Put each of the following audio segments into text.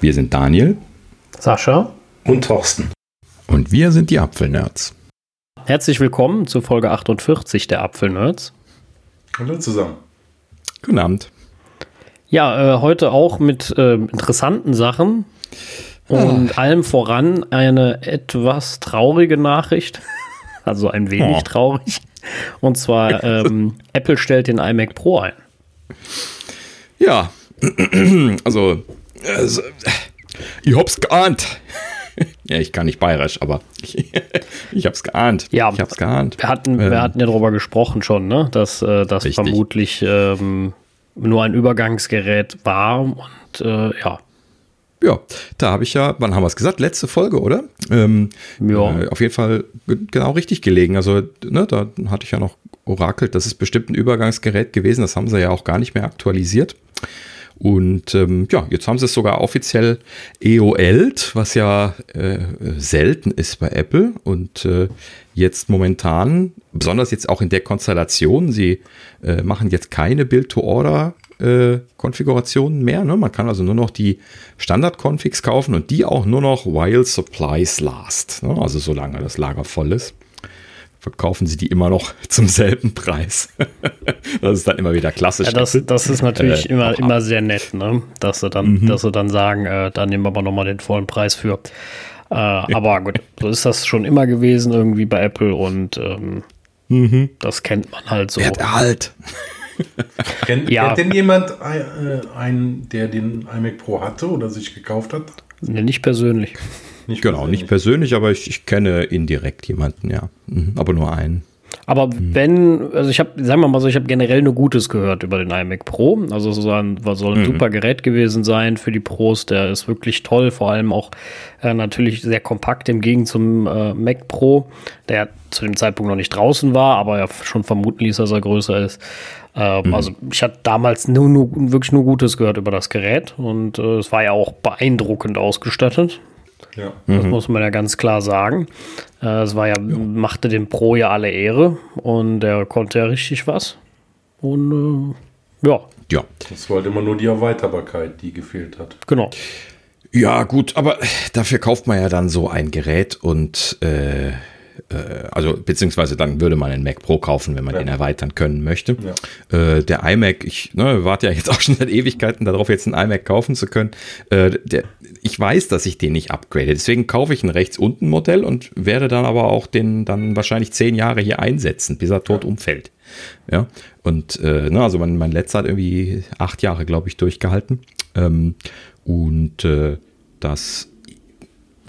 Wir sind Daniel, Sascha und Thorsten. Und wir sind die Apfelnerds. Herzlich willkommen zu Folge 48 der Apfelnerds. Hallo zusammen. Guten Abend. Ja, äh, heute auch mit äh, interessanten Sachen und ah. allem voran eine etwas traurige Nachricht. Also ein wenig oh. traurig. Und zwar, ähm, Apple stellt den iMac Pro ein. Ja, also, also ich hab's geahnt. ja, ich kann nicht bayerisch, aber ich, ich hab's geahnt. Ja, ich hab's geahnt. Wir hatten, ähm, wir hatten ja darüber gesprochen schon, ne? dass äh, das richtig. vermutlich ähm, nur ein Übergangsgerät war und äh, ja. Ja, da habe ich ja, wann haben wir es gesagt? Letzte Folge, oder? Ähm, ja. Äh, auf jeden Fall genau richtig gelegen. Also, ne, da hatte ich ja noch orakelt, das ist bestimmt ein Übergangsgerät gewesen. Das haben sie ja auch gar nicht mehr aktualisiert. Und ähm, ja, jetzt haben sie es sogar offiziell EOLt, was ja äh, selten ist bei Apple. Und äh, jetzt momentan, besonders jetzt auch in der Konstellation, sie äh, machen jetzt keine Build-to-Order äh, Konfigurationen mehr. Ne? Man kann also nur noch die Standard-Configs kaufen und die auch nur noch while supplies last. Ne? Also solange das Lager voll ist verkaufen sie die immer noch zum selben Preis. das ist dann immer wieder klassisch. Ja, das, das ist natürlich äh, immer, immer sehr nett, ne? dass, sie dann, mhm. dass sie dann sagen, äh, da nehmen wir aber nochmal den vollen Preis für. Äh, aber gut, so ist das schon immer gewesen irgendwie bei Apple und ähm, mhm. das kennt man halt so. Wert Erhalt. kennt, ja. kennt denn jemand äh, einen, der den iMac Pro hatte oder sich gekauft hat? Nee, nicht persönlich. Nicht genau, persönlich. nicht persönlich, aber ich, ich kenne indirekt jemanden, ja. Mhm, aber nur einen. Aber mhm. wenn, also ich habe, sagen wir mal so, ich habe generell nur Gutes gehört über den iMac Pro. Also so ein, soll ein mhm. super Gerät gewesen sein für die Pros. Der ist wirklich toll, vor allem auch äh, natürlich sehr kompakt im Gegensatz zum äh, Mac Pro, der zu dem Zeitpunkt noch nicht draußen war, aber ja schon vermuten ließ, dass er größer ist. Ähm, mhm. Also ich hatte damals nur, nur, wirklich nur Gutes gehört über das Gerät und äh, es war ja auch beeindruckend ausgestattet. Ja. Das mhm. muss man ja ganz klar sagen. Äh, es war ja, ja, machte dem Pro ja alle Ehre und der konnte ja richtig was. Und äh, ja. Ja. Das war halt immer nur die Erweiterbarkeit, die gefehlt hat. Genau. Ja, gut, aber dafür kauft man ja dann so ein Gerät und äh, also beziehungsweise dann würde man einen Mac Pro kaufen, wenn man ja. den erweitern können möchte. Ja. Äh, der iMac, ich ne, warte ja jetzt auch schon seit Ewigkeiten darauf, jetzt einen iMac kaufen zu können. Äh, der, ich weiß, dass ich den nicht upgrade, deswegen kaufe ich ein rechts unten Modell und werde dann aber auch den dann wahrscheinlich zehn Jahre hier einsetzen, bis er tot ja. umfällt. Ja, und äh, ne, also mein, mein letzter hat irgendwie acht Jahre, glaube ich, durchgehalten. Ähm, und äh, das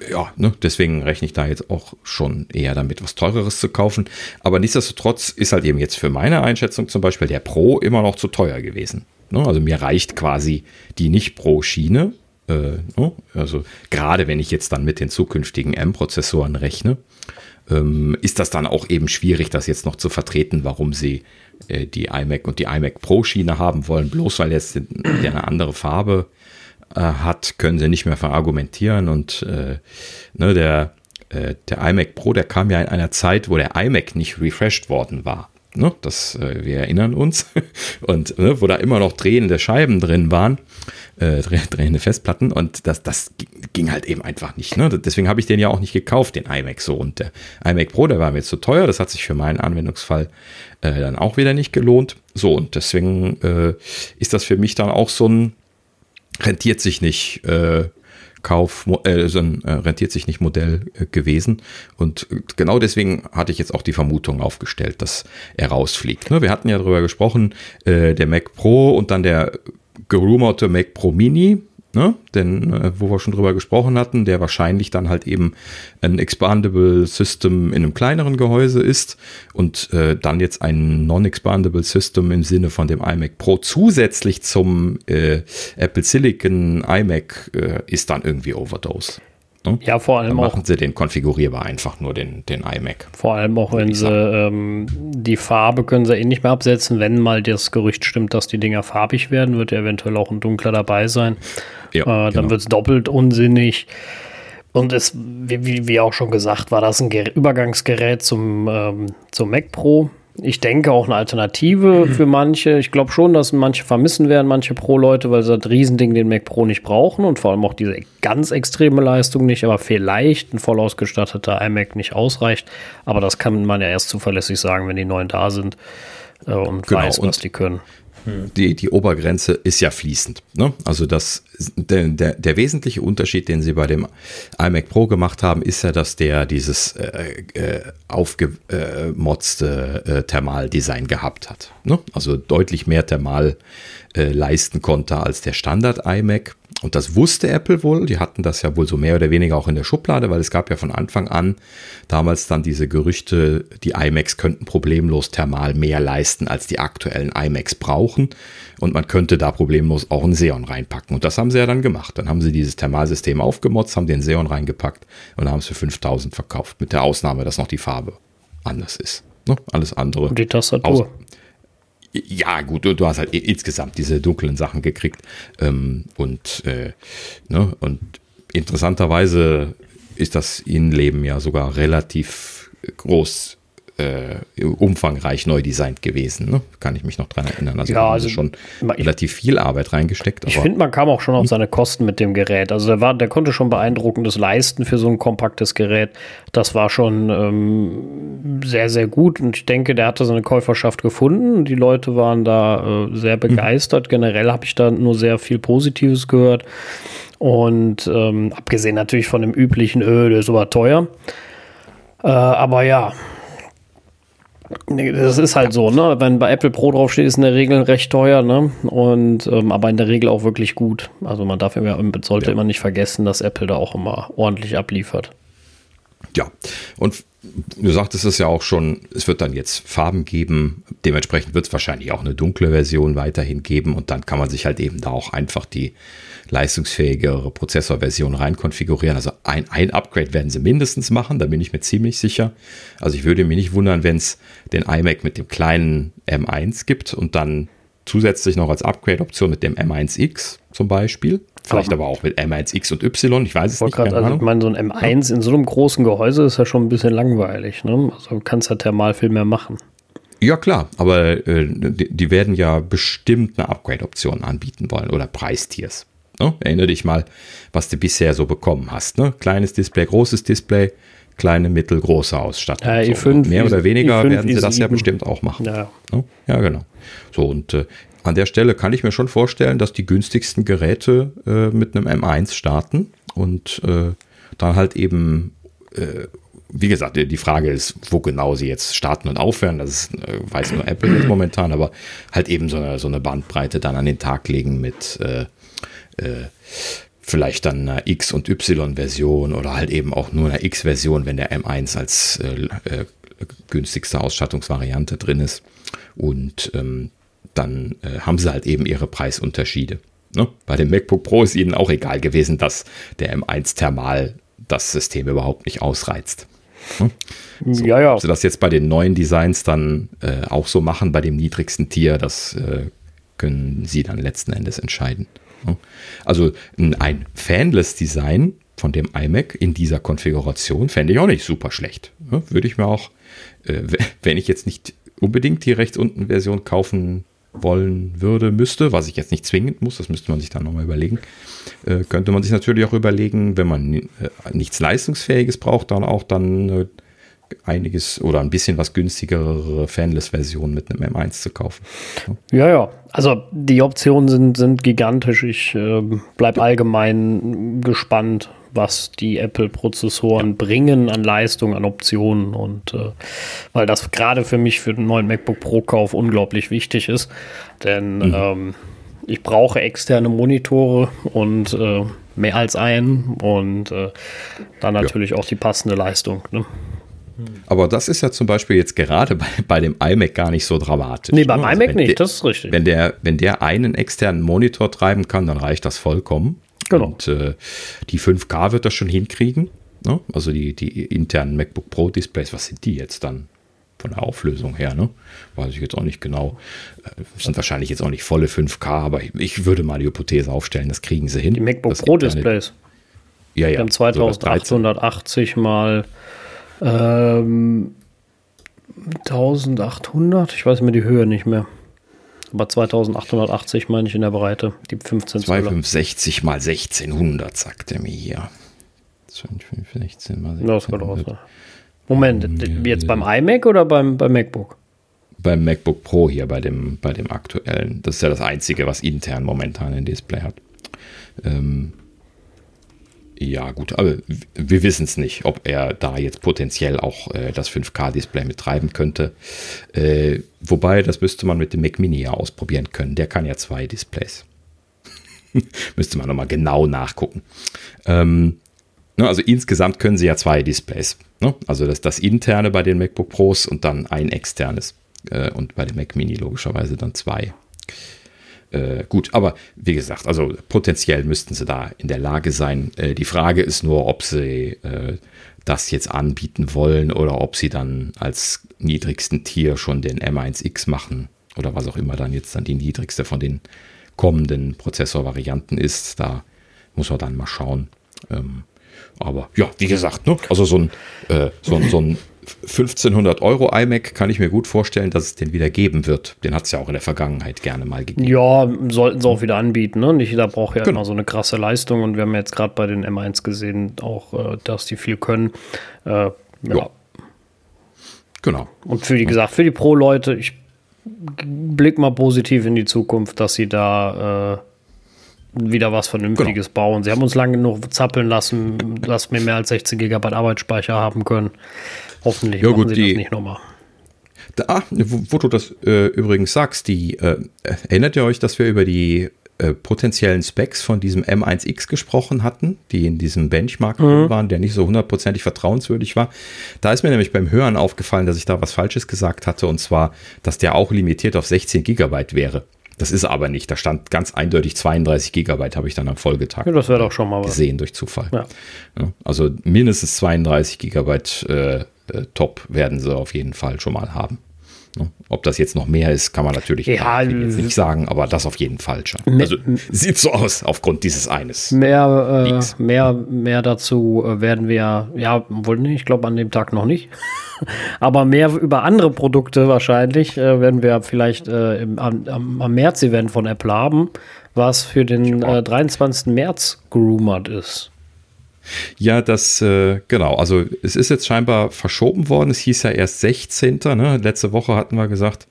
ja, ne, deswegen rechne ich da jetzt auch schon eher damit, was teureres zu kaufen. Aber nichtsdestotrotz ist halt eben jetzt für meine Einschätzung zum Beispiel der Pro immer noch zu teuer gewesen. Ne? Also mir reicht quasi die Nicht-Pro-Schiene. Äh, ne? Also gerade wenn ich jetzt dann mit den zukünftigen M-Prozessoren rechne, ähm, ist das dann auch eben schwierig, das jetzt noch zu vertreten, warum sie äh, die iMac und die iMac Pro-Schiene haben wollen, bloß weil jetzt eine andere Farbe äh, hat, können sie nicht mehr verargumentieren. Und äh, ne, der, äh, der iMac Pro, der kam ja in einer Zeit, wo der iMac nicht refreshed worden war. Ne, das, äh, wir erinnern uns. Und ne, wo da immer noch drehende Scheiben drin waren, äh, drehende Festplatten. Und das, das ging halt eben einfach nicht. Ne? Deswegen habe ich den ja auch nicht gekauft, den iMac so. Und der iMac Pro, der war mir zu teuer. Das hat sich für meinen Anwendungsfall äh, dann auch wieder nicht gelohnt. So, und deswegen äh, ist das für mich dann auch so ein, rentiert sich nicht äh, Kauf, äh, so ein, äh, rentiert sich nicht Modell äh, gewesen. Und genau deswegen hatte ich jetzt auch die Vermutung aufgestellt, dass er rausfliegt. Ne, wir hatten ja darüber gesprochen, äh, der Mac Pro und dann der gerumorte Mac Pro Mini Ne? Denn, äh, wo wir schon drüber gesprochen hatten, der wahrscheinlich dann halt eben ein Expandable System in einem kleineren Gehäuse ist und äh, dann jetzt ein Non-Expandable System im Sinne von dem iMac Pro zusätzlich zum äh, Apple Silicon iMac äh, ist dann irgendwie Overdose. Ne? Ja, vor allem Dann machen auch. sie den konfigurierbar einfach nur den, den iMac. Vor allem auch, wenn sie ähm, die Farbe können sie eh nicht mehr absetzen. Wenn mal das Gerücht stimmt, dass die Dinger farbig werden, wird eventuell auch ein dunkler dabei sein. Ja, äh, dann genau. wird es doppelt unsinnig. Und es, wie, wie, auch schon gesagt, war das ein Ger Übergangsgerät zum, ähm, zum Mac Pro. ich denke auch eine Alternative für manche. Ich glaube schon, dass manche vermissen werden, manche Pro-Leute, weil sie das Riesending den Mac Pro nicht brauchen und vor allem auch diese ganz extreme Leistung nicht, aber vielleicht ein voll ausgestatteter iMac nicht ausreicht. Aber das kann man ja erst zuverlässig sagen, wenn die neuen da sind äh, und genau, weiß, was die können. Die, die Obergrenze ist ja fließend. Ne? Also das, der, der, der wesentliche Unterschied, den sie bei dem iMac Pro gemacht haben, ist ja, dass der dieses äh, äh, aufgemotzte äh, Thermaldesign gehabt hat. Ne? Also deutlich mehr Thermal äh, leisten konnte als der Standard iMac. Und das wusste Apple wohl. Die hatten das ja wohl so mehr oder weniger auch in der Schublade, weil es gab ja von Anfang an damals dann diese Gerüchte, die iMacs könnten problemlos thermal mehr leisten, als die aktuellen iMacs brauchen. Und man könnte da problemlos auch einen Xeon reinpacken. Und das haben sie ja dann gemacht. Dann haben sie dieses Thermalsystem aufgemotzt, haben den Xeon reingepackt und haben es für 5000 verkauft. Mit der Ausnahme, dass noch die Farbe anders ist. Ne? Alles andere. Und die Tastatur. Ja, gut, du, du, hast halt insgesamt diese dunklen Sachen gekriegt. Ähm, und, äh, ne, und interessanterweise ist das Innenleben ja sogar relativ groß äh, umfangreich neu designt gewesen. Ne? Kann ich mich noch dran erinnern. Also, ja, also schon relativ viel Arbeit reingesteckt. ich finde, man kam auch schon auf seine Kosten mit dem Gerät. Also der, war, der konnte schon beeindruckendes leisten für so ein kompaktes Gerät. Das war schon ähm, sehr, sehr gut. Und ich denke, der hatte seine Käuferschaft gefunden. Die Leute waren da äh, sehr mhm. begeistert. Mhm. Generell habe ich da nur sehr viel Positives gehört. Und ähm, abgesehen natürlich von dem üblichen, öh, der ist aber teuer. Äh, aber ja, das ist halt so, ne? Wenn bei Apple Pro draufsteht, ist in der Regel recht teuer, ne? Und ähm, aber in der Regel auch wirklich gut. Also man darf immer, sollte ja. immer nicht vergessen, dass Apple da auch immer ordentlich abliefert. Ja, und du sagtest es ja auch schon, es wird dann jetzt Farben geben. Dementsprechend wird es wahrscheinlich auch eine dunkle Version weiterhin geben und dann kann man sich halt eben da auch einfach die leistungsfähigere Prozessorversion rein konfigurieren. Also ein, ein Upgrade werden sie mindestens machen, da bin ich mir ziemlich sicher. Also ich würde mich nicht wundern, wenn es den iMac mit dem kleinen M1 gibt und dann zusätzlich noch als Upgrade-Option mit dem M1X zum Beispiel. Vielleicht aber auch mit M1X und Y, ich weiß es nicht. Grad, also ich meine, so ein M1 in so einem großen Gehäuse ist ja schon ein bisschen langweilig. Ne? Also du kannst ja thermal viel mehr machen. Ja, klar, aber äh, die, die, werden ja bestimmt eine Upgrade-Option anbieten wollen oder Preistiers. Ne? Erinnere dich mal, was du bisher so bekommen hast. Ne? Kleines Display, großes Display, kleine, mittelgroße Ausstattung. Ja, so. i5, mehr oder weniger i5, werden sie i7. das ja bestimmt auch machen. Ja, ne? ja genau. So, und äh, an der Stelle kann ich mir schon vorstellen, dass die günstigsten Geräte äh, mit einem M1 starten und äh, dann halt eben, äh, wie gesagt, die Frage ist, wo genau sie jetzt starten und aufhören. Das ist, äh, weiß nur Apple jetzt momentan, aber halt eben so eine, so eine Bandbreite dann an den Tag legen mit äh, äh, vielleicht dann eine X- und Y-Version oder halt eben auch nur eine X-Version, wenn der M1 als günstigste Ausstattungsvariante drin ist. Und ähm, dann äh, haben sie halt eben ihre Preisunterschiede. Ne? Bei dem MacBook Pro ist ihnen auch egal gewesen, dass der M1 Thermal das System überhaupt nicht ausreizt. Ne? So, ja, ja. Ob sie das jetzt bei den neuen Designs dann äh, auch so machen, bei dem niedrigsten Tier, das äh, können sie dann letzten Endes entscheiden. Also ein fanless Design von dem iMac in dieser Konfiguration fände ich auch nicht super schlecht. Würde ich mir auch, äh, wenn ich jetzt nicht unbedingt die rechts unten Version kaufen wollen würde, müsste, was ich jetzt nicht zwingend muss, das müsste man sich dann nochmal überlegen, äh, könnte man sich natürlich auch überlegen, wenn man äh, nichts Leistungsfähiges braucht, dann auch dann einiges oder ein bisschen was günstigere Fanless-Version mit einem M1 zu kaufen. Ja, ja. Also die Optionen sind, sind gigantisch. Ich äh, bleibe allgemein gespannt, was die Apple-Prozessoren ja. bringen an Leistung, an Optionen und äh, weil das gerade für mich für den neuen MacBook Pro-Kauf unglaublich wichtig ist. Denn mhm. ähm, ich brauche externe Monitore und äh, mehr als einen und äh, dann natürlich ja. auch die passende Leistung. Ne? Aber das ist ja zum Beispiel jetzt gerade bei, bei dem iMac gar nicht so dramatisch. Nee, beim ne? also iMac nicht, der, das ist richtig. Wenn der, wenn der einen externen Monitor treiben kann, dann reicht das vollkommen. Genau. Und äh, die 5K wird das schon hinkriegen. Ne? Also die, die internen MacBook Pro Displays, was sind die jetzt dann? Von der Auflösung her, ne? Weiß ich jetzt auch nicht genau. Äh, sind wahrscheinlich jetzt auch nicht volle 5K, aber ich, ich, würde mal die Hypothese aufstellen, das kriegen sie hin. Die MacBook Pro Displays. Ja, ja. Die haben 2880 mal ähm, 1800, ich weiß mir die Höhe nicht mehr. Aber 2880 meine ich in der Breite, die 15 2560 mal 1600, sagt er mir hier. 16 mal 1600. Moment, jetzt beim iMac oder beim, beim MacBook? Beim MacBook Pro hier, bei dem, bei dem aktuellen. Das ist ja das Einzige, was intern momentan ein Display hat. Ähm, ja, gut, aber wir wissen es nicht, ob er da jetzt potenziell auch äh, das 5K-Display mittreiben könnte. Äh, wobei, das müsste man mit dem Mac Mini ja ausprobieren können. Der kann ja zwei Displays. müsste man nochmal genau nachgucken. Ähm, ne, also insgesamt können sie ja zwei Displays. Ne? Also das, das interne bei den MacBook Pros und dann ein externes. Äh, und bei dem Mac Mini logischerweise dann zwei. Äh, gut, aber wie gesagt, also potenziell müssten sie da in der Lage sein. Äh, die Frage ist nur, ob sie äh, das jetzt anbieten wollen oder ob sie dann als niedrigsten Tier schon den M1X machen oder was auch immer dann jetzt dann die niedrigste von den kommenden Prozessorvarianten ist. Da muss man dann mal schauen. Ähm, aber ja, wie gesagt, ne? also so ein, äh, so, so ein 1500 Euro iMac kann ich mir gut vorstellen, dass es den wieder geben wird. Den hat es ja auch in der Vergangenheit gerne mal gegeben. Ja, sollten sie auch wieder anbieten. Ne? Nicht jeder braucht ja genau. immer so eine krasse Leistung. Und wir haben jetzt gerade bei den M1 gesehen, auch, äh, dass die viel können. Äh, ja. ja. Genau. Und für die gesagt, für die Pro-Leute, ich blick mal positiv in die Zukunft, dass sie da äh, wieder was Vernünftiges genau. bauen. Sie haben uns lange genug zappeln lassen, dass wir mehr als 16 GB Arbeitsspeicher haben können. Hoffentlich ja, gut, die, das nicht nochmal. Da, wo, wo, du das äh, übrigens sagst, die äh, erinnert ihr euch, dass wir über die äh, potenziellen Specs von diesem M1X gesprochen hatten, die in diesem Benchmark mhm. waren, der nicht so hundertprozentig vertrauenswürdig war. Da ist mir nämlich beim Hören aufgefallen, dass ich da was Falsches gesagt hatte, und zwar, dass der auch limitiert auf 16 Gigabyte wäre. Das ist aber nicht. Da stand ganz eindeutig 32 Gigabyte, habe ich dann am Folgetag ja, das doch schon mal gesehen was. durch Zufall. Ja. Ja, also mindestens 32 Gigabyte äh, äh, top werden sie auf jeden Fall schon mal haben. Ne? Ob das jetzt noch mehr ist, kann man natürlich ja, nicht sagen, aber das auf jeden Fall schon. Also sieht so aus aufgrund dieses eines. Mehr, äh, mehr, mehr dazu äh, werden wir, ja, wohl nicht, ich glaube an dem Tag noch nicht. aber mehr über andere Produkte wahrscheinlich äh, werden wir vielleicht äh, im, am, am März-Event von Apple haben, was für den äh, 23. März gerumert ist. Ja, das, äh, genau. Also es ist jetzt scheinbar verschoben worden. Es hieß ja erst 16. Ne? Letzte Woche hatten wir gesagt,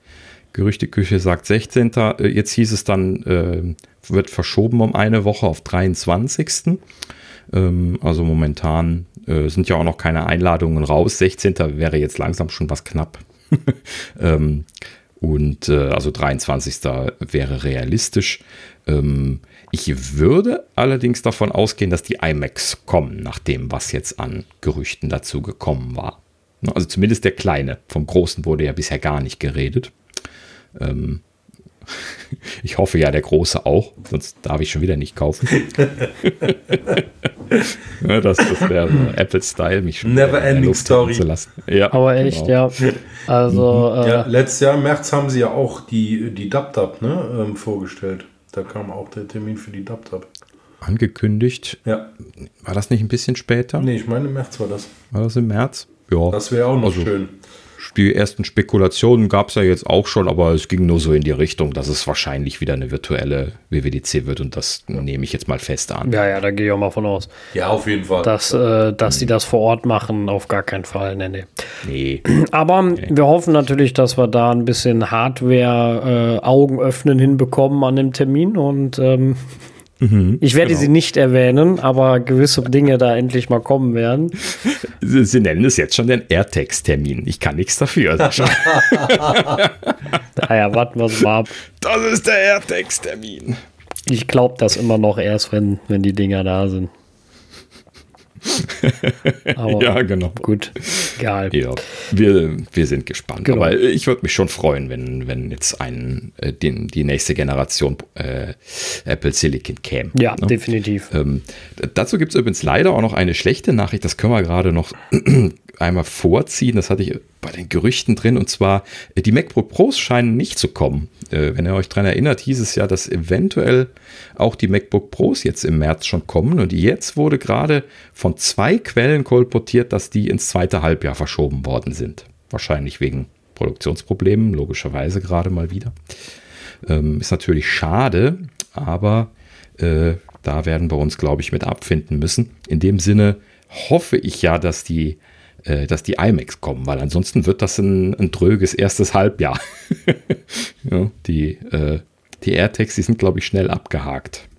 Gerüchteküche sagt 16. Äh, jetzt hieß es dann, äh, wird verschoben um eine Woche auf 23. Ähm, also momentan äh, sind ja auch noch keine Einladungen raus. 16. wäre jetzt langsam schon was knapp. ähm, und äh, also 23. wäre realistisch. Ähm, ich würde allerdings davon ausgehen, dass die iMacs kommen, nach dem, was jetzt an Gerüchten dazu gekommen war. Ne, also zumindest der kleine. Vom großen wurde ja bisher gar nicht geredet. Ähm, ich hoffe ja, der große auch, sonst darf ich schon wieder nicht kaufen. ja, das, das wäre Apple-Style, mich schon Never ending story. zu lassen. Ja, Aber echt, genau. ja. Also, mhm. ja, äh, letztes Jahr im März haben sie ja auch die, die DubDub ne, ähm, vorgestellt. Da kam auch der Termin für die DubDub. Angekündigt? Ja. War das nicht ein bisschen später? Nee, ich meine im März war das. War das im März? Ja. Das wäre auch noch also, schön. Die ersten Spekulationen gab es ja jetzt auch schon, aber es ging nur so in die Richtung, dass es wahrscheinlich wieder eine virtuelle WWDC wird und das nehme ich jetzt mal fest an. Ja, ja, da gehe ich auch mal von aus. Ja, auf jeden Fall. Dass, äh, dass sie das vor Ort machen, auf gar keinen Fall. Nee, nee. nee. Aber nee. wir hoffen natürlich, dass wir da ein bisschen Hardware äh, öffnen hinbekommen an dem Termin und ähm, Mhm, ich werde genau. sie nicht erwähnen, aber gewisse Dinge da endlich mal kommen werden. Sie, sie nennen es jetzt schon den AirTags-Termin. Ich kann nichts dafür. naja, warten wir es mal ab. Das ist der AirTags-Termin. Ich glaube das immer noch erst, wenn, wenn die Dinger da sind. Ja, genau. Gut, egal. Ja, wir, wir sind gespannt. Genau. Aber ich würde mich schon freuen, wenn, wenn jetzt ein, äh, die, die nächste Generation äh, Apple Silicon käme. Ja, ne? definitiv. Ähm, dazu gibt es übrigens leider auch noch eine schlechte Nachricht. Das können wir gerade noch einmal vorziehen. Das hatte ich bei den Gerüchten drin. Und zwar, äh, die MacBook Pros scheinen nicht zu kommen. Äh, wenn ihr euch daran erinnert, hieß es ja, dass eventuell auch die MacBook Pros jetzt im März schon kommen. Und jetzt wurde gerade von zwei Quellen kolportiert, dass die ins zweite Halbjahr verschoben worden sind. Wahrscheinlich wegen Produktionsproblemen, logischerweise gerade mal wieder. Ähm, ist natürlich schade, aber äh, da werden wir uns, glaube ich, mit abfinden müssen. In dem Sinne hoffe ich ja, dass die, äh, dass die IMAX kommen, weil ansonsten wird das ein, ein dröges erstes Halbjahr. ja, die, äh, die AirTags, die sind, glaube ich, schnell abgehakt.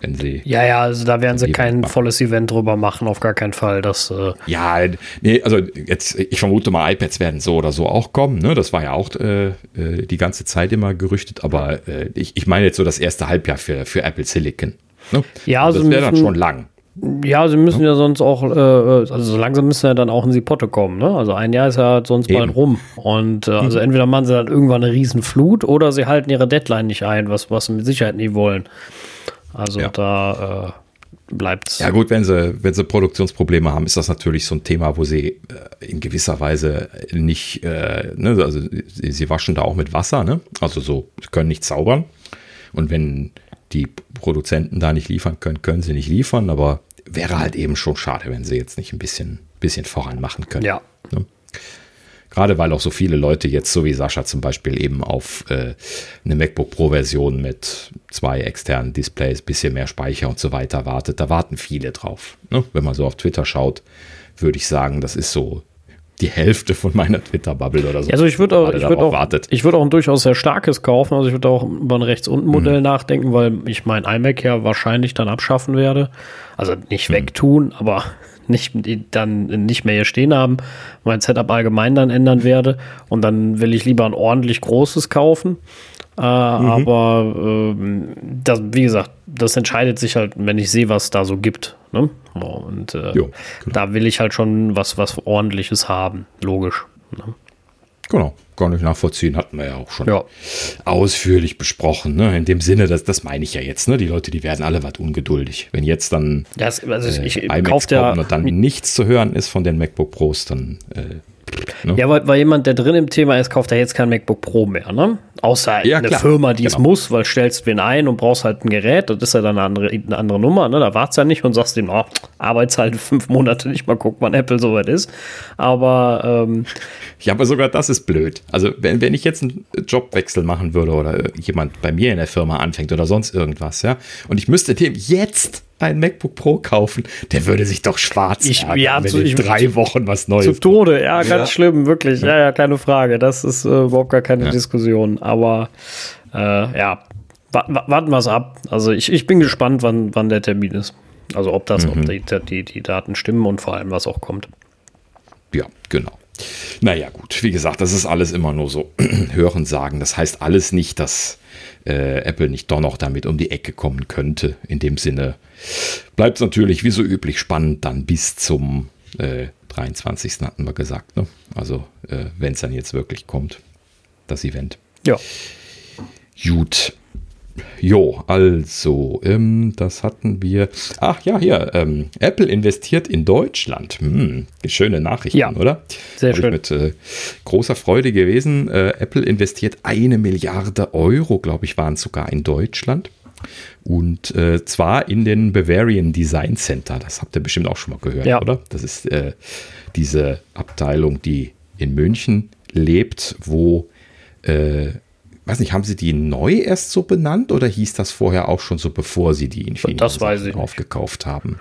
Wenn sie ja, ja, also da werden sie kein machen. volles Event drüber machen, auf gar keinen Fall. Das, äh ja, nee, also jetzt, ich vermute mal, iPads werden so oder so auch kommen. Ne? Das war ja auch äh, äh die ganze Zeit immer gerüchtet, aber äh, ich, ich meine jetzt so das erste Halbjahr für, für Apple Silicon. Ne? Ja, also das wäre dann schon lang. Ja, sie müssen ja, sonst auch, äh, also so langsam müssen ja dann auch in Sipotte kommen, ne? Also ein Jahr ist ja sonst Eben. bald rum. Und äh, also mhm. entweder machen sie dann irgendwann eine Riesenflut oder sie halten ihre Deadline nicht ein, was, was sie mit Sicherheit nie wollen. Also ja. da äh, bleibt es. Ja, gut, wenn sie, wenn sie Produktionsprobleme haben, ist das natürlich so ein Thema, wo sie äh, in gewisser Weise nicht, äh, ne, also sie, sie, waschen da auch mit Wasser, ne? Also so, sie können nicht zaubern. Und wenn die Produzenten da nicht liefern können, können sie nicht liefern, aber wäre halt eben schon schade, wenn sie jetzt nicht ein bisschen, bisschen voran machen können. Ja. Ne? Gerade weil auch so viele Leute jetzt, so wie Sascha zum Beispiel, eben auf äh, eine MacBook Pro-Version mit zwei externen Displays, bisschen mehr Speicher und so weiter wartet. Da warten viele drauf. Ne? Wenn man so auf Twitter schaut, würde ich sagen, das ist so die Hälfte von meiner Twitter-Bubble oder so. Also ich würde auch, ich würde auch, wartet. ich würde auch ein durchaus sehr starkes kaufen. Also ich würde auch über ein Rechts-Unten-Modell mhm. nachdenken, weil ich mein iMac ja wahrscheinlich dann abschaffen werde. Also nicht mhm. wegtun, aber nicht, dann nicht mehr hier stehen haben, mein Setup allgemein dann ändern werde. Und dann will ich lieber ein ordentlich großes kaufen. Äh, mhm. Aber äh, das, wie gesagt, das entscheidet sich halt, wenn ich sehe, was da so gibt. Ne? Und äh, jo, genau. da will ich halt schon was, was ordentliches haben, logisch. Ne? Genau, gar nicht nachvollziehen, hatten wir ja auch schon ja. ausführlich besprochen. Ne? In dem Sinne, das, das meine ich ja jetzt. Ne? Die Leute, die werden alle was ungeduldig. Wenn jetzt dann das, also ich, äh, iMacs kommen und dann nichts zu hören ist von den MacBook Pros, dann äh, Ne? Ja, weil, weil jemand, der drin im Thema ist, kauft er jetzt kein MacBook Pro mehr, ne? Außer ja, eine klar. Firma, die genau. es muss, weil stellst du ihn ein und brauchst halt ein Gerät, das ist ja dann eine andere, eine andere Nummer, ne? Da wartest du ja nicht und sagst ihm, oh, Arbeitszeit fünf Monate nicht mal gucken, wann Apple soweit ist. Aber ähm, ja, aber sogar das ist blöd. Also, wenn, wenn ich jetzt einen Jobwechsel machen würde oder jemand bei mir in der Firma anfängt oder sonst irgendwas, ja, und ich müsste dem jetzt ein MacBook Pro kaufen, der würde sich doch schwarz ich, ärgern, ja, wenn zu, in drei Wochen was Neues Zu Tode, ja, ganz ja. schlimm, wirklich. Ja, ja, keine Frage. Das ist äh, überhaupt gar keine ja. Diskussion. Aber äh, ja, warten wir es ab. Also ich, ich bin gespannt, wann, wann der Termin ist. Also ob das, mhm. ob die, die, die Daten stimmen und vor allem, was auch kommt. Ja, genau. Naja, gut, wie gesagt, das ist alles immer nur so Hören sagen. Das heißt alles nicht, dass äh, Apple nicht doch noch damit um die Ecke kommen könnte. In dem Sinne bleibt es natürlich wie so üblich spannend dann bis zum äh, 23. hatten wir gesagt. Ne? Also äh, wenn es dann jetzt wirklich kommt, das Event. Ja. Gut. Jo, also, ähm, das hatten wir. Ach ja, hier, ähm, Apple investiert in Deutschland. Hm, schöne Nachrichten, ja, oder? Sehr Hab schön. mit äh, großer Freude gewesen. Äh, Apple investiert eine Milliarde Euro, glaube ich, waren sogar in Deutschland. Und äh, zwar in den Bavarian Design Center. Das habt ihr bestimmt auch schon mal gehört, ja. oder? Das ist äh, diese Abteilung, die in München lebt, wo äh, weiß nicht, haben sie die neu erst so benannt oder hieß das vorher auch schon so, bevor sie die Infinity aufgekauft haben?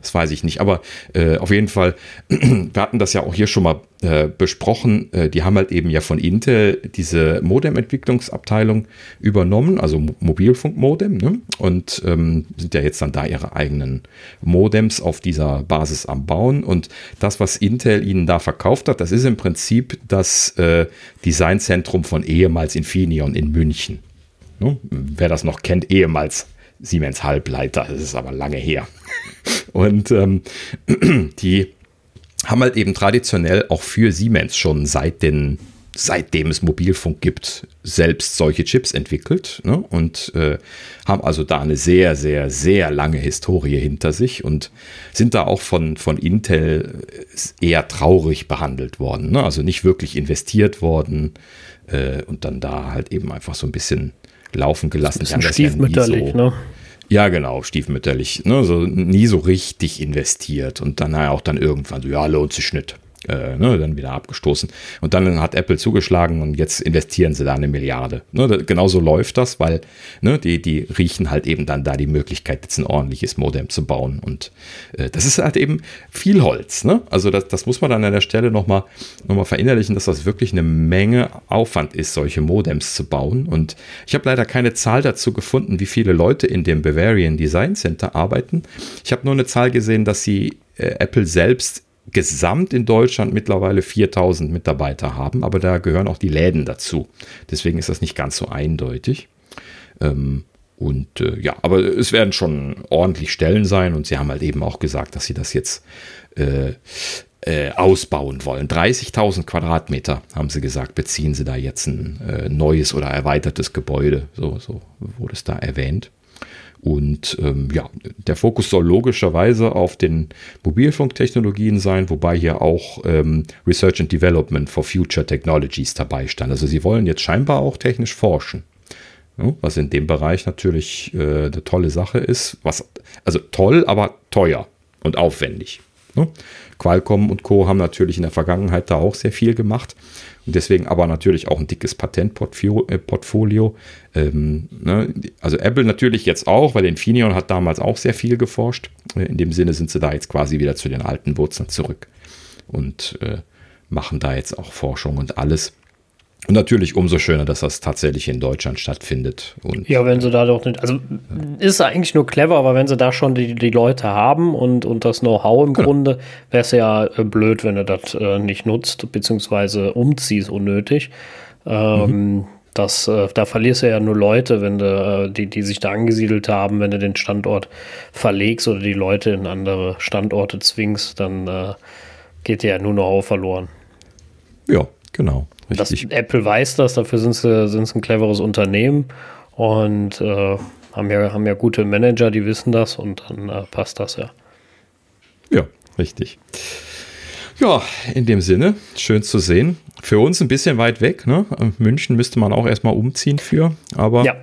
Das weiß ich nicht. Aber äh, auf jeden Fall, wir hatten das ja auch hier schon mal äh, besprochen. Äh, die haben halt eben ja von Intel diese Modem-Entwicklungsabteilung übernommen, also Mobilfunkmodem, ne? und ähm, sind ja jetzt dann da ihre eigenen Modems auf dieser Basis am Bauen. Und das, was Intel ihnen da verkauft hat, das ist im Prinzip das äh, Designzentrum von ehemals Infineon in München. Ne? Wer das noch kennt, ehemals Siemens Halbleiter, das ist aber lange her. Und ähm, die haben halt eben traditionell auch für Siemens schon seit den seitdem es Mobilfunk gibt, selbst solche Chips entwickelt ne? und äh, haben also da eine sehr, sehr, sehr lange Historie hinter sich und sind da auch von, von Intel eher traurig behandelt worden. Ne? Also nicht wirklich investiert worden äh, und dann da halt eben einfach so ein bisschen laufen gelassen. Das ist ein stiefmütterlich, ja so, ne? Ja, genau, stiefmütterlich. Ne? So nie so richtig investiert und dann auch dann irgendwann so, ja, lohnt sich nicht. Äh, ne, dann wieder abgestoßen. Und dann hat Apple zugeschlagen und jetzt investieren sie da eine Milliarde. Ne, da, genauso läuft das, weil ne, die, die riechen halt eben dann da die Möglichkeit, jetzt ein ordentliches Modem zu bauen. Und äh, das ist halt eben viel Holz. Ne? Also das, das muss man dann an der Stelle nochmal noch mal verinnerlichen, dass das wirklich eine Menge Aufwand ist, solche Modems zu bauen. Und ich habe leider keine Zahl dazu gefunden, wie viele Leute in dem Bavarian Design Center arbeiten. Ich habe nur eine Zahl gesehen, dass sie äh, Apple selbst gesamt in Deutschland mittlerweile 4000 Mitarbeiter haben, aber da gehören auch die Läden dazu. Deswegen ist das nicht ganz so eindeutig. Ähm, und äh, ja, aber es werden schon ordentlich Stellen sein und sie haben halt eben auch gesagt, dass sie das jetzt äh, äh, ausbauen wollen. 30.000 Quadratmeter, haben sie gesagt, beziehen sie da jetzt ein äh, neues oder erweitertes Gebäude. So, so wurde es da erwähnt. Und ähm, ja, der Fokus soll logischerweise auf den Mobilfunktechnologien sein, wobei hier auch ähm, Research and Development for Future Technologies dabei stand. Also sie wollen jetzt scheinbar auch technisch forschen. Was in dem Bereich natürlich äh, eine tolle Sache ist. Was, also toll, aber teuer und aufwendig. Ja. Qualcomm und Co. haben natürlich in der Vergangenheit da auch sehr viel gemacht. Und deswegen aber natürlich auch ein dickes Patentportfolio. Äh, ähm, ne? Also Apple natürlich jetzt auch, weil Infineon hat damals auch sehr viel geforscht. Äh, in dem Sinne sind sie da jetzt quasi wieder zu den alten Wurzeln zurück und äh, machen da jetzt auch Forschung und alles. Und natürlich umso schöner, dass das tatsächlich in Deutschland stattfindet. Und, ja, wenn sie da doch nicht, also ist eigentlich nur clever, aber wenn sie da schon die, die Leute haben und, und das Know-how im genau. Grunde, wäre es ja äh, blöd, wenn du das äh, nicht nutzt, beziehungsweise umziehst unnötig. Ähm, mhm. das, äh, da verlierst du ja nur Leute, wenn du, äh, die, die sich da angesiedelt haben, wenn du den Standort verlegst oder die Leute in andere Standorte zwingst, dann äh, geht dir ja nur Know-how verloren. Ja, genau. Das, Apple weiß das, dafür sind sie, sind sie ein cleveres Unternehmen und äh, haben, ja, haben ja gute Manager, die wissen das und dann äh, passt das ja. Ja, richtig. Ja, in dem Sinne, schön zu sehen. Für uns ein bisschen weit weg. Ne? München müsste man auch erstmal umziehen für, aber. Ja.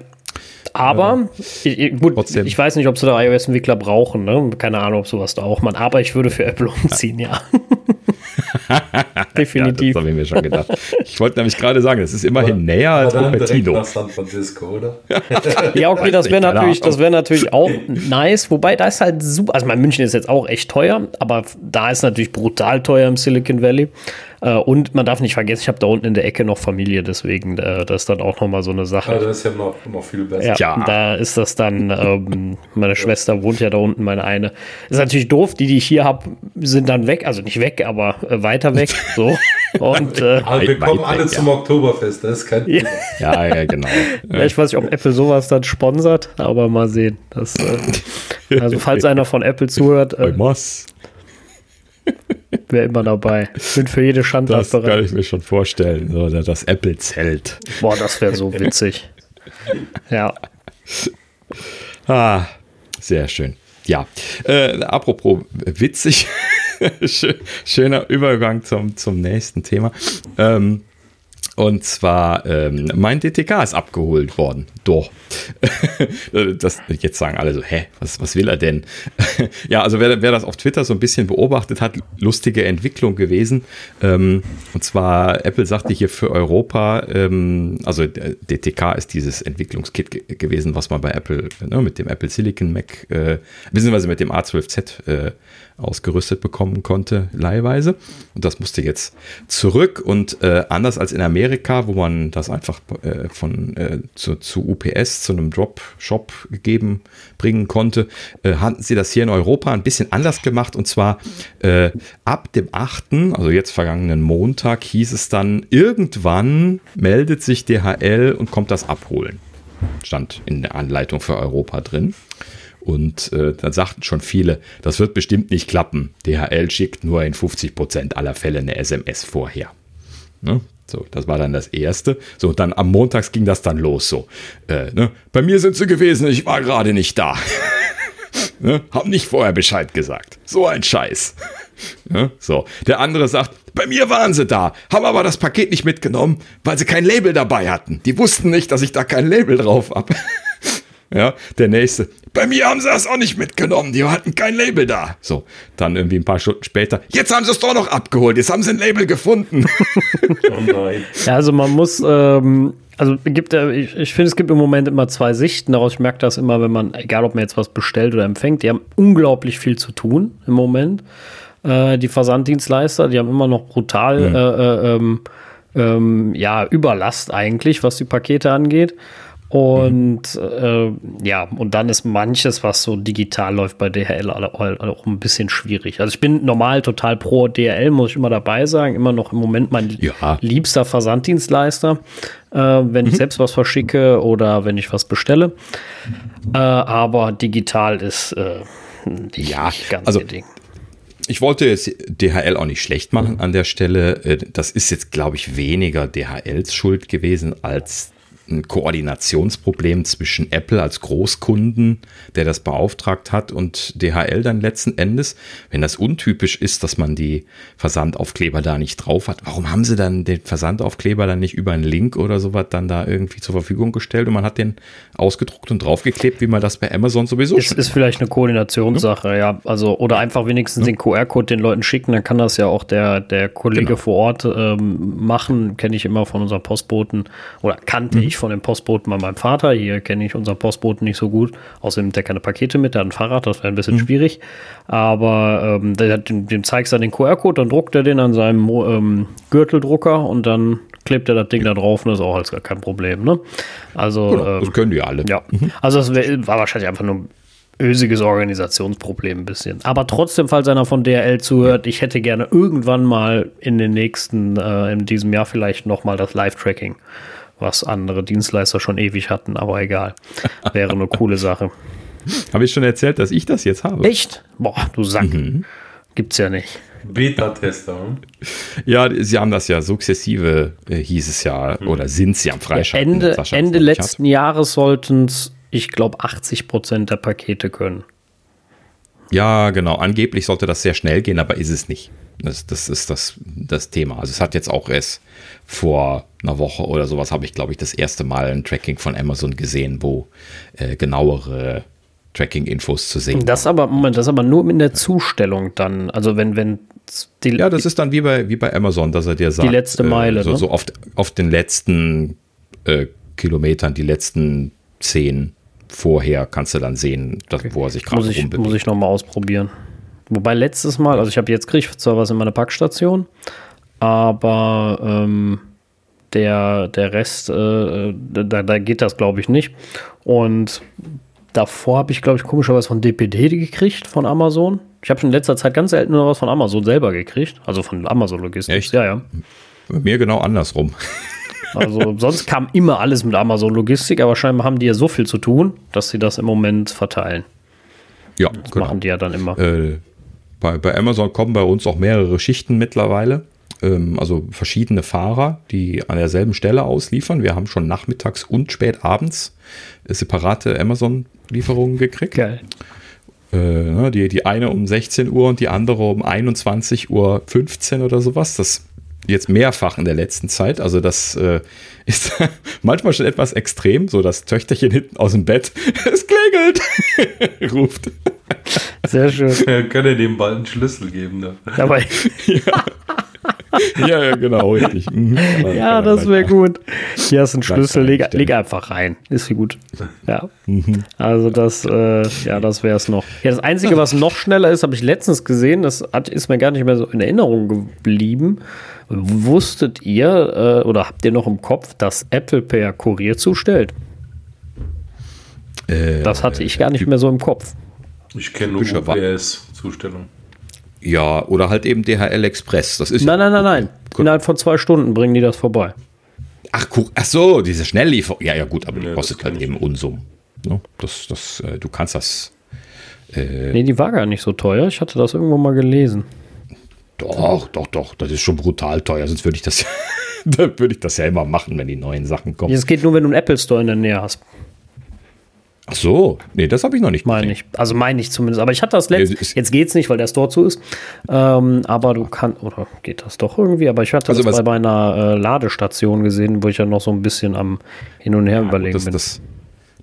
Aber, äh, ich, gut, trotzdem. ich weiß nicht, ob sie da iOS-Entwickler brauchen. Ne? Keine Ahnung, ob sowas da auch man. Aber ich würde für Apple umziehen, ja. Definitiv. Ja, das habe ich mir schon gedacht. Ich wollte nämlich gerade sagen, es ist immerhin näher als Cupertino. Nach San Francisco, oder? ja, okay, das wäre natürlich, das natürlich auch nice. Wobei, da ist halt super. Also, mein München ist jetzt auch echt teuer, aber da ist natürlich brutal teuer im Silicon Valley. Äh, und man darf nicht vergessen, ich habe da unten in der Ecke noch Familie, deswegen äh, das ist dann auch nochmal so eine Sache. Ja, das ist ja noch, noch viel besser. Ja, ja. da ist das dann, ähm, meine Schwester wohnt ja da unten, meine eine. Ist natürlich doof, die, die ich hier habe, sind dann weg, also nicht weg, aber weiter weg. So. Und, äh, also wir kommen alle weg, zum ja. Oktoberfest, das ist kein Problem. Ja, ja, genau. Ja, ich weiß nicht, ob Apple sowas dann sponsert, aber mal sehen. Das, äh, also falls einer von Apple zuhört. Äh, Wäre immer dabei. Bin für jede Schandtat das bereit. Das kann ich mir schon vorstellen. Oder das Apple-Zelt. Boah, das wäre so witzig. ja. Ah, sehr schön. Ja, äh, apropos witzig, schöner Übergang zum, zum nächsten Thema. Ähm, und zwar, ähm, mein DTK ist abgeholt worden. Doch. das, jetzt sagen alle so, hä, was, was will er denn? ja, also wer, wer das auf Twitter so ein bisschen beobachtet hat, lustige Entwicklung gewesen. Ähm, und zwar, Apple sagte hier für Europa, ähm, also DTK ist dieses Entwicklungskit gewesen, was man bei Apple, ne, mit dem Apple Silicon Mac, äh, beziehungsweise mit dem A12Z äh, ausgerüstet bekommen konnte, leihweise. Und das musste jetzt zurück. Und äh, anders als in Amerika, wo man das einfach äh, von äh, zu, zu, UPS, zu einem Drop-Shop gegeben bringen konnte, äh, hatten sie das hier in Europa ein bisschen anders gemacht. Und zwar äh, ab dem 8., also jetzt vergangenen Montag, hieß es dann, irgendwann meldet sich DHL und kommt das abholen. Stand in der Anleitung für Europa drin. Und äh, dann sagten schon viele, das wird bestimmt nicht klappen. DHL schickt nur in 50 Prozent aller Fälle eine SMS vorher. Ne? So, das war dann das Erste. So, dann am Montags ging das dann los. So, äh, ne? bei mir sind sie gewesen, ich war gerade nicht da. ne? Hab nicht vorher Bescheid gesagt. So ein Scheiß. ne? So, der andere sagt, bei mir waren sie da, haben aber das Paket nicht mitgenommen, weil sie kein Label dabei hatten. Die wussten nicht, dass ich da kein Label drauf habe. Ja, der nächste. Bei mir haben sie das auch nicht mitgenommen. Die hatten kein Label da. So, dann irgendwie ein paar Stunden später. Jetzt haben sie es doch noch abgeholt. Jetzt haben sie ein Label gefunden. oh nein. Ja, also man muss, ähm, also gibt ich, ich finde, es gibt im Moment immer zwei Sichten. Daraus ich merke das immer, wenn man, egal ob man jetzt was bestellt oder empfängt, die haben unglaublich viel zu tun im Moment. Äh, die Versanddienstleister, die haben immer noch brutal mhm. äh, äh, ähm, ähm, ja, Überlast eigentlich, was die Pakete angeht. Und mhm. äh, ja, und dann ist manches, was so digital läuft bei DHL, auch ein bisschen schwierig. Also ich bin normal total pro DHL, muss ich immer dabei sagen, immer noch im Moment mein ja. liebster Versanddienstleister, äh, wenn mhm. ich selbst was verschicke oder wenn ich was bestelle. Äh, aber digital ist äh, ja, also, Ding ich wollte jetzt DHL auch nicht schlecht machen an der Stelle. Äh, das ist jetzt, glaube ich, weniger DHLs Schuld gewesen als ein Koordinationsproblem zwischen Apple als Großkunden, der das beauftragt hat, und DHL dann letzten Endes. Wenn das untypisch ist, dass man die Versandaufkleber da nicht drauf hat, warum haben sie dann den Versandaufkleber dann nicht über einen Link oder sowas dann da irgendwie zur Verfügung gestellt und man hat den ausgedruckt und draufgeklebt, wie man das bei Amazon sowieso ist, ist vielleicht eine Koordinationssache, ja. ja. Also, oder einfach wenigstens ja. den QR-Code den Leuten schicken, dann kann das ja auch der, der Kollege genau. vor Ort ähm, machen, kenne ich immer von unserem Postboten oder kannte mhm. ich von dem Postboten bei meinem Vater. Hier kenne ich unseren Postboten nicht so gut. Außerdem hat er keine Pakete mit, der hat ein Fahrrad, das wäre ein bisschen mhm. schwierig. Aber ähm, der dem, dem zeigst du dann den QR-Code, dann druckt er den an seinem ähm, Gürteldrucker und dann klebt er das Ding da drauf und das ist auch als gar kein Problem. Ne? Also, genau, ähm, das können die alle. Ja, mhm. also das wär, war wahrscheinlich einfach nur ösiges Organisationsproblem ein bisschen. Aber trotzdem, falls einer von DRL zuhört, ich hätte gerne irgendwann mal in den nächsten, äh, in diesem Jahr vielleicht nochmal das Live-Tracking was andere Dienstleister schon ewig hatten, aber egal. Wäre eine coole Sache. Habe ich schon erzählt, dass ich das jetzt habe? Echt? Boah, du Sack. Mhm. Gibt's ja nicht. Beta-Tester. Ja, sie haben das ja sukzessive, äh, hieß es ja, mhm. oder sind sie am Freischalten. Ja, Ende Ende letzten hat. Jahres sollten es, ich glaube, 80 Prozent der Pakete können. Ja, genau. Angeblich sollte das sehr schnell gehen, aber ist es nicht. Das, das ist das, das Thema. Also es hat jetzt auch erst vor einer Woche oder sowas habe ich, glaube ich, das erste Mal ein Tracking von Amazon gesehen, wo äh, genauere Tracking-Infos zu sehen. Das aber, Moment, das aber nur in der Zustellung dann. Also wenn, wenn die, Ja, das ist dann wie bei, wie bei Amazon, dass er dir sagt. Die letzte äh, Meile. Äh, so, ne? so oft auf den letzten äh, Kilometern, die letzten zehn vorher kannst du dann sehen, dass, okay. wo er sich gerade rumbewegt. Muss ich nochmal ausprobieren. Wobei letztes Mal, also ich habe jetzt kriege zwar was in meiner Packstation, aber ähm, der, der Rest, äh, da, da geht das glaube ich nicht. Und davor habe ich, glaube ich, komischerweise von DPD gekriegt, von Amazon. Ich habe schon in letzter Zeit ganz selten nur was von Amazon selber gekriegt. Also von Amazon Logistics. Echt? Ja, ja. Mir genau andersrum. Also sonst kam immer alles mit Amazon Logistik, aber scheinbar haben die ja so viel zu tun, dass sie das im Moment verteilen. Ja, das genau. machen die ja dann immer. Äh, bei, bei Amazon kommen bei uns auch mehrere Schichten mittlerweile. Ähm, also verschiedene Fahrer, die an derselben Stelle ausliefern. Wir haben schon nachmittags und spät abends separate Amazon-Lieferungen gekriegt. Geil. Äh, ne, die, die eine um 16 Uhr und die andere um 21.15 Uhr oder sowas. Das jetzt mehrfach in der letzten Zeit. Also das äh, ist manchmal schon etwas extrem, so das Töchterchen hinten aus dem Bett, es klingelt, ruft. Sehr schön. Ja, kann er dem bald einen Schlüssel geben. Ne? Dabei. ja. ja, ja, genau, richtig. Mhm. Ja, das wäre gut. Hier hast du einen Schlüssel, leg, leg, einfach rein. Ist wie gut. Ja. Mhm. Also das, äh, ja, das wäre es noch. Ja, das Einzige, was noch schneller ist, habe ich letztens gesehen, das hat, ist mir gar nicht mehr so in Erinnerung geblieben. Wusstet ihr äh, oder habt ihr noch im Kopf, dass Apple per Kurier zustellt? Äh, das hatte ich gar nicht mehr so im Kopf. Ich kenne nur UPS-Zustellung. Ja, oder halt eben DHL Express. Das ist nein, nein, nein, nein. Innerhalb von zwei Stunden bringen die das vorbei. Ach, ach so, diese Schnelllieferung. Ja, ja, gut, aber die kostet halt eben Unsummen. Ne? Das, das, äh, du kannst das. Äh, nee, die war gar nicht so teuer. Ich hatte das irgendwo mal gelesen. Doch, doch, doch. Das ist schon brutal teuer. Sonst würde ich das, würde ich das ja immer machen, wenn die neuen Sachen kommen. Es geht nur, wenn du einen Apple Store in der Nähe hast. Ach so, nee, das habe ich noch nicht Meine ich. Also meine ich zumindest. Aber ich hatte das letzte. Jetzt geht es nicht, weil der Store zu ist. Ähm, aber du kannst, oder geht das doch irgendwie? Aber ich hatte also das bei meiner äh, Ladestation gesehen, wo ich ja noch so ein bisschen am Hin und Her ja, überlegen das, bin. Das,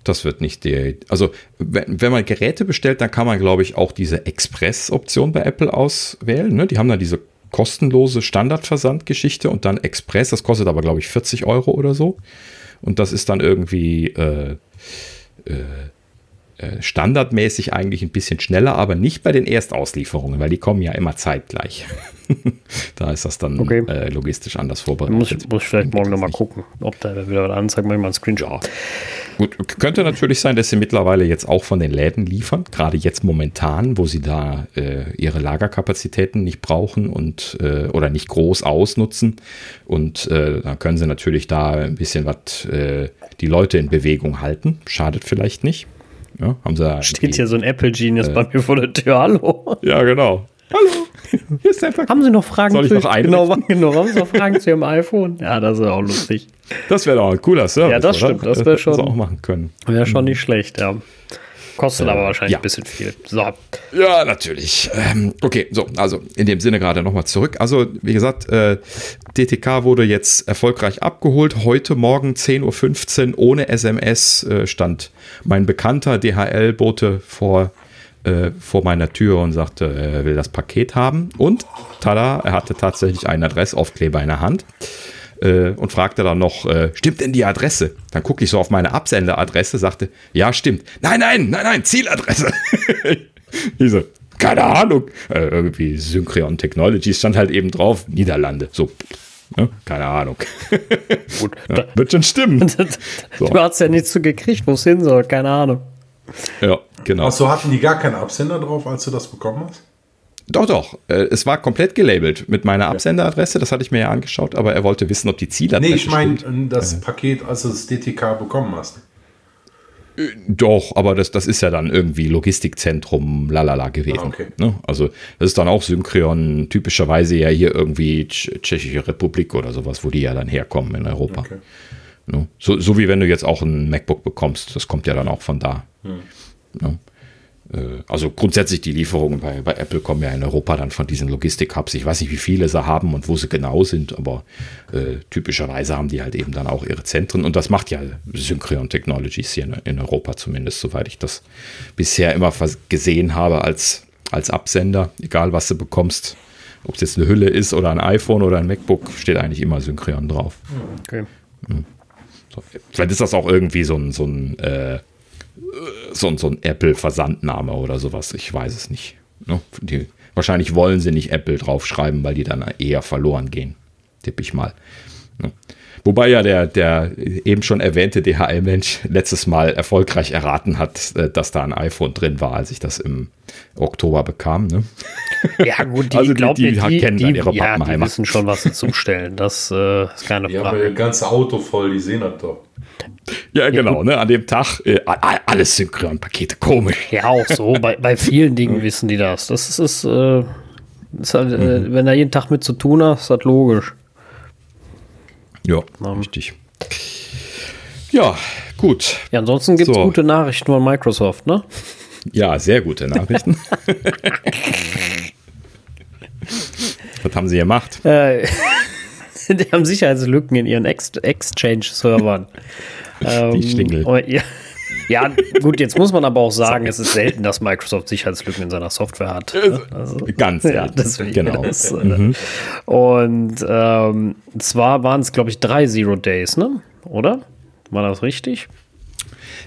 das wird nicht die. Also, wenn, wenn man Geräte bestellt, dann kann man, glaube ich, auch diese Express-Option bei Apple auswählen. Ne? Die haben da diese kostenlose Standardversandgeschichte und dann Express. Das kostet aber, glaube ich, 40 Euro oder so. Und das ist dann irgendwie äh, äh, äh, standardmäßig eigentlich ein bisschen schneller, aber nicht bei den Erstauslieferungen, weil die kommen ja immer zeitgleich. da ist das dann okay. äh, logistisch anders vorbereitet. Muss ich, muss ich vielleicht morgen nochmal gucken, ob da wieder was anzeigt, mal einen Screenshot. Gut, könnte natürlich sein, dass sie mittlerweile jetzt auch von den Läden liefern, gerade jetzt momentan, wo sie da äh, ihre Lagerkapazitäten nicht brauchen und äh, oder nicht groß ausnutzen. Und äh, dann können sie natürlich da ein bisschen was äh, die Leute in Bewegung halten. Schadet vielleicht nicht. Ja, haben sie Steht hier so ein Apple Genius bei mir vor der Tür. Hallo. Ja, genau. Hallo. Hier ist der Haben Sie noch Fragen Soll ich noch genau, genau, haben Sie noch Fragen zu Ihrem iPhone? Ja, das ist auch lustig. Das wäre doch ein cooler Service. Ja, das stimmt. Das wäre schon. Das auch machen können. Wäre schon nicht schlecht, ja. Kostet äh, aber wahrscheinlich ja. ein bisschen viel. So. Ja, natürlich. Ähm, okay, so, also in dem Sinne gerade nochmal zurück. Also, wie gesagt, äh, DTK wurde jetzt erfolgreich abgeholt. Heute Morgen 10.15 Uhr ohne SMS äh, stand mein bekannter DHL-Bote vor äh, vor meiner Tür und sagte, er will das Paket haben. Und tada, er hatte tatsächlich einen Adressaufkleber in der Hand äh, und fragte dann noch, äh, stimmt denn die Adresse? Dann gucke ich so auf meine Absenderadresse, sagte, ja, stimmt. Nein, nein, nein, nein, Zieladresse. ich so, keine Ahnung. Äh, irgendwie Synchron Technologies stand halt eben drauf, Niederlande. So, Ne? Keine Ahnung. Gut. Ja, wird schon stimmen. so. Du hast ja nichts so gekriegt, wo es hin soll. Keine Ahnung. Ja, genau. Achso, hatten die gar keinen Absender drauf, als du das bekommen hast? Doch, doch. Äh, es war komplett gelabelt mit meiner Absenderadresse. Das hatte ich mir ja angeschaut, aber er wollte wissen, ob die Zieladresse. Nee, ich meine das Paket, als du das DTK bekommen hast. Äh, doch, aber das, das ist ja dann irgendwie Logistikzentrum lalala gewesen. Ah, okay. ne? Also das ist dann auch Synchron, typischerweise ja hier irgendwie Tschechische Republik oder sowas, wo die ja dann herkommen in Europa. Okay. Ne? So, so wie wenn du jetzt auch ein MacBook bekommst, das kommt ja dann auch von da. Hm. Ne? Äh, also grundsätzlich die Lieferungen bei, bei Apple kommen ja in Europa dann von diesen Logistik-Hubs. Ich weiß nicht, wie viele sie haben und wo sie genau sind, aber äh, typischerweise haben die halt eben dann auch ihre Zentren. Und das macht ja Synchron Technologies hier in, in Europa zumindest, soweit ich das bisher immer gesehen habe als, als Absender. Egal, was du bekommst, ob es jetzt eine Hülle ist oder ein iPhone oder ein MacBook, steht eigentlich immer Synchron drauf. Okay. Hm. So, vielleicht ist das auch irgendwie so ein, so ein äh, so, so ein Apple-Versandname oder sowas. Ich weiß es nicht. Ne? Die, wahrscheinlich wollen sie nicht Apple draufschreiben, weil die dann eher verloren gehen. Tippe ich mal. Ne? Wobei ja der, der eben schon erwähnte DHL-Mensch letztes Mal erfolgreich erraten hat, äh, dass da ein iPhone drin war, als ich das im Oktober bekam. Ne? Ja, gut, die, also die, die, die, die kennen die, dann ihre ja, Die wissen schon, was sie zustellen. Das äh, ist keine Frage. Die haben ja das ganze Auto voll, die sehen das doch. Ja, genau, ne? An dem Tag äh, alles Synchronpakete, komisch. Ja, auch so. bei, bei vielen Dingen wissen die das. Das ist, äh, ist halt, äh, mhm. wenn da jeden Tag mit zu tun hast, ist das logisch. Ja, um. richtig. Ja, gut. Ja, ansonsten gibt es so. gute Nachrichten von Microsoft, ne? Ja, sehr gute Nachrichten. Was haben sie gemacht? Äh, die haben Sicherheitslücken in ihren Ex Exchange-Servern. Die ähm, Schlingel. Ja, ja, gut, jetzt muss man aber auch sagen, es ist selten, dass Microsoft Sicherheitslücken in seiner Software hat. Ne? Also, Ganz, ja. Deswegen genau. Das, äh, mhm. Und ähm, zwar waren es, glaube ich, drei Zero Days, ne? Oder? War das richtig?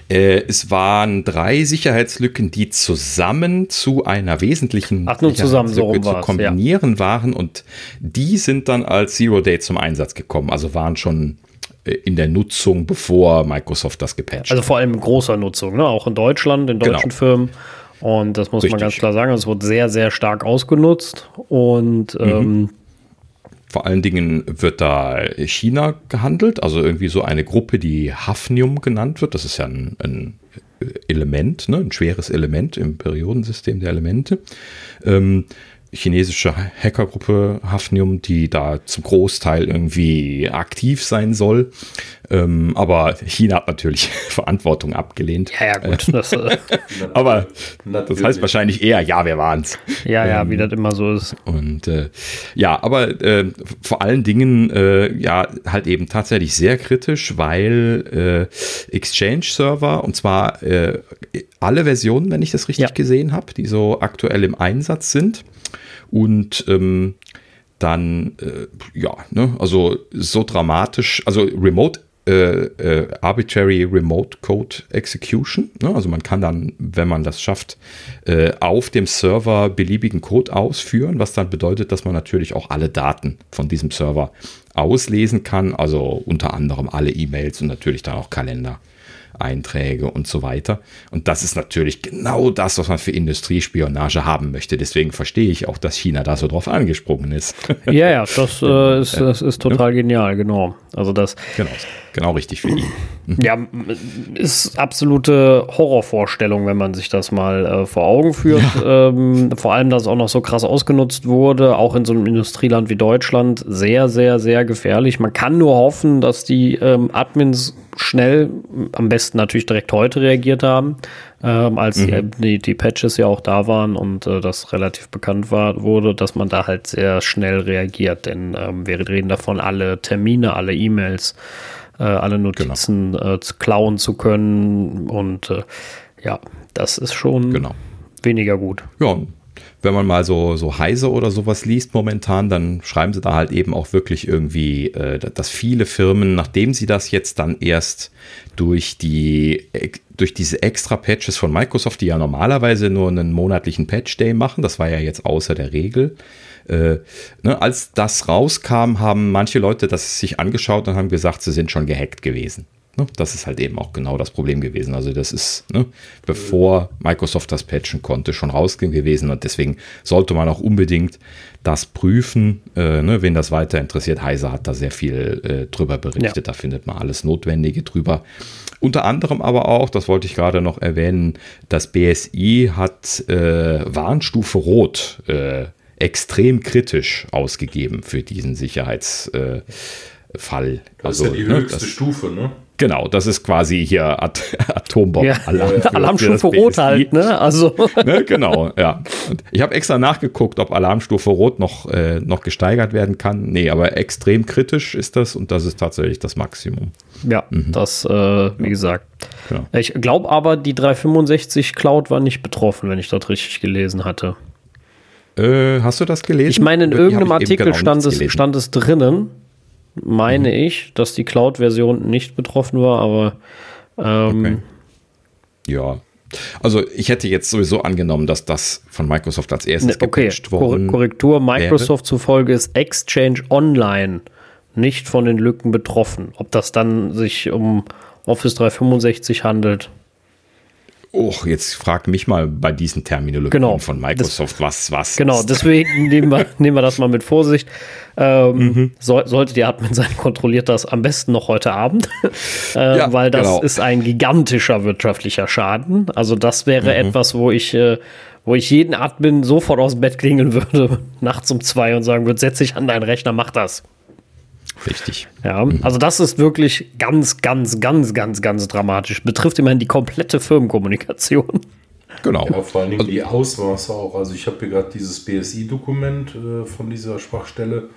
Äh, es waren drei Sicherheitslücken, die zusammen zu einer wesentlichen Ach, nur zusammen so zu kombinieren ja. waren und die sind dann als Zero Day zum Einsatz gekommen. Also waren schon in der Nutzung, bevor Microsoft das gepatcht Also vor allem in großer Nutzung, ne? auch in Deutschland, in deutschen genau. Firmen. Und das muss Richtig. man ganz klar sagen, es wurde sehr, sehr stark ausgenutzt. Und mhm. ähm, vor allen Dingen wird da China gehandelt, also irgendwie so eine Gruppe, die Hafnium genannt wird. Das ist ja ein, ein Element, ne? ein schweres Element im Periodensystem der Elemente. Ähm, chinesische Hackergruppe Hafnium, die da zum Großteil irgendwie aktiv sein soll. Ähm, aber China hat natürlich Verantwortung abgelehnt. Ja, ja, gut. Das, äh, aber das heißt wahrscheinlich eher, ja, wir waren's. Ja, ja, ähm, wie das immer so ist. Und äh, ja, aber äh, vor allen Dingen, äh, ja, halt eben tatsächlich sehr kritisch, weil äh, Exchange-Server, und zwar äh, alle Versionen, wenn ich das richtig ja. gesehen habe, die so aktuell im Einsatz sind, und ähm, dann, äh, ja, ne, also so dramatisch, also Remote äh, äh, Arbitrary Remote Code Execution. Ne? Also man kann dann, wenn man das schafft, äh, auf dem Server beliebigen Code ausführen, was dann bedeutet, dass man natürlich auch alle Daten von diesem Server auslesen kann, also unter anderem alle E-Mails und natürlich dann auch Kalender. Einträge und so weiter. Und das ist natürlich genau das, was man für Industriespionage haben möchte. Deswegen verstehe ich auch, dass China da so drauf angesprungen ist. Ja, ja, das, äh, ist, das ist total genial, genau. Also das. Genau, genau richtig für ihn. Ja, ist absolute Horrorvorstellung, wenn man sich das mal äh, vor Augen führt. Ja. Ähm, vor allem, dass es auch noch so krass ausgenutzt wurde, auch in so einem Industrieland wie Deutschland. Sehr, sehr, sehr gefährlich. Man kann nur hoffen, dass die ähm, Admins schnell, am besten natürlich direkt heute reagiert haben, ähm, als mhm. die, die, Patches ja auch da waren und äh, das relativ bekannt war, wurde, dass man da halt sehr schnell reagiert. Denn ähm, wir reden davon, alle Termine, alle E-Mails, äh, alle Notizen genau. äh, klauen zu können. Und äh, ja, das ist schon genau. weniger gut. Ja, wenn man mal so, so Heise oder sowas liest momentan, dann schreiben sie da halt eben auch wirklich irgendwie, äh, dass viele Firmen, nachdem sie das jetzt dann erst durch die durch diese extra Patches von Microsoft, die ja normalerweise nur einen monatlichen Patch Day machen, das war ja jetzt außer der Regel. Äh, ne, als das rauskam, haben manche Leute das sich angeschaut und haben gesagt, sie sind schon gehackt gewesen. Ne? Das ist halt eben auch genau das Problem gewesen. Also das ist, ne, bevor Microsoft das patchen konnte, schon rausgehen gewesen und deswegen sollte man auch unbedingt das prüfen, äh, ne, wen das weiter interessiert. Heise hat da sehr viel äh, drüber berichtet, ja. da findet man alles Notwendige drüber. Unter anderem aber auch, das wollte ich gerade noch erwähnen, das BSI hat äh, Warnstufe Rot äh, extrem kritisch ausgegeben für diesen Sicherheitsfall. Das also, ist ja die ne, höchste das, Stufe, ne? Genau, das ist quasi hier At Atombomben. Ja, Alarm Alarmstufe Rot halt, ne? Also. Ne, genau, ja. Und ich habe extra nachgeguckt, ob Alarmstufe Rot noch, äh, noch gesteigert werden kann. Nee, aber extrem kritisch ist das und das ist tatsächlich das Maximum. Ja, mhm. das, äh, wie gesagt. Ja. Ich glaube aber, die 365 Cloud war nicht betroffen, wenn ich dort richtig gelesen hatte. Äh, hast du das gelesen? Ich meine, in irgendeinem Artikel genau stand, es, stand es drinnen meine mhm. ich, dass die Cloud-Version nicht betroffen war, aber ähm, okay. ja. Also ich hätte jetzt sowieso angenommen, dass das von Microsoft als erstes ne, okay. gepatcht worden Korrektur, Microsoft wäre. zufolge ist Exchange Online nicht von den Lücken betroffen. Ob das dann sich um Office 365 handelt, Oh, jetzt frag mich mal bei diesen Terminologien genau. von Microsoft, das, was, was. Genau, ist. deswegen nehmen wir, nehmen wir das mal mit Vorsicht. Ähm, mhm. so, sollte die Admin sein, kontrolliert das am besten noch heute Abend, äh, ja, weil das genau. ist ein gigantischer wirtschaftlicher Schaden. Also das wäre mhm. etwas, wo ich, äh, wo ich jeden Admin sofort aus dem Bett klingeln würde, nachts um zwei und sagen würde, setz dich an deinen Rechner, mach das. Richtig. Ja, also das ist wirklich ganz, ganz, ganz, ganz, ganz dramatisch. Betrifft immerhin die komplette Firmenkommunikation. Genau. Ja, vor allen Dingen also, die Ausmaße auch. Also ich habe hier gerade dieses BSI-Dokument äh, von dieser Schwachstelle.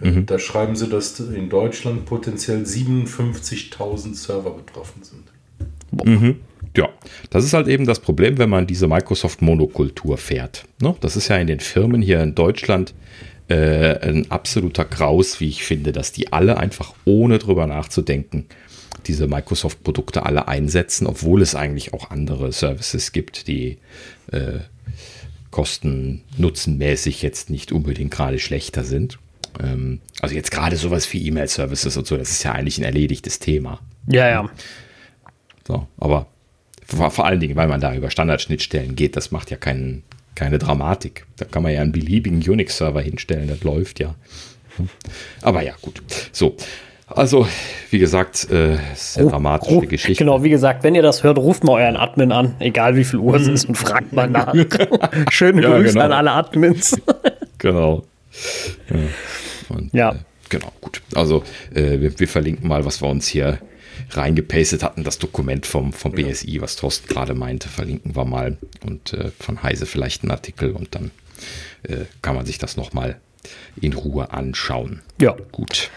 Äh, mhm. Da schreiben sie, dass in Deutschland potenziell 57.000 Server betroffen sind. Mhm. Ja, das ist halt eben das Problem, wenn man diese Microsoft-Monokultur fährt. Ne? Das ist ja in den Firmen hier in Deutschland äh, ein absoluter Graus, wie ich finde, dass die alle einfach ohne drüber nachzudenken diese Microsoft-Produkte alle einsetzen, obwohl es eigentlich auch andere Services gibt, die äh, kosten-nutzenmäßig jetzt nicht unbedingt gerade schlechter sind. Ähm, also jetzt gerade sowas wie E-Mail-Services und so, das ist ja eigentlich ein erledigtes Thema. Ja, ja. So, aber vor, vor allen Dingen, weil man da über Standardschnittstellen geht, das macht ja keinen keine Dramatik. Da kann man ja einen beliebigen Unix-Server hinstellen, das läuft ja. Aber ja, gut. So. Also, wie gesagt, äh, sehr dramatische ruf, Geschichte. Genau, wie gesagt, wenn ihr das hört, ruft mal euren Admin an, egal wie viel Uhr es ist, und fragt mal nach. Schöne ja, Grüße genau. an alle Admins. genau. Ja. Und, ja. Äh, genau, gut. Also, äh, wir, wir, verlinken mal, was wir uns hier reingepastet hatten. Das Dokument vom, vom BSI, was Thorsten gerade meinte, verlinken wir mal. Und äh, von Heise vielleicht einen Artikel und dann äh, kann man sich das nochmal in Ruhe anschauen. Ja. Gut.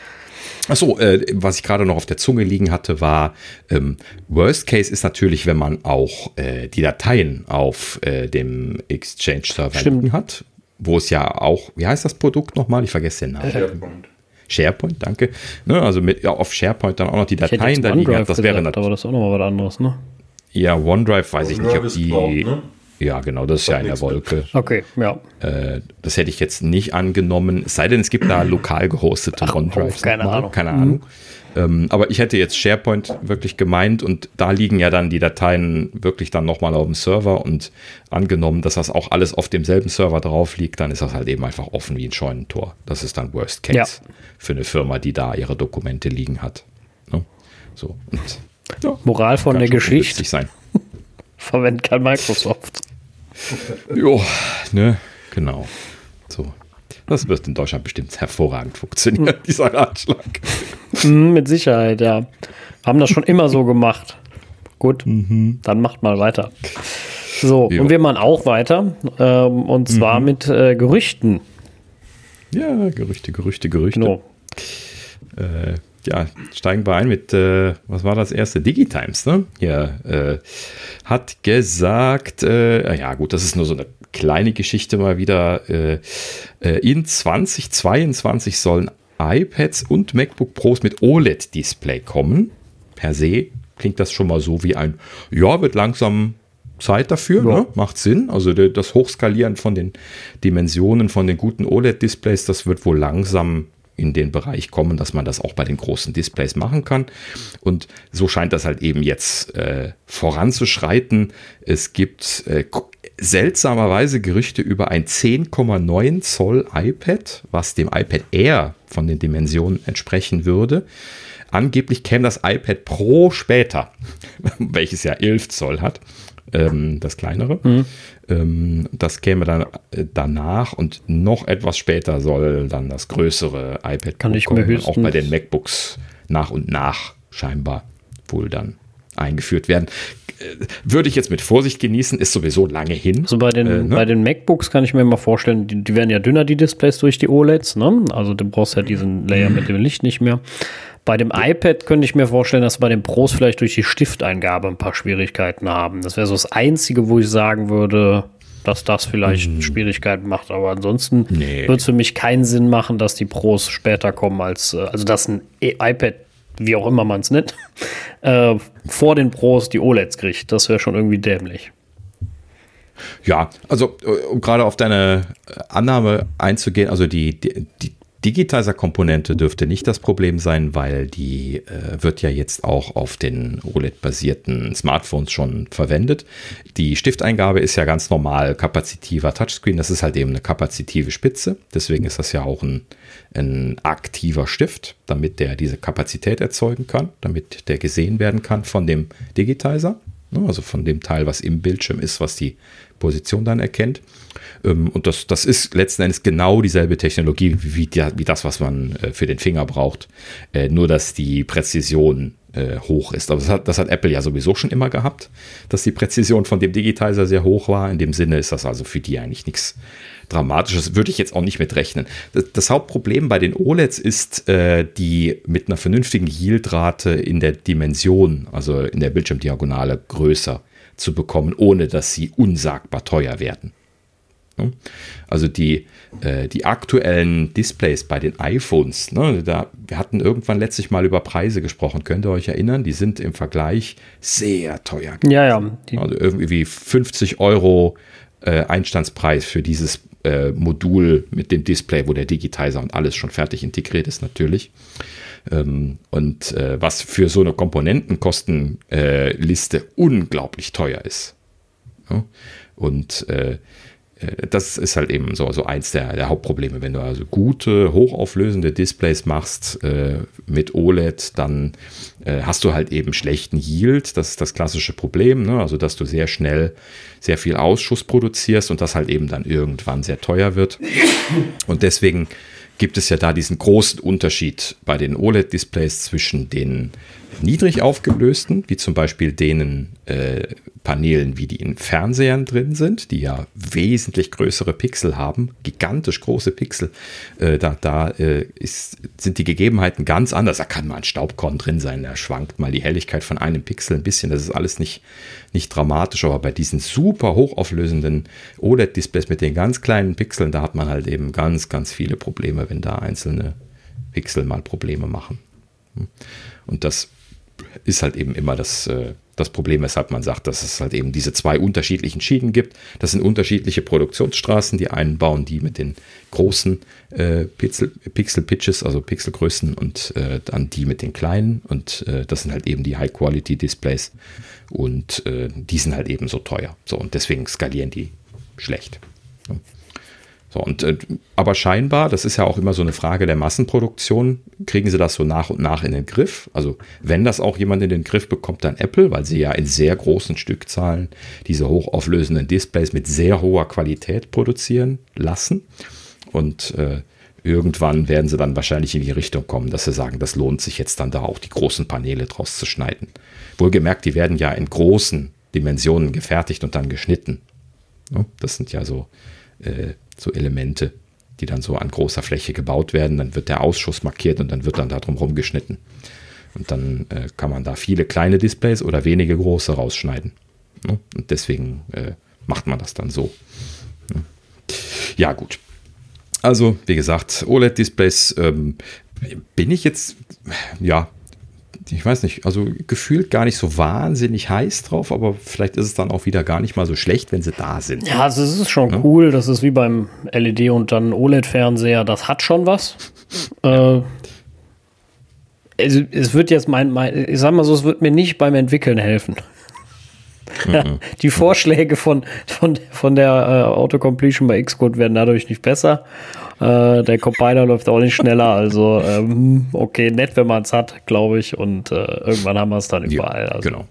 Achso, äh, was ich gerade noch auf der Zunge liegen hatte, war, ähm, Worst Case ist natürlich, wenn man auch äh, die Dateien auf äh, dem Exchange-Server liegen hat, wo es ja auch, wie heißt das Produkt nochmal? Ich vergesse den Namen. SharePoint. SharePoint, danke. Ne, also mit, ja, auf SharePoint dann auch noch die Dateien da liegen. Das wäre natürlich. Aber das ist auch noch mal was anderes, ne? Ja, OneDrive weiß OneDrive ich nicht, ob die. Cloud, ne? Ja, genau, das ist ja in der Wolke. Okay, ja. Äh, das hätte ich jetzt nicht angenommen, es sei denn, es gibt da lokal gehostete OneDrives. Keine nochmal. Ahnung. Keine Ahnung. Mhm. Ähm, aber ich hätte jetzt SharePoint wirklich gemeint und da liegen ja dann die Dateien wirklich dann nochmal auf dem Server und angenommen, dass das auch alles auf demselben Server drauf liegt, dann ist das halt eben einfach offen wie ein Scheunentor. Das ist dann Worst Case ja. für eine Firma, die da ihre Dokumente liegen hat. Ne? So. Und, ja, Moral von der Geschichte. Sein. Verwendet kein Microsoft. jo, ne, genau. So. Das wird in Deutschland bestimmt hervorragend funktionieren, hm. dieser Ratschlag. Hm, mit Sicherheit, ja. Haben das schon immer so gemacht. Gut, mhm. dann macht mal weiter. So, jo. und wir machen auch weiter. Ähm, und zwar mhm. mit äh, Gerüchten. Ja, Gerüchte, Gerüchte, Gerüchte. Genau. Äh, ja, steigen wir ein mit, äh, was war das erste? Digitimes, ne? Ja, äh, hat gesagt, äh, ja gut, das ist nur so eine kleine Geschichte mal wieder. Äh, äh, in 2022 sollen iPads und MacBook Pros mit OLED-Display kommen. Per se klingt das schon mal so wie ein, ja, wird langsam Zeit dafür, ja. ne? macht Sinn. Also das Hochskalieren von den Dimensionen von den guten OLED-Displays, das wird wohl langsam in den Bereich kommen, dass man das auch bei den großen Displays machen kann. Und so scheint das halt eben jetzt äh, voranzuschreiten. Es gibt äh, seltsamerweise Gerüchte über ein 10,9 Zoll iPad, was dem iPad Air von den Dimensionen entsprechen würde. Angeblich käme das iPad Pro später, welches ja 11 Zoll hat ähm, das kleinere. Mhm. Ähm, das käme dann äh, danach und noch etwas später soll dann das größere iPad Kann ich mir höchstens auch bei den MacBooks nach und nach scheinbar wohl dann eingeführt werden. Äh, würde ich jetzt mit Vorsicht genießen, ist sowieso lange hin. Also bei den, äh, ne? bei den MacBooks kann ich mir mal vorstellen, die, die werden ja dünner, die Displays durch die OLEDs. Ne? Also du brauchst ja diesen Layer mit dem Licht nicht mehr. Bei dem iPad könnte ich mir vorstellen, dass bei den Pros vielleicht durch die Stifteingabe ein paar Schwierigkeiten haben. Das wäre so das Einzige, wo ich sagen würde, dass das vielleicht hm. Schwierigkeiten macht. Aber ansonsten nee. wird es für mich keinen Sinn machen, dass die Pros später kommen als, äh, also dass ein iPad, wie auch immer man es nennt, äh, vor den Pros die OLEDs kriegt. Das wäre schon irgendwie dämlich. Ja, also äh, um gerade auf deine Annahme einzugehen, also die, die, die Digitizer-Komponente dürfte nicht das Problem sein, weil die äh, wird ja jetzt auch auf den OLED-basierten Smartphones schon verwendet. Die Stifteingabe ist ja ganz normal kapazitiver Touchscreen. Das ist halt eben eine kapazitive Spitze. Deswegen ist das ja auch ein, ein aktiver Stift, damit der diese Kapazität erzeugen kann, damit der gesehen werden kann von dem Digitizer. Ne, also von dem Teil, was im Bildschirm ist, was die Position dann erkennt. Ähm, und das, das ist letzten Endes genau dieselbe Technologie wie, die, wie das, was man äh, für den Finger braucht. Äh, nur, dass die Präzision äh, hoch ist. Aber das hat, das hat Apple ja sowieso schon immer gehabt, dass die Präzision von dem Digitizer sehr hoch war. In dem Sinne ist das also für die eigentlich nichts Dramatisches. Würde ich jetzt auch nicht mitrechnen. Das, das Hauptproblem bei den OLEDs ist, äh, die mit einer vernünftigen Yieldrate in der Dimension, also in der Bildschirmdiagonale, größer zu bekommen, ohne dass sie unsagbar teuer werden. Ne? Also die, äh, die aktuellen Displays bei den iPhones, ne, da, wir hatten irgendwann letztlich mal über Preise gesprochen, könnt ihr euch erinnern? Die sind im Vergleich sehr teuer. Gewesen. Ja, ja. Also irgendwie 50 Euro äh, Einstandspreis für dieses äh, Modul mit dem Display, wo der Digitizer und alles schon fertig integriert ist, natürlich. Ähm, und äh, was für so eine Komponentenkostenliste unglaublich teuer ist. Ja? Und äh, äh, das ist halt eben so, so eins der, der Hauptprobleme. Wenn du also gute, hochauflösende Displays machst äh, mit OLED, dann äh, hast du halt eben schlechten Yield. Das ist das klassische Problem. Ne? Also, dass du sehr schnell sehr viel Ausschuss produzierst und das halt eben dann irgendwann sehr teuer wird. Und deswegen gibt es ja da diesen großen Unterschied bei den OLED-Displays zwischen den niedrig aufgelösten, wie zum Beispiel denen äh, Panelen, wie die in Fernsehern drin sind, die ja wesentlich größere Pixel haben, gigantisch große Pixel. Äh, da da äh, ist, sind die Gegebenheiten ganz anders. Da kann mal ein Staubkorn drin sein, da schwankt mal die Helligkeit von einem Pixel ein bisschen. Das ist alles nicht, nicht dramatisch, aber bei diesen super hochauflösenden OLED-Displays mit den ganz kleinen Pixeln, da hat man halt eben ganz, ganz viele Probleme, wenn da einzelne Pixel mal Probleme machen. Und das ist halt eben immer das, äh, das Problem, weshalb man sagt, dass es halt eben diese zwei unterschiedlichen Schienen gibt. Das sind unterschiedliche Produktionsstraßen. Die einen bauen die mit den großen äh, Pixel, Pixel Pitches, also Pixelgrößen, und äh, dann die mit den kleinen. Und äh, das sind halt eben die High-Quality-Displays. Und äh, die sind halt eben so teuer. So, und deswegen skalieren die schlecht. So, und, äh, aber scheinbar, das ist ja auch immer so eine Frage der Massenproduktion, kriegen sie das so nach und nach in den Griff. Also wenn das auch jemand in den Griff bekommt, dann Apple, weil sie ja in sehr großen Stückzahlen diese hochauflösenden Displays mit sehr hoher Qualität produzieren lassen. Und äh, irgendwann werden sie dann wahrscheinlich in die Richtung kommen, dass sie sagen, das lohnt sich jetzt dann da auch die großen Paneele draus zu schneiden. Wohlgemerkt, die werden ja in großen Dimensionen gefertigt und dann geschnitten. Das sind ja so äh, so Elemente, die dann so an großer Fläche gebaut werden. Dann wird der Ausschuss markiert und dann wird dann darum rumgeschnitten. Und dann äh, kann man da viele kleine Displays oder wenige große rausschneiden. Ne? Und deswegen äh, macht man das dann so. Ne? Ja, gut. Also, wie gesagt, OLED-Displays ähm, bin ich jetzt, ja, ich weiß nicht, also gefühlt gar nicht so wahnsinnig heiß drauf, aber vielleicht ist es dann auch wieder gar nicht mal so schlecht, wenn sie da sind. Ja, also es ist schon ja? cool. Das ist wie beim LED und dann OLED-Fernseher. Das hat schon was. Äh, es, es, wird jetzt mein, mein, ich sag mal so, es wird mir nicht beim Entwickeln helfen. Die Vorschläge von, von, von der äh, Autocompletion bei Xcode werden dadurch nicht besser. Äh, der Compiler läuft auch nicht schneller. Also, ähm, okay, nett, wenn man es hat, glaube ich. Und äh, irgendwann haben wir es dann überall. Ja, also. Genau.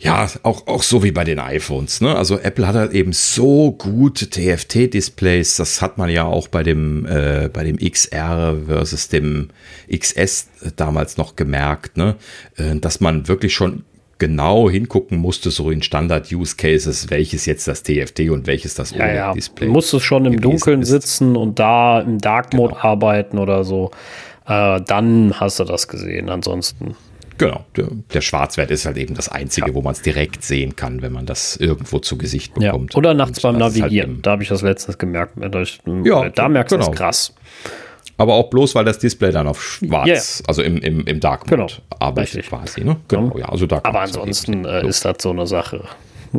Ja, auch, auch so wie bei den iPhones. Ne? Also Apple hat halt eben so gute TFT-Displays. Das hat man ja auch bei dem, äh, bei dem XR versus dem XS damals noch gemerkt, ne? Äh, dass man wirklich schon genau hingucken musste, so in Standard-Use-Cases, welches jetzt das TFT und welches das ja, ja. Display. Du musstest schon im Dunkeln ist. sitzen und da im Dark Mode genau. arbeiten oder so. Äh, dann hast du das gesehen. Ansonsten. Genau, der, der, Schwarzwert ist halt eben das Einzige, ja. wo man es direkt sehen kann, wenn man das irgendwo zu Gesicht bekommt. Ja. Oder nachts beim halt Navigieren. Halt da habe ich das letztens gemerkt. Ja, da merkst du genau. es krass. Aber auch bloß, weil das Display dann auf schwarz, yeah. also im, im, im Dark Mode genau. arbeitet Richtig. quasi. Ne? Genau, ja, also da Aber ansonsten äh, ist das so eine Sache.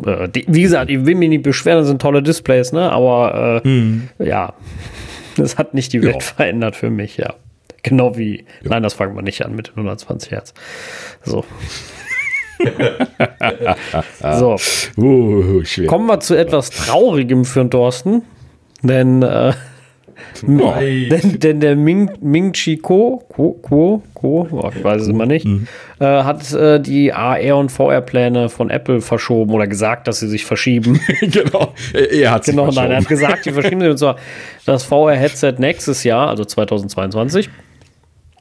Äh, die, wie gesagt, ich will mich nicht beschweren, das sind tolle Displays, ne? aber äh, hm. ja, das hat nicht die Welt ja. verändert für mich, ja. Genau wie, ja. nein, das fangen wir nicht an mit den 120 Hertz. So. so. Uh, Kommen wir zu etwas Traurigem für den Thorsten. Denn äh, denn, denn, der Ming, Ming Chi Ko, Ko, Ko, Ko oh, ich weiß es immer nicht, mhm. äh, hat äh, die AR- und VR-Pläne von Apple verschoben oder gesagt, dass sie sich verschieben. genau, er hat genau, nein, er hat gesagt, die verschieben sich und zwar das VR-Headset nächstes Jahr, also 2022.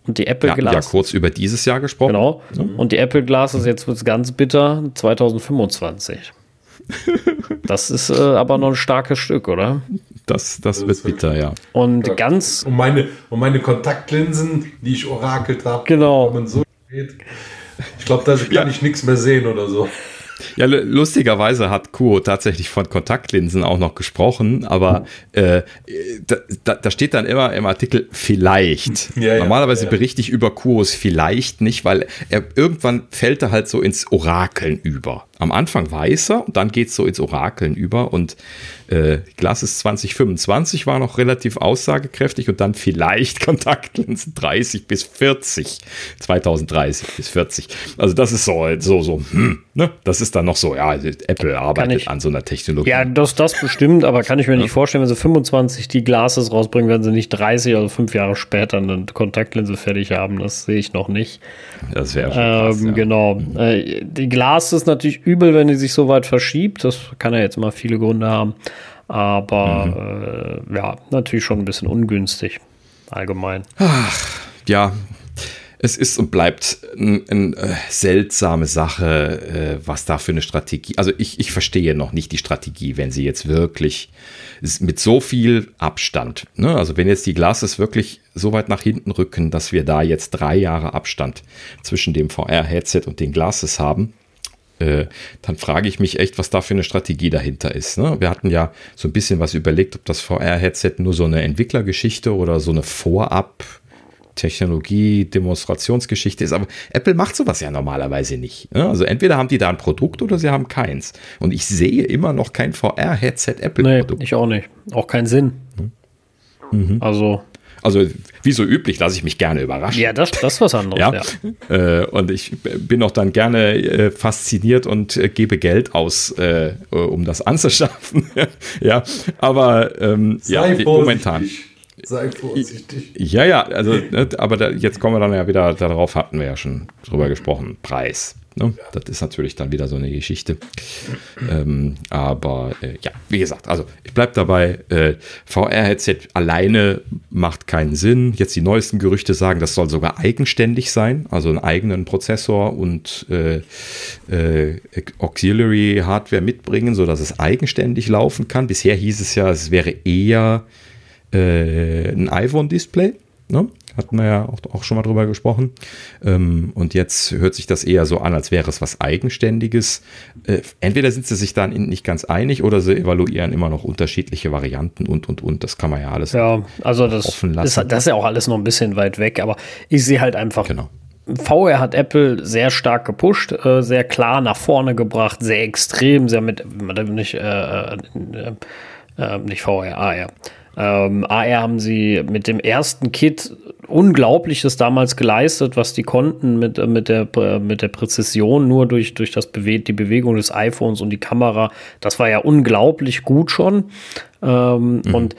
Und die Apple ja, Glass. Ja, kurz über dieses Jahr gesprochen. Genau. Mhm. Und die Apple Glass ist jetzt ganz bitter 2025. Das ist äh, aber noch ein starkes Stück, oder? Das, das, wird bitter, ja. Und ja. ganz. Und meine, und meine Kontaktlinsen, die ich orakelt habe, genau. wenn man so geht. Ich glaube, da kann ja. ich nichts mehr sehen oder so. Ja, lustigerweise hat Kuo tatsächlich von Kontaktlinsen auch noch gesprochen, aber äh, da, da, steht dann immer im Artikel vielleicht. Ja, Normalerweise ja, berichte ich über Kuos vielleicht nicht, weil er irgendwann fällt er halt so ins Orakeln über. Am Anfang weiß er und dann geht es so ins Orakeln über und äh, Glasses 2025 war noch relativ aussagekräftig und dann vielleicht Kontaktlinsen 30 bis 40, 2030 bis 40. Also das ist so, so, so, hm, ne? Das ist dann noch so, ja, Apple arbeitet an so einer Technologie. Ja, das, das bestimmt, aber kann ich mir ja. nicht vorstellen, wenn sie 25 die Glasses rausbringen, werden sie nicht 30 oder 5 Jahre später eine Kontaktlinse fertig haben. Das sehe ich noch nicht. Das wäre ähm, ja. Genau. Äh, die Glas ist natürlich übel, wenn die sich so weit verschiebt. Das kann ja jetzt mal viele Gründe haben. Aber mhm. äh, ja, natürlich schon ein bisschen ungünstig allgemein. Ach, ja, es ist und bleibt eine ein, äh, seltsame Sache, äh, was da für eine Strategie. Also ich, ich verstehe noch nicht die Strategie, wenn sie jetzt wirklich mit so viel Abstand, ne? also wenn jetzt die Glasses wirklich so weit nach hinten rücken, dass wir da jetzt drei Jahre Abstand zwischen dem VR-Headset und den Glasses haben, äh, dann frage ich mich echt, was da für eine Strategie dahinter ist. Ne? Wir hatten ja so ein bisschen was überlegt, ob das VR-Headset nur so eine Entwicklergeschichte oder so eine Vorab- Technologie, Demonstrationsgeschichte ist. Aber Apple macht sowas ja normalerweise nicht. Ne? Also entweder haben die da ein Produkt oder sie haben keins. Und ich sehe immer noch kein VR-Headset Apple-Produkt. Nee, ich auch nicht. Auch keinen Sinn. Mhm. Also also wie so üblich lasse ich mich gerne überraschen. Ja, das, das ist was anderes. ja. ja. Äh, und ich bin auch dann gerne äh, fasziniert und äh, gebe Geld aus, äh, um das anzuschaffen. ja, aber ähm, ja, momentan. Sei vorsichtig. Ja, ja, also, ne, aber da, jetzt kommen wir dann ja wieder, darauf hatten wir ja schon drüber gesprochen, Preis. Ne? Das ist natürlich dann wieder so eine Geschichte. Ähm, aber äh, ja, wie gesagt, also ich bleibe dabei, äh, VR-Headset alleine macht keinen Sinn. Jetzt die neuesten Gerüchte sagen, das soll sogar eigenständig sein, also einen eigenen Prozessor und äh, äh Auxiliary Hardware mitbringen, sodass es eigenständig laufen kann. Bisher hieß es ja, es wäre eher äh, ein iPhone-Display. Ne? Hatten wir ja auch, auch, schon mal drüber gesprochen. Ähm, und jetzt hört sich das eher so an, als wäre es was Eigenständiges. Äh, entweder sind sie sich dann nicht ganz einig oder sie evaluieren immer noch unterschiedliche Varianten und, und, und. Das kann man ja alles ja, also das offen lassen. Ist, das ist ja auch alles noch ein bisschen weit weg, aber ich sehe halt einfach. Genau. VR hat Apple sehr stark gepusht, äh, sehr klar nach vorne gebracht, sehr extrem, sehr mit, nicht, äh, äh, äh nicht VR, ah, ja ähm, AR haben sie mit dem ersten Kit Unglaubliches damals geleistet, was die konnten mit, äh, mit, der, äh, mit der Präzision, nur durch, durch das Bewe die Bewegung des iPhones und die Kamera. Das war ja unglaublich gut schon. Ähm, mhm. Und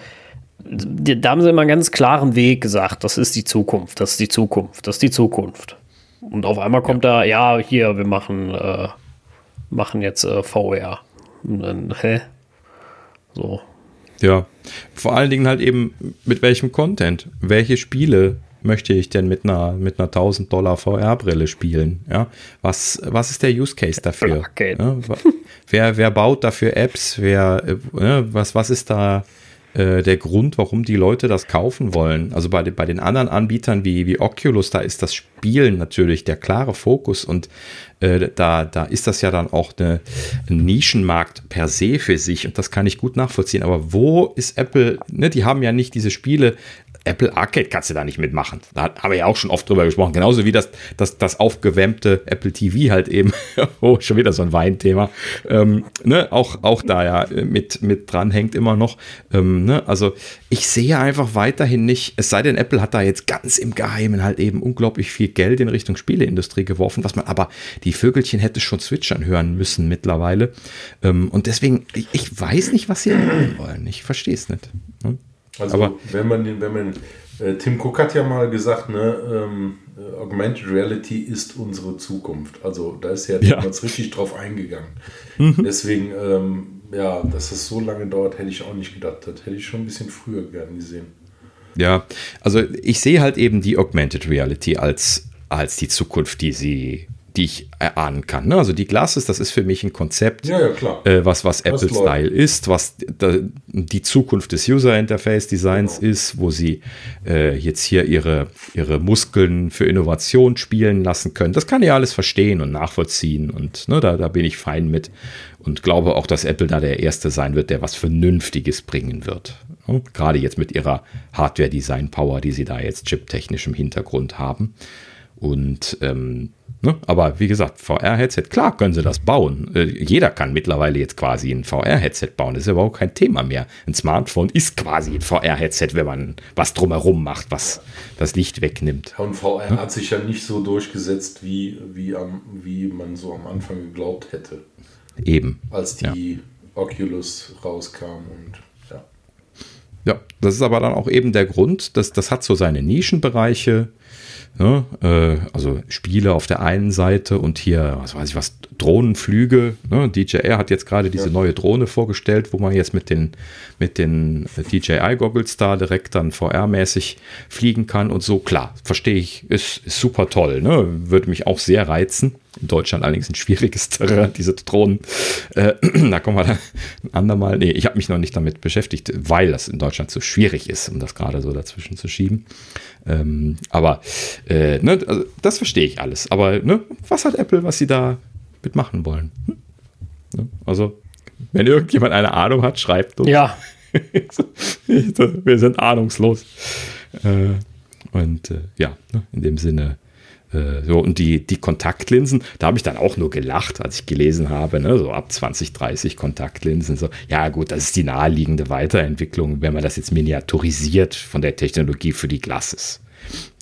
da haben sie immer einen ganz klaren Weg gesagt, das ist die Zukunft, das ist die Zukunft, das ist die Zukunft. Und auf einmal kommt ja. da, ja, hier, wir machen, äh, machen jetzt äh, VR. Und dann, hä? So, ja, vor allen Dingen halt eben mit welchem Content. Welche Spiele möchte ich denn mit einer, mit einer 1000 Dollar VR-Brille spielen? Ja, was, was ist der Use Case dafür? Ja, wer, wer baut dafür Apps? Wer, äh, was, was ist da äh, der Grund, warum die Leute das kaufen wollen. Also bei, bei den anderen Anbietern wie, wie Oculus, da ist das Spielen natürlich der klare Fokus und äh, da, da ist das ja dann auch eine, ein Nischenmarkt per se für sich und das kann ich gut nachvollziehen. Aber wo ist Apple? Ne, die haben ja nicht diese Spiele Apple Arcade kannst du da nicht mitmachen. Da haben wir ja auch schon oft drüber gesprochen. Genauso wie das, das, das aufgewärmte Apple TV halt eben. oh, schon wieder so ein Weinthema. Ähm, ne? auch, auch da ja mit, mit dran hängt immer noch. Ähm, ne? Also ich sehe einfach weiterhin nicht, es sei denn, Apple hat da jetzt ganz im Geheimen halt eben unglaublich viel Geld in Richtung Spieleindustrie geworfen, was man aber die Vögelchen hätte schon zwitschern hören müssen mittlerweile. Ähm, und deswegen, ich, ich, weiß nicht, was sie wollen. Ich verstehe es nicht. Ne? Also Aber wenn man den, wenn man, äh, Tim Cook hat ja mal gesagt, ne, ähm, äh, Augmented Reality ist unsere Zukunft. Also da ist ja, ja. damals richtig drauf eingegangen. Mhm. Deswegen, ähm, ja, dass es so lange dauert, hätte ich auch nicht gedacht. Das hätte ich schon ein bisschen früher gern gesehen. Ja, also ich sehe halt eben die Augmented Reality als, als die Zukunft, die sie die ich erahnen kann. Ne? Also die Glasses, das ist für mich ein Konzept, ja, ja, äh, was, was Apple-Style ist, was da, die Zukunft des User-Interface-Designs genau. ist, wo sie äh, jetzt hier ihre, ihre Muskeln für Innovation spielen lassen können. Das kann ich alles verstehen und nachvollziehen und ne, da, da bin ich fein mit und glaube auch, dass Apple da der Erste sein wird, der was Vernünftiges bringen wird. Ne? Gerade jetzt mit ihrer Hardware-Design-Power, die sie da jetzt chiptechnisch im Hintergrund haben. Und ähm, Ne? Aber wie gesagt, VR-Headset, klar können sie das bauen. Äh, jeder kann mittlerweile jetzt quasi ein VR-Headset bauen. Das ist überhaupt kein Thema mehr. Ein Smartphone ist quasi ein VR-Headset, wenn man was drumherum macht, was das Licht wegnimmt. und VR ja? hat sich ja nicht so durchgesetzt, wie, wie, am, wie man so am Anfang geglaubt hätte. Eben. Als die ja. Oculus rauskam und ja. Ja, das ist aber dann auch eben der Grund, dass das hat so seine Nischenbereiche Ne? Äh, also Spiele auf der einen Seite und hier, was weiß ich was, Drohnenflüge. Ne? DJI hat jetzt gerade diese ja. neue Drohne vorgestellt, wo man jetzt mit den, mit den DJI-Goggles da direkt dann VR-mäßig fliegen kann und so. Klar, verstehe ich, ist, ist super toll. Ne? Würde mich auch sehr reizen. In Deutschland allerdings ein schwieriges Terrain, diese Drohnen. Äh, da kommen wir dann ein andermal. Nee, ich habe mich noch nicht damit beschäftigt, weil das in Deutschland so schwierig ist, um das gerade so dazwischen zu schieben. Ähm, aber äh, ne, also das verstehe ich alles. Aber ne, was hat Apple, was sie da mitmachen wollen? Hm? Ne? Also, wenn irgendjemand eine Ahnung hat, schreibt uns. Ja. Wir sind ahnungslos. Äh, und äh, ja, ne, in dem Sinne äh, so, und die, die Kontaktlinsen, da habe ich dann auch nur gelacht, als ich gelesen habe, ne, so ab 2030 Kontaktlinsen. So, ja, gut, das ist die naheliegende Weiterentwicklung, wenn man das jetzt miniaturisiert von der Technologie für die Glasses.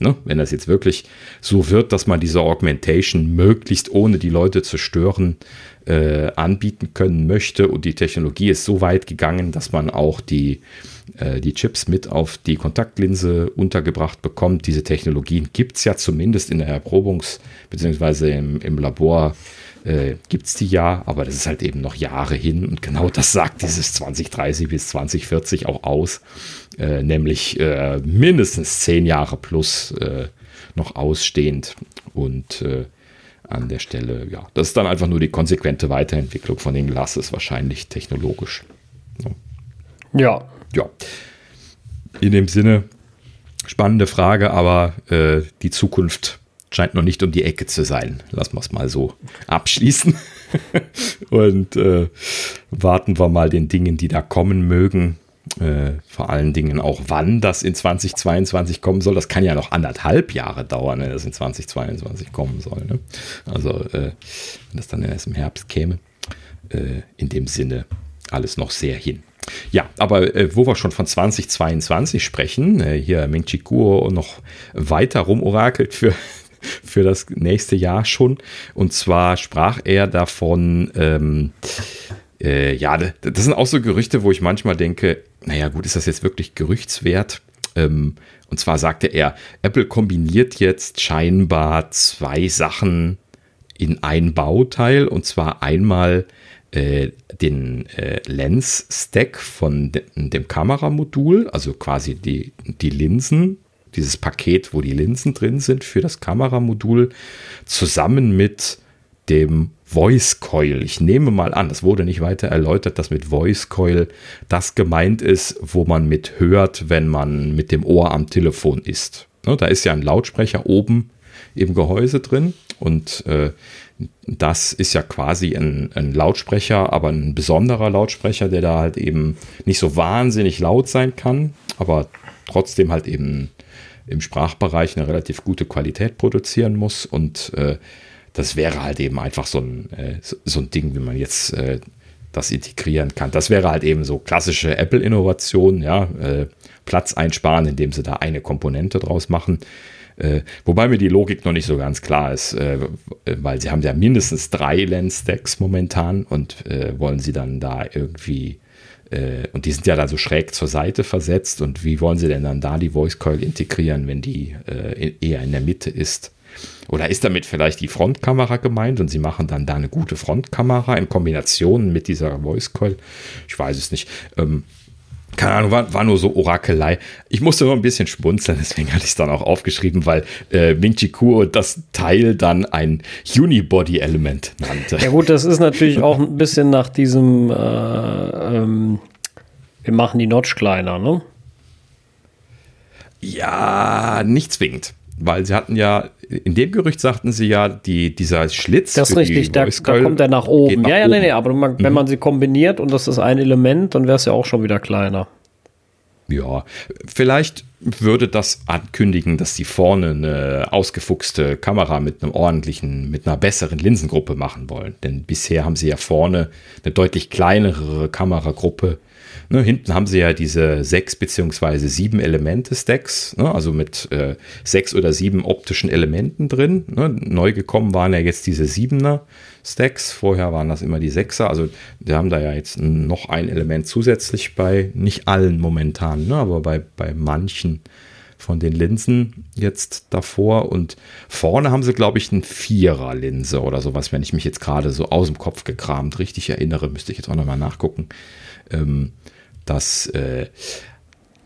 Ne, wenn das jetzt wirklich so wird, dass man diese Augmentation möglichst ohne die Leute zu stören äh, anbieten können möchte und die Technologie ist so weit gegangen, dass man auch die äh, die Chips mit auf die Kontaktlinse untergebracht bekommt. Diese Technologien gibt es ja zumindest in der Erprobungs- bzw. Im, im Labor äh, gibt es die ja, aber das ist halt eben noch Jahre hin und genau das sagt dieses 2030 bis 2040 auch aus, äh, nämlich äh, mindestens zehn Jahre plus äh, noch ausstehend und äh, an der Stelle, ja, das ist dann einfach nur die konsequente Weiterentwicklung von den Glasses, wahrscheinlich technologisch. Ja, ja, in dem Sinne, spannende Frage, aber äh, die Zukunft scheint noch nicht um die Ecke zu sein. Lassen wir es mal so abschließen. Und äh, warten wir mal den Dingen, die da kommen mögen. Äh, vor allen Dingen auch, wann das in 2022 kommen soll. Das kann ja noch anderthalb Jahre dauern, wenn das in 2022 kommen soll. Ne? Also, äh, wenn das dann erst im Herbst käme. Äh, in dem Sinne alles noch sehr hin. Ja, aber äh, wo wir schon von 2022 sprechen, äh, hier Ming Chi Kuo noch weiter rumorakelt für, für das nächste Jahr schon. Und zwar sprach er davon, ähm, äh, ja, das sind auch so Gerüchte, wo ich manchmal denke, naja, gut, ist das jetzt wirklich gerüchtswert? Ähm, und zwar sagte er, Apple kombiniert jetzt scheinbar zwei Sachen in ein Bauteil. Und zwar einmal äh, den äh, Lens-Stack von de dem Kameramodul, also quasi die, die Linsen, dieses Paket, wo die Linsen drin sind für das Kameramodul, zusammen mit dem Voice Coil. Ich nehme mal an, das wurde nicht weiter erläutert, dass mit Voice Coil das gemeint ist, wo man mit hört, wenn man mit dem Ohr am Telefon ist. Ne, da ist ja ein Lautsprecher oben im Gehäuse drin und äh, das ist ja quasi ein, ein, Lautsprecher, aber ein besonderer Lautsprecher, der da halt eben nicht so wahnsinnig laut sein kann, aber trotzdem halt eben im Sprachbereich eine relativ gute Qualität produzieren muss. Und äh, das wäre halt eben einfach so ein, äh, so ein Ding, wie man jetzt äh, das integrieren kann. Das wäre halt eben so klassische Apple-Innovation, ja, äh, Platz einsparen, indem sie da eine Komponente draus machen. Äh, wobei mir die Logik noch nicht so ganz klar ist, äh, weil sie haben ja mindestens drei Lens-Stacks momentan und äh, wollen sie dann da irgendwie äh, und die sind ja da so schräg zur Seite versetzt und wie wollen sie denn dann da die Voice Coil integrieren, wenn die äh, eher in der Mitte ist? Oder ist damit vielleicht die Frontkamera gemeint und sie machen dann da eine gute Frontkamera in Kombination mit dieser Voice Coil? Ich weiß es nicht. Ähm, keine Ahnung, war, war, nur so Orakelei. Ich musste nur ein bisschen spunzeln, deswegen hatte ich es dann auch aufgeschrieben, weil äh, Ming Chi Kuo das Teil dann ein Unibody-Element nannte. Ja gut, das ist natürlich auch ein bisschen nach diesem, äh, ähm, wir machen die Notch kleiner, ne? Ja, nicht zwingend. Weil sie hatten ja, in dem Gerücht sagten sie ja, die, dieser Schlitz. Das ist richtig, da, da, kommt er nach oben. Nach ja, ja, oben. nee, nee, aber man, wenn mhm. man sie kombiniert und das ist ein Element, dann wäre es ja auch schon wieder kleiner. Ja, vielleicht würde das ankündigen, dass sie vorne eine ausgefuchste Kamera mit einem ordentlichen, mit einer besseren Linsengruppe machen wollen. Denn bisher haben sie ja vorne eine deutlich kleinere Kameragruppe. Ne, hinten haben sie ja diese sechs beziehungsweise sieben Elemente-Stacks, ne, also mit äh, sechs oder sieben optischen Elementen drin. Ne. Neu gekommen waren ja jetzt diese siebener Stacks. Vorher waren das immer die Sechser. Also wir haben da ja jetzt noch ein Element zusätzlich bei, nicht allen momentan, ne, aber bei, bei manchen von den Linsen jetzt davor. Und vorne haben sie, glaube ich, eine Vierer-Linse oder sowas, wenn ich mich jetzt gerade so aus dem Kopf gekramt richtig erinnere, müsste ich jetzt auch nochmal nachgucken. Ähm, das äh,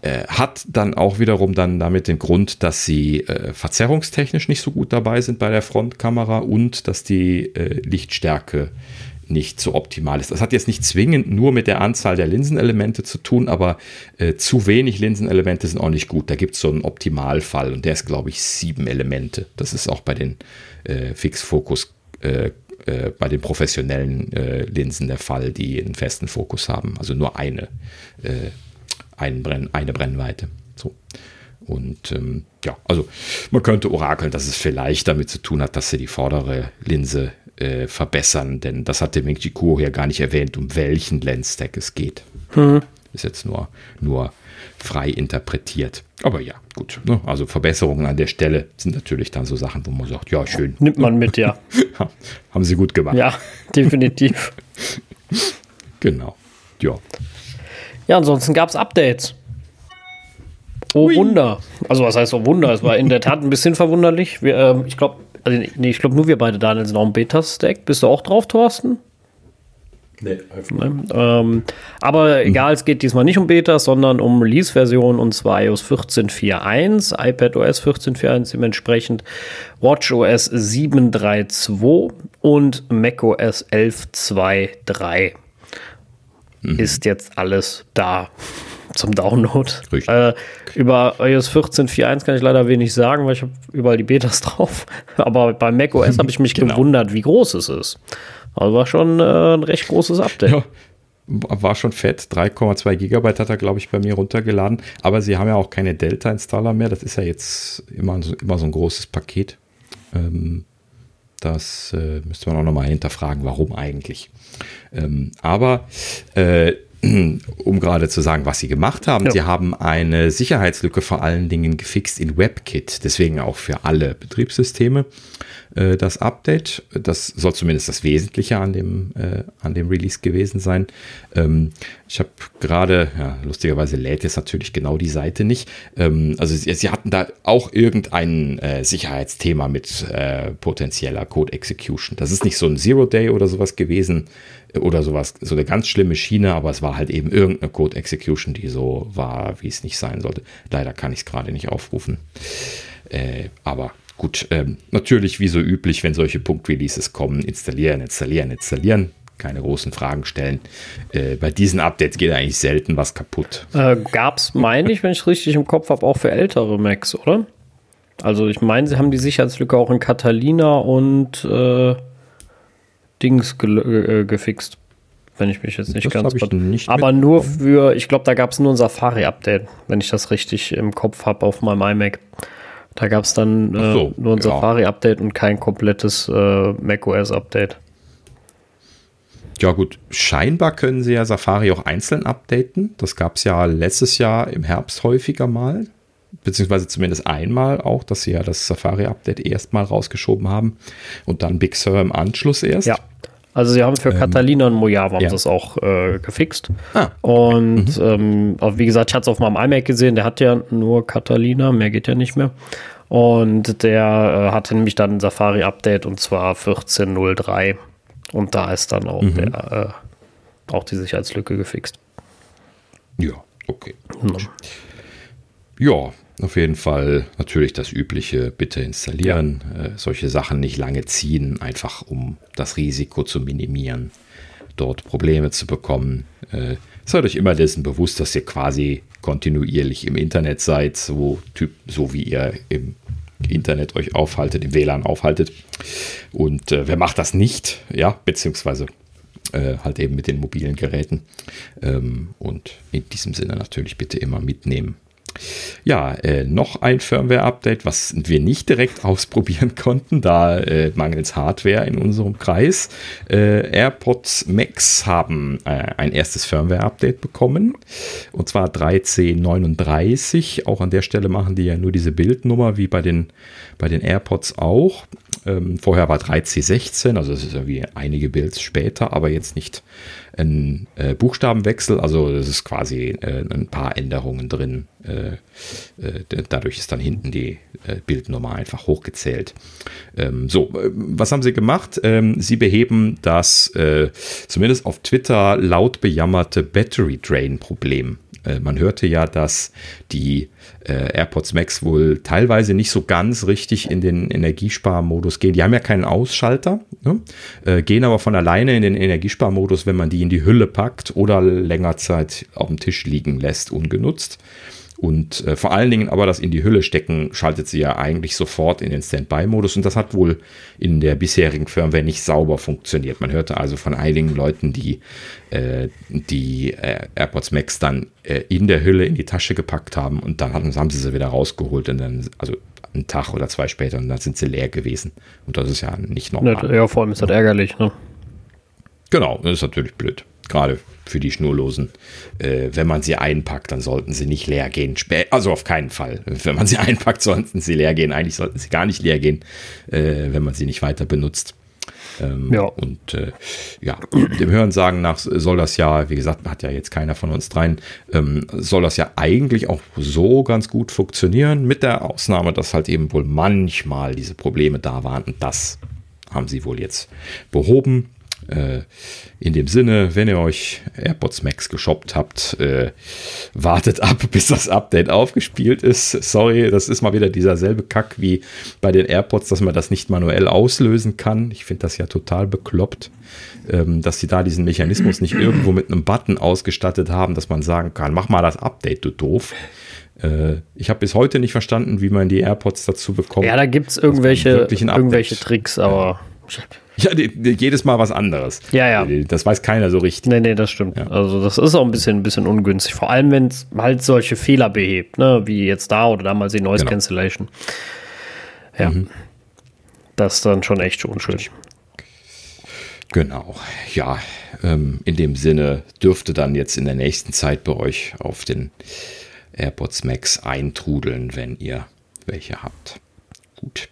äh, hat dann auch wiederum dann damit den Grund, dass sie äh, verzerrungstechnisch nicht so gut dabei sind bei der Frontkamera und dass die äh, Lichtstärke nicht so optimal ist. Das hat jetzt nicht zwingend nur mit der Anzahl der Linsenelemente zu tun, aber äh, zu wenig Linsenelemente sind auch nicht gut. Da gibt es so einen Optimalfall und der ist, glaube ich, sieben Elemente. Das ist auch bei den äh, Fixfokus äh, äh, bei den professionellen äh, Linsen der Fall, die einen festen Fokus haben. Also nur eine äh, ein Brenn, eine Brennweite. So. Und ähm, ja, also man könnte orakeln, dass es vielleicht damit zu tun hat, dass sie die vordere Linse äh, verbessern, denn das hat der Ming Kuo hier gar nicht erwähnt, um welchen Lens-Stack es geht. Hm. Ist jetzt nur, nur frei interpretiert. Aber ja, gut. Ne? Also Verbesserungen an der Stelle sind natürlich dann so Sachen, wo man sagt, ja, schön. Nimmt man mit, ja. Haben sie gut gemacht. Ja, definitiv. genau. Ja. Ja, ansonsten gab es Updates. Oh Ui. Wunder. Also was heißt oh Wunder? Es war in der Tat ein bisschen verwunderlich. Wir, ähm, ich glaube, also, nee, ich glaube nur wir beide, Daniel, sind auch im Beta-Stack. Bist du auch drauf, Thorsten? Nee, einfach nicht. Ähm, aber mhm. egal, es geht diesmal nicht um Beta, sondern um Release-Version und zwar iOS 14.4.1, iPadOS 14.4.1 dementsprechend, WatchOS 7.3.2 und macOS 11.2.3 mhm. ist jetzt alles da zum Download. Äh, über iOS 14.4.1 kann ich leider wenig sagen, weil ich habe überall die Betas drauf. Aber bei macOS habe ich mich genau. gewundert, wie groß es ist. Also war schon äh, ein recht großes Update. Ja, war schon fett. 3,2 Gigabyte hat er, glaube ich, bei mir runtergeladen. Aber sie haben ja auch keine Delta-Installer mehr. Das ist ja jetzt immer so, immer so ein großes Paket. Ähm, das äh, müsste man auch nochmal hinterfragen, warum eigentlich. Ähm, aber äh, um gerade zu sagen, was sie gemacht haben, ja. sie haben eine Sicherheitslücke vor allen Dingen gefixt in WebKit, deswegen auch für alle Betriebssysteme. Äh, das Update. Das soll zumindest das Wesentliche an dem, äh, an dem Release gewesen sein. Ähm, ich habe gerade, ja, lustigerweise lädt jetzt natürlich genau die Seite nicht. Ähm, also sie, sie, hatten da auch irgendein äh, Sicherheitsthema mit äh, potenzieller Code Execution. Das ist nicht so ein Zero Day oder sowas gewesen äh, oder sowas, so eine ganz schlimme Schiene, aber es war halt eben irgendeine Code Execution, die so war, wie es nicht sein sollte. Leider kann ich es gerade nicht aufrufen. Äh, aber Gut, ähm, natürlich wie so üblich, wenn solche Punkt-Releases kommen, installieren, installieren, installieren, keine großen Fragen stellen. Äh, bei diesen Updates geht eigentlich selten was kaputt. Äh, Gab es, meine ich, wenn ich richtig im Kopf habe, auch für ältere Macs, oder? Also ich meine, sie haben die Sicherheitslücke auch in Catalina und äh, Dings ge äh, gefixt. Wenn ich mich jetzt nicht das ganz. Ich nicht aber nur für, ich glaube, da gab es nur ein Safari-Update, wenn ich das richtig im Kopf habe auf meinem iMac. Da gab es dann äh, so, nur ein ja. Safari-Update und kein komplettes äh, macOS-Update. Ja gut, scheinbar können sie ja Safari auch einzeln updaten. Das gab es ja letztes Jahr im Herbst häufiger mal, beziehungsweise zumindest einmal auch, dass sie ja das Safari-Update erstmal rausgeschoben haben und dann Big Sur im Anschluss erst. Ja. Also sie haben für ähm, Catalina und Mojave haben ja. das auch äh, gefixt. Ah. Und mhm. ähm, wie gesagt, ich hatte es auf meinem iMac gesehen, der hat ja nur Catalina, mehr geht ja nicht mehr. Und der äh, hatte nämlich dann ein Safari-Update und zwar 14.03. Und da ist dann auch, mhm. der, äh, auch die Sicherheitslücke gefixt. Ja, okay. Mhm. Ja, auf jeden Fall natürlich das übliche, bitte installieren. Äh, solche Sachen nicht lange ziehen, einfach um das Risiko zu minimieren, dort Probleme zu bekommen. Äh, seid euch immer dessen bewusst, dass ihr quasi kontinuierlich im Internet seid, so, typ, so wie ihr im Internet euch aufhaltet, im WLAN aufhaltet. Und äh, wer macht das nicht? Ja, beziehungsweise äh, halt eben mit den mobilen Geräten. Ähm, und in diesem Sinne natürlich bitte immer mitnehmen. Ja, äh, noch ein Firmware-Update, was wir nicht direkt ausprobieren konnten, da äh, mangels Hardware in unserem Kreis. Äh, AirPods Max haben äh, ein erstes Firmware-Update bekommen und zwar 1339. Auch an der Stelle machen die ja nur diese Bildnummer wie bei den, bei den AirPods auch. Ähm, vorher war 3C16, also das ist irgendwie einige Builds später, aber jetzt nicht ein äh, Buchstabenwechsel, also es ist quasi äh, ein paar Änderungen drin. Äh, äh dadurch ist dann hinten die äh, Bildnummer einfach hochgezählt. Ähm, so, äh, was haben sie gemacht? Ähm, sie beheben das zumindest auf Twitter laut bejammerte Battery Drain Problem. Man hörte ja, dass die äh, AirPods Max wohl teilweise nicht so ganz richtig in den Energiesparmodus gehen. Die haben ja keinen Ausschalter, ne? äh, gehen aber von alleine in den Energiesparmodus, wenn man die in die Hülle packt oder länger Zeit auf dem Tisch liegen lässt, ungenutzt. Und äh, vor allen Dingen aber das in die Hülle stecken, schaltet sie ja eigentlich sofort in den Standby-Modus. Und das hat wohl in der bisherigen Firmware nicht sauber funktioniert. Man hörte also von einigen Leuten, die äh, die äh, AirPods Max dann äh, in der Hülle in die Tasche gepackt haben und dann haben, haben sie sie wieder rausgeholt und dann, also einen Tag oder zwei später und dann sind sie leer gewesen. Und das ist ja nicht normal. Ja, vor allem ist das ärgerlich, ne? Genau, das ist natürlich blöd gerade für die Schnurlosen. Äh, wenn man sie einpackt, dann sollten sie nicht leer gehen. Also auf keinen Fall. Wenn man sie einpackt, sollten sie leer gehen. Eigentlich sollten sie gar nicht leer gehen, äh, wenn man sie nicht weiter benutzt. Ähm, ja. Und äh, ja, dem Hörensagen nach soll das ja, wie gesagt, hat ja jetzt keiner von uns dreien, ähm, soll das ja eigentlich auch so ganz gut funktionieren, mit der Ausnahme, dass halt eben wohl manchmal diese Probleme da waren. Und das haben sie wohl jetzt behoben. Äh, in dem Sinne, wenn ihr euch AirPods Max geshoppt habt, äh, wartet ab, bis das Update aufgespielt ist. Sorry, das ist mal wieder dieser selbe Kack wie bei den AirPods, dass man das nicht manuell auslösen kann. Ich finde das ja total bekloppt, ähm, dass sie da diesen Mechanismus nicht irgendwo mit einem Button ausgestattet haben, dass man sagen kann, mach mal das Update, du doof. Äh, ich habe bis heute nicht verstanden, wie man die AirPods dazu bekommt. Ja, da gibt es irgendwelche, irgendwelche Tricks, aber. Ja. Ja, die, die, jedes Mal was anderes. Ja, ja. Das weiß keiner so richtig. Nee, nee, das stimmt. Ja. Also das ist auch ein bisschen, ein bisschen ungünstig. Vor allem, wenn es halt solche Fehler behebt, ne? wie jetzt da oder damals die Noise genau. Cancellation. Ja. Mhm. Das ist dann schon echt unschön. Genau. Ja, ähm, in dem Sinne dürfte dann jetzt in der nächsten Zeit bei euch auf den AirPods Max eintrudeln, wenn ihr welche habt. Gut.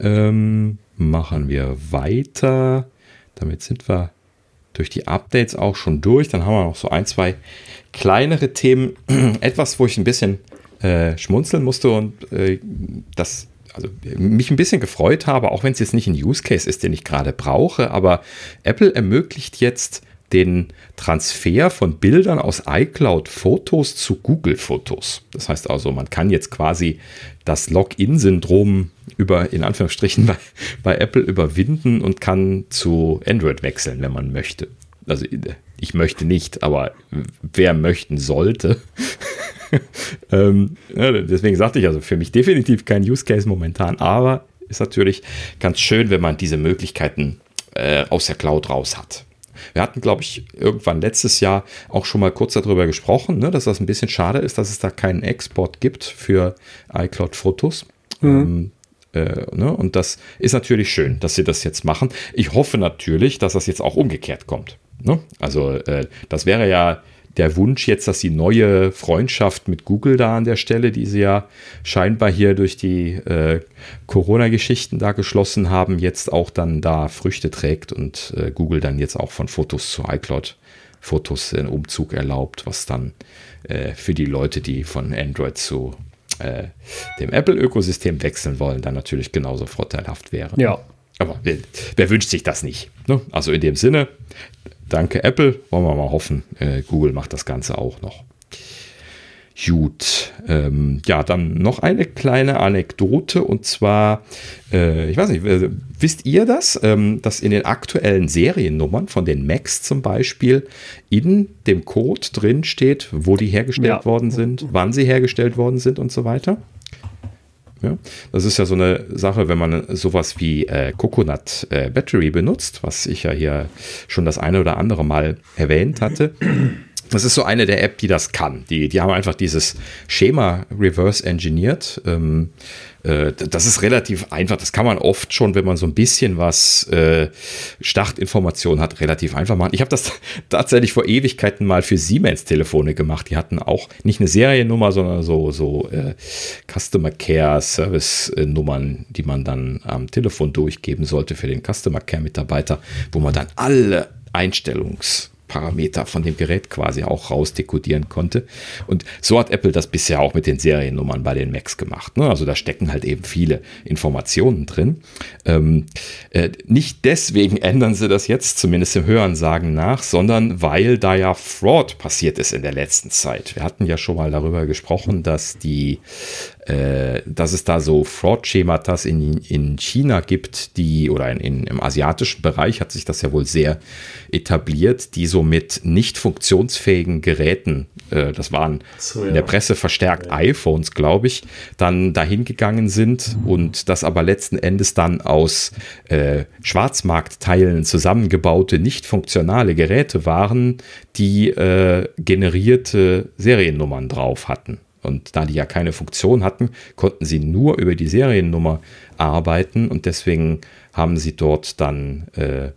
Ähm, machen wir weiter. Damit sind wir durch die Updates auch schon durch. Dann haben wir noch so ein, zwei kleinere Themen. Etwas, wo ich ein bisschen äh, schmunzeln musste und äh, das also mich ein bisschen gefreut habe, auch wenn es jetzt nicht ein Use Case ist, den ich gerade brauche, aber Apple ermöglicht jetzt den Transfer von Bildern aus iCloud Fotos zu Google Fotos. Das heißt also, man kann jetzt quasi das Login-Syndrom über, in Anführungsstrichen, bei, bei Apple überwinden und kann zu Android wechseln, wenn man möchte. Also ich möchte nicht, aber wer möchten sollte. ähm, deswegen sagte ich also für mich definitiv kein Use Case momentan, aber ist natürlich ganz schön, wenn man diese Möglichkeiten äh, aus der Cloud raus hat. Wir hatten, glaube ich, irgendwann letztes Jahr auch schon mal kurz darüber gesprochen, ne, dass das ein bisschen schade ist, dass es da keinen Export gibt für iCloud-Fotos. Mhm. Ähm, äh, ne, und das ist natürlich schön, dass sie das jetzt machen. Ich hoffe natürlich, dass das jetzt auch umgekehrt kommt. Ne? Also äh, das wäre ja der Wunsch jetzt, dass die neue Freundschaft mit Google da an der Stelle, die sie ja scheinbar hier durch die äh, Corona-Geschichten da geschlossen haben, jetzt auch dann da Früchte trägt und äh, Google dann jetzt auch von Fotos zu iCloud Fotos in Umzug erlaubt, was dann äh, für die Leute, die von Android zu äh, dem Apple-Ökosystem wechseln wollen, dann natürlich genauso vorteilhaft wäre. Ja. Aber wer, wer wünscht sich das nicht? Ne? Also in dem Sinne, danke Apple. Wollen wir mal hoffen, äh, Google macht das Ganze auch noch. Gut, ähm, ja, dann noch eine kleine Anekdote und zwar, äh, ich weiß nicht, äh, wisst ihr das, ähm, dass in den aktuellen Seriennummern von den Macs zum Beispiel in dem Code drin steht, wo die hergestellt ja. worden sind, wann sie hergestellt worden sind und so weiter? Ja, das ist ja so eine Sache, wenn man sowas wie äh, Coconut äh, Battery benutzt, was ich ja hier schon das eine oder andere Mal erwähnt hatte. das ist so eine der App, die das kann. Die, die haben einfach dieses Schema reverse engineert. Ähm, äh, das ist relativ einfach. Das kann man oft schon, wenn man so ein bisschen was äh, Startinformationen hat, relativ einfach machen. Ich habe das tatsächlich vor Ewigkeiten mal für Siemens-Telefone gemacht. Die hatten auch nicht eine Seriennummer, sondern so, so äh, Customer Care Service-Nummern, die man dann am Telefon durchgeben sollte für den Customer Care-Mitarbeiter, wo man dann alle Einstellungs- Parameter von dem Gerät quasi auch rausdekodieren konnte. Und so hat Apple das bisher auch mit den Seriennummern bei den Macs gemacht. Ne? Also da stecken halt eben viele Informationen drin. Ähm, äh, nicht deswegen ändern sie das jetzt, zumindest im Hörensagen nach, sondern weil da ja Fraud passiert ist in der letzten Zeit. Wir hatten ja schon mal darüber gesprochen, dass die dass es da so Fraud-Schematas in, in China gibt, die, oder in, in, im asiatischen Bereich hat sich das ja wohl sehr etabliert, die so mit nicht funktionsfähigen Geräten, äh, das waren so, ja. in der Presse verstärkt ja. iPhones, glaube ich, dann dahin gegangen sind und das aber letzten Endes dann aus äh, Schwarzmarktteilen zusammengebaute, nicht funktionale Geräte waren, die äh, generierte Seriennummern drauf hatten. Und da die ja keine Funktion hatten, konnten sie nur über die Seriennummer arbeiten und deswegen haben sie dort dann äh,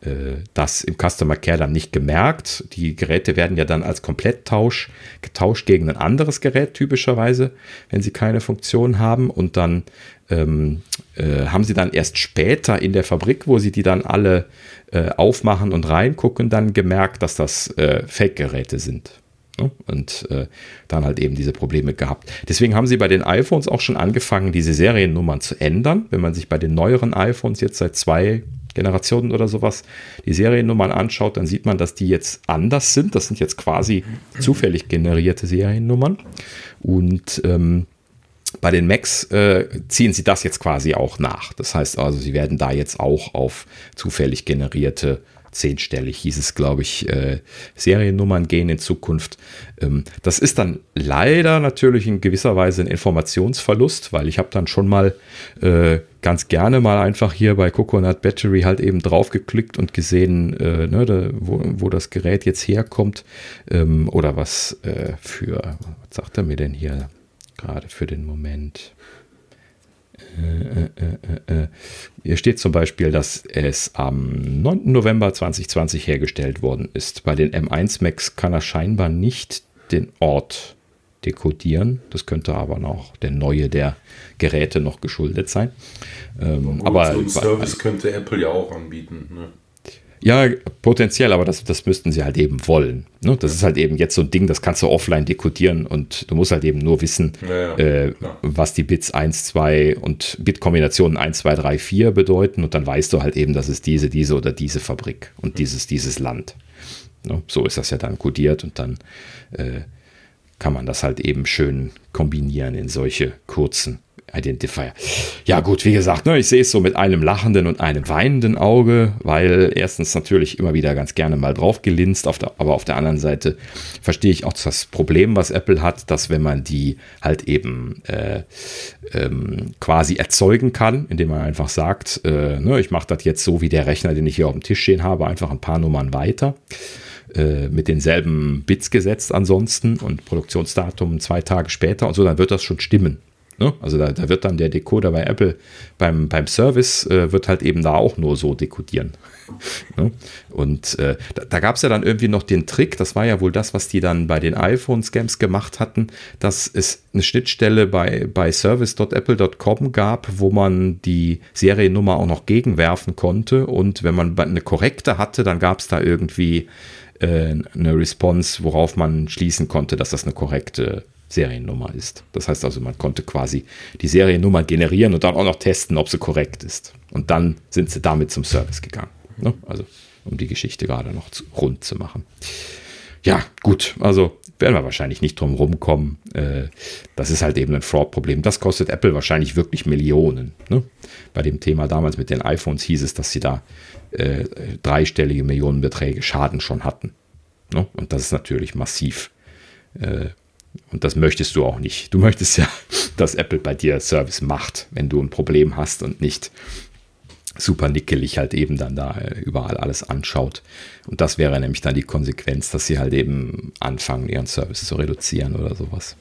äh, das im Customer Care dann nicht gemerkt. Die Geräte werden ja dann als Kompletttausch getauscht gegen ein anderes Gerät typischerweise, wenn sie keine Funktion haben und dann ähm, äh, haben sie dann erst später in der Fabrik, wo sie die dann alle äh, aufmachen und reingucken, dann gemerkt, dass das äh, Fake-Geräte sind. Ne? Und äh, dann halt eben diese Probleme gehabt. Deswegen haben sie bei den iPhones auch schon angefangen, diese Seriennummern zu ändern. Wenn man sich bei den neueren iPhones jetzt seit zwei Generationen oder sowas die Seriennummern anschaut, dann sieht man, dass die jetzt anders sind. Das sind jetzt quasi zufällig generierte Seriennummern. Und ähm, bei den Macs äh, ziehen sie das jetzt quasi auch nach. Das heißt also, sie werden da jetzt auch auf zufällig generierte zehnstellig hieß es, glaube ich, äh, Seriennummern gehen in Zukunft. Ähm, das ist dann leider natürlich in gewisser Weise ein Informationsverlust, weil ich habe dann schon mal äh, ganz gerne mal einfach hier bei Coconut Battery halt eben drauf geklickt und gesehen, äh, ne, da, wo, wo, das Gerät jetzt herkommt ähm, oder was äh, für, was sagt er mir denn hier gerade für den Moment? Äh, äh, äh, hier steht zum Beispiel, dass es am 9. November 2020 hergestellt worden ist. Bei den M1 Max kann er scheinbar nicht den Ort dekodieren. Das könnte aber noch der neue der Geräte noch geschuldet sein. Ähm, aber so einen Service könnte Apple ja auch anbieten. Ne? Ja, potenziell, aber das, das müssten sie halt eben wollen. Ne? Das ist halt eben jetzt so ein Ding, das kannst du offline dekodieren und du musst halt eben nur wissen, ja, ja, äh, was die Bits 1, 2 und Bitkombinationen 1, 2, 3, 4 bedeuten und dann weißt du halt eben, das ist diese, diese oder diese Fabrik und mhm. dieses, dieses Land. Ne? So ist das ja dann kodiert und dann äh, kann man das halt eben schön kombinieren in solche kurzen Identifier. Ja, gut, wie gesagt, ne, ich sehe es so mit einem lachenden und einem weinenden Auge, weil erstens natürlich immer wieder ganz gerne mal drauf gelinst, auf der, aber auf der anderen Seite verstehe ich auch das Problem, was Apple hat, dass wenn man die halt eben äh, ähm, quasi erzeugen kann, indem man einfach sagt, äh, ne, ich mache das jetzt so wie der Rechner, den ich hier auf dem Tisch stehen habe, einfach ein paar Nummern weiter äh, mit denselben Bits gesetzt ansonsten und Produktionsdatum zwei Tage später und so, dann wird das schon stimmen. Ne? Also da, da, wird dann der Decoder bei Apple beim, beim Service äh, wird halt eben da auch nur so dekodieren. ne? Und äh, da, da gab es ja dann irgendwie noch den Trick, das war ja wohl das, was die dann bei den iPhone-Scams gemacht hatten, dass es eine Schnittstelle bei, bei service.apple.com gab, wo man die Seriennummer auch noch gegenwerfen konnte. Und wenn man eine korrekte hatte, dann gab es da irgendwie äh, eine Response, worauf man schließen konnte, dass das eine korrekte Seriennummer ist. Das heißt also, man konnte quasi die Seriennummer generieren und dann auch noch testen, ob sie korrekt ist. Und dann sind sie damit zum Service gegangen. Ne? Also, um die Geschichte gerade noch zu, rund zu machen. Ja, gut, also werden wir wahrscheinlich nicht drum rumkommen. Äh, das ist halt eben ein Fraud-Problem. Das kostet Apple wahrscheinlich wirklich Millionen. Ne? Bei dem Thema damals mit den iPhones hieß es, dass sie da äh, dreistellige Millionenbeträge Schaden schon hatten. Ne? Und das ist natürlich massiv. Äh, und das möchtest du auch nicht. Du möchtest ja, dass Apple bei dir Service macht, wenn du ein Problem hast und nicht super nickelig halt eben dann da äh, überall alles anschaut. Und das wäre nämlich dann die Konsequenz, dass sie halt eben anfangen, ihren Service zu reduzieren oder sowas.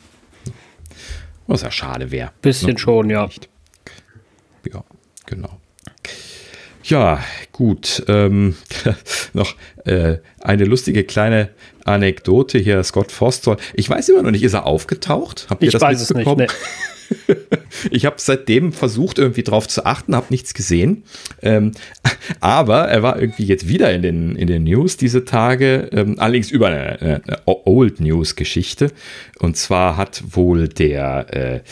Was ja schade wäre. Bisschen ne? schon, ja. Ja, genau. Ja, gut. Ähm, noch äh, eine lustige kleine Anekdote hier, Scott Forstall. Ich weiß immer noch nicht, ist er aufgetaucht? Habt ihr ich das weiß mitbekommen? es nicht. Nee. ich habe seitdem versucht, irgendwie drauf zu achten, habe nichts gesehen. Ähm, aber er war irgendwie jetzt wieder in den, in den News diese Tage, ähm, allerdings über eine, eine Old News-Geschichte. Und zwar hat wohl der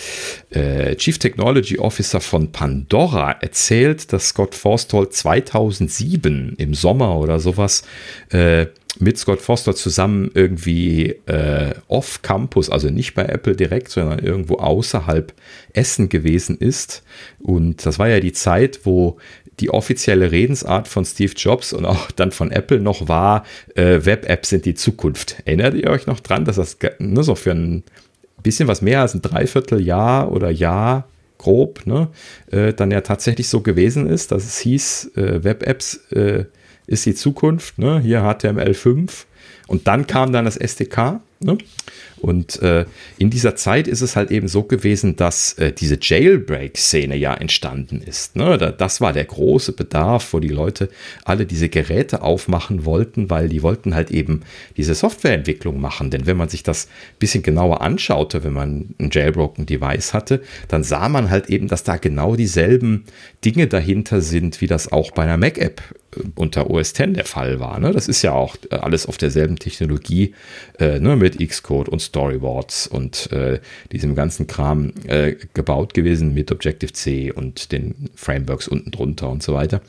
äh, äh, Chief Technology Officer von Pandora erzählt, dass Scott Forstall 2007 im Sommer oder sowas äh, mit Scott Foster zusammen irgendwie äh, off-Campus, also nicht bei Apple direkt, sondern irgendwo außerhalb Essen gewesen ist. Und das war ja die Zeit, wo die offizielle Redensart von Steve Jobs und auch dann von Apple noch war, äh, Web-Apps sind die Zukunft. Erinnert ihr euch noch dran, dass das ne, so für ein bisschen was mehr als ein Dreivierteljahr oder Jahr grob, ne, äh, dann ja tatsächlich so gewesen ist, dass es hieß, äh, Web-Apps äh, ist die Zukunft, ne? hier HTML5 und dann kam dann das SDK. Ne? Und äh, in dieser Zeit ist es halt eben so gewesen, dass äh, diese Jailbreak-Szene ja entstanden ist. Ne? Da, das war der große Bedarf, wo die Leute alle diese Geräte aufmachen wollten, weil die wollten halt eben diese Softwareentwicklung machen. Denn wenn man sich das ein bisschen genauer anschaute, wenn man ein Jailbroken Device hatte, dann sah man halt eben, dass da genau dieselben Dinge dahinter sind, wie das auch bei einer Mac-App unter OS X der Fall war. Ne? Das ist ja auch äh, alles auf derselben Technologie äh, ne? mit Xcode und Storyboards und äh, diesem ganzen Kram äh, gebaut gewesen mit Objective-C und den Frameworks unten drunter und so weiter.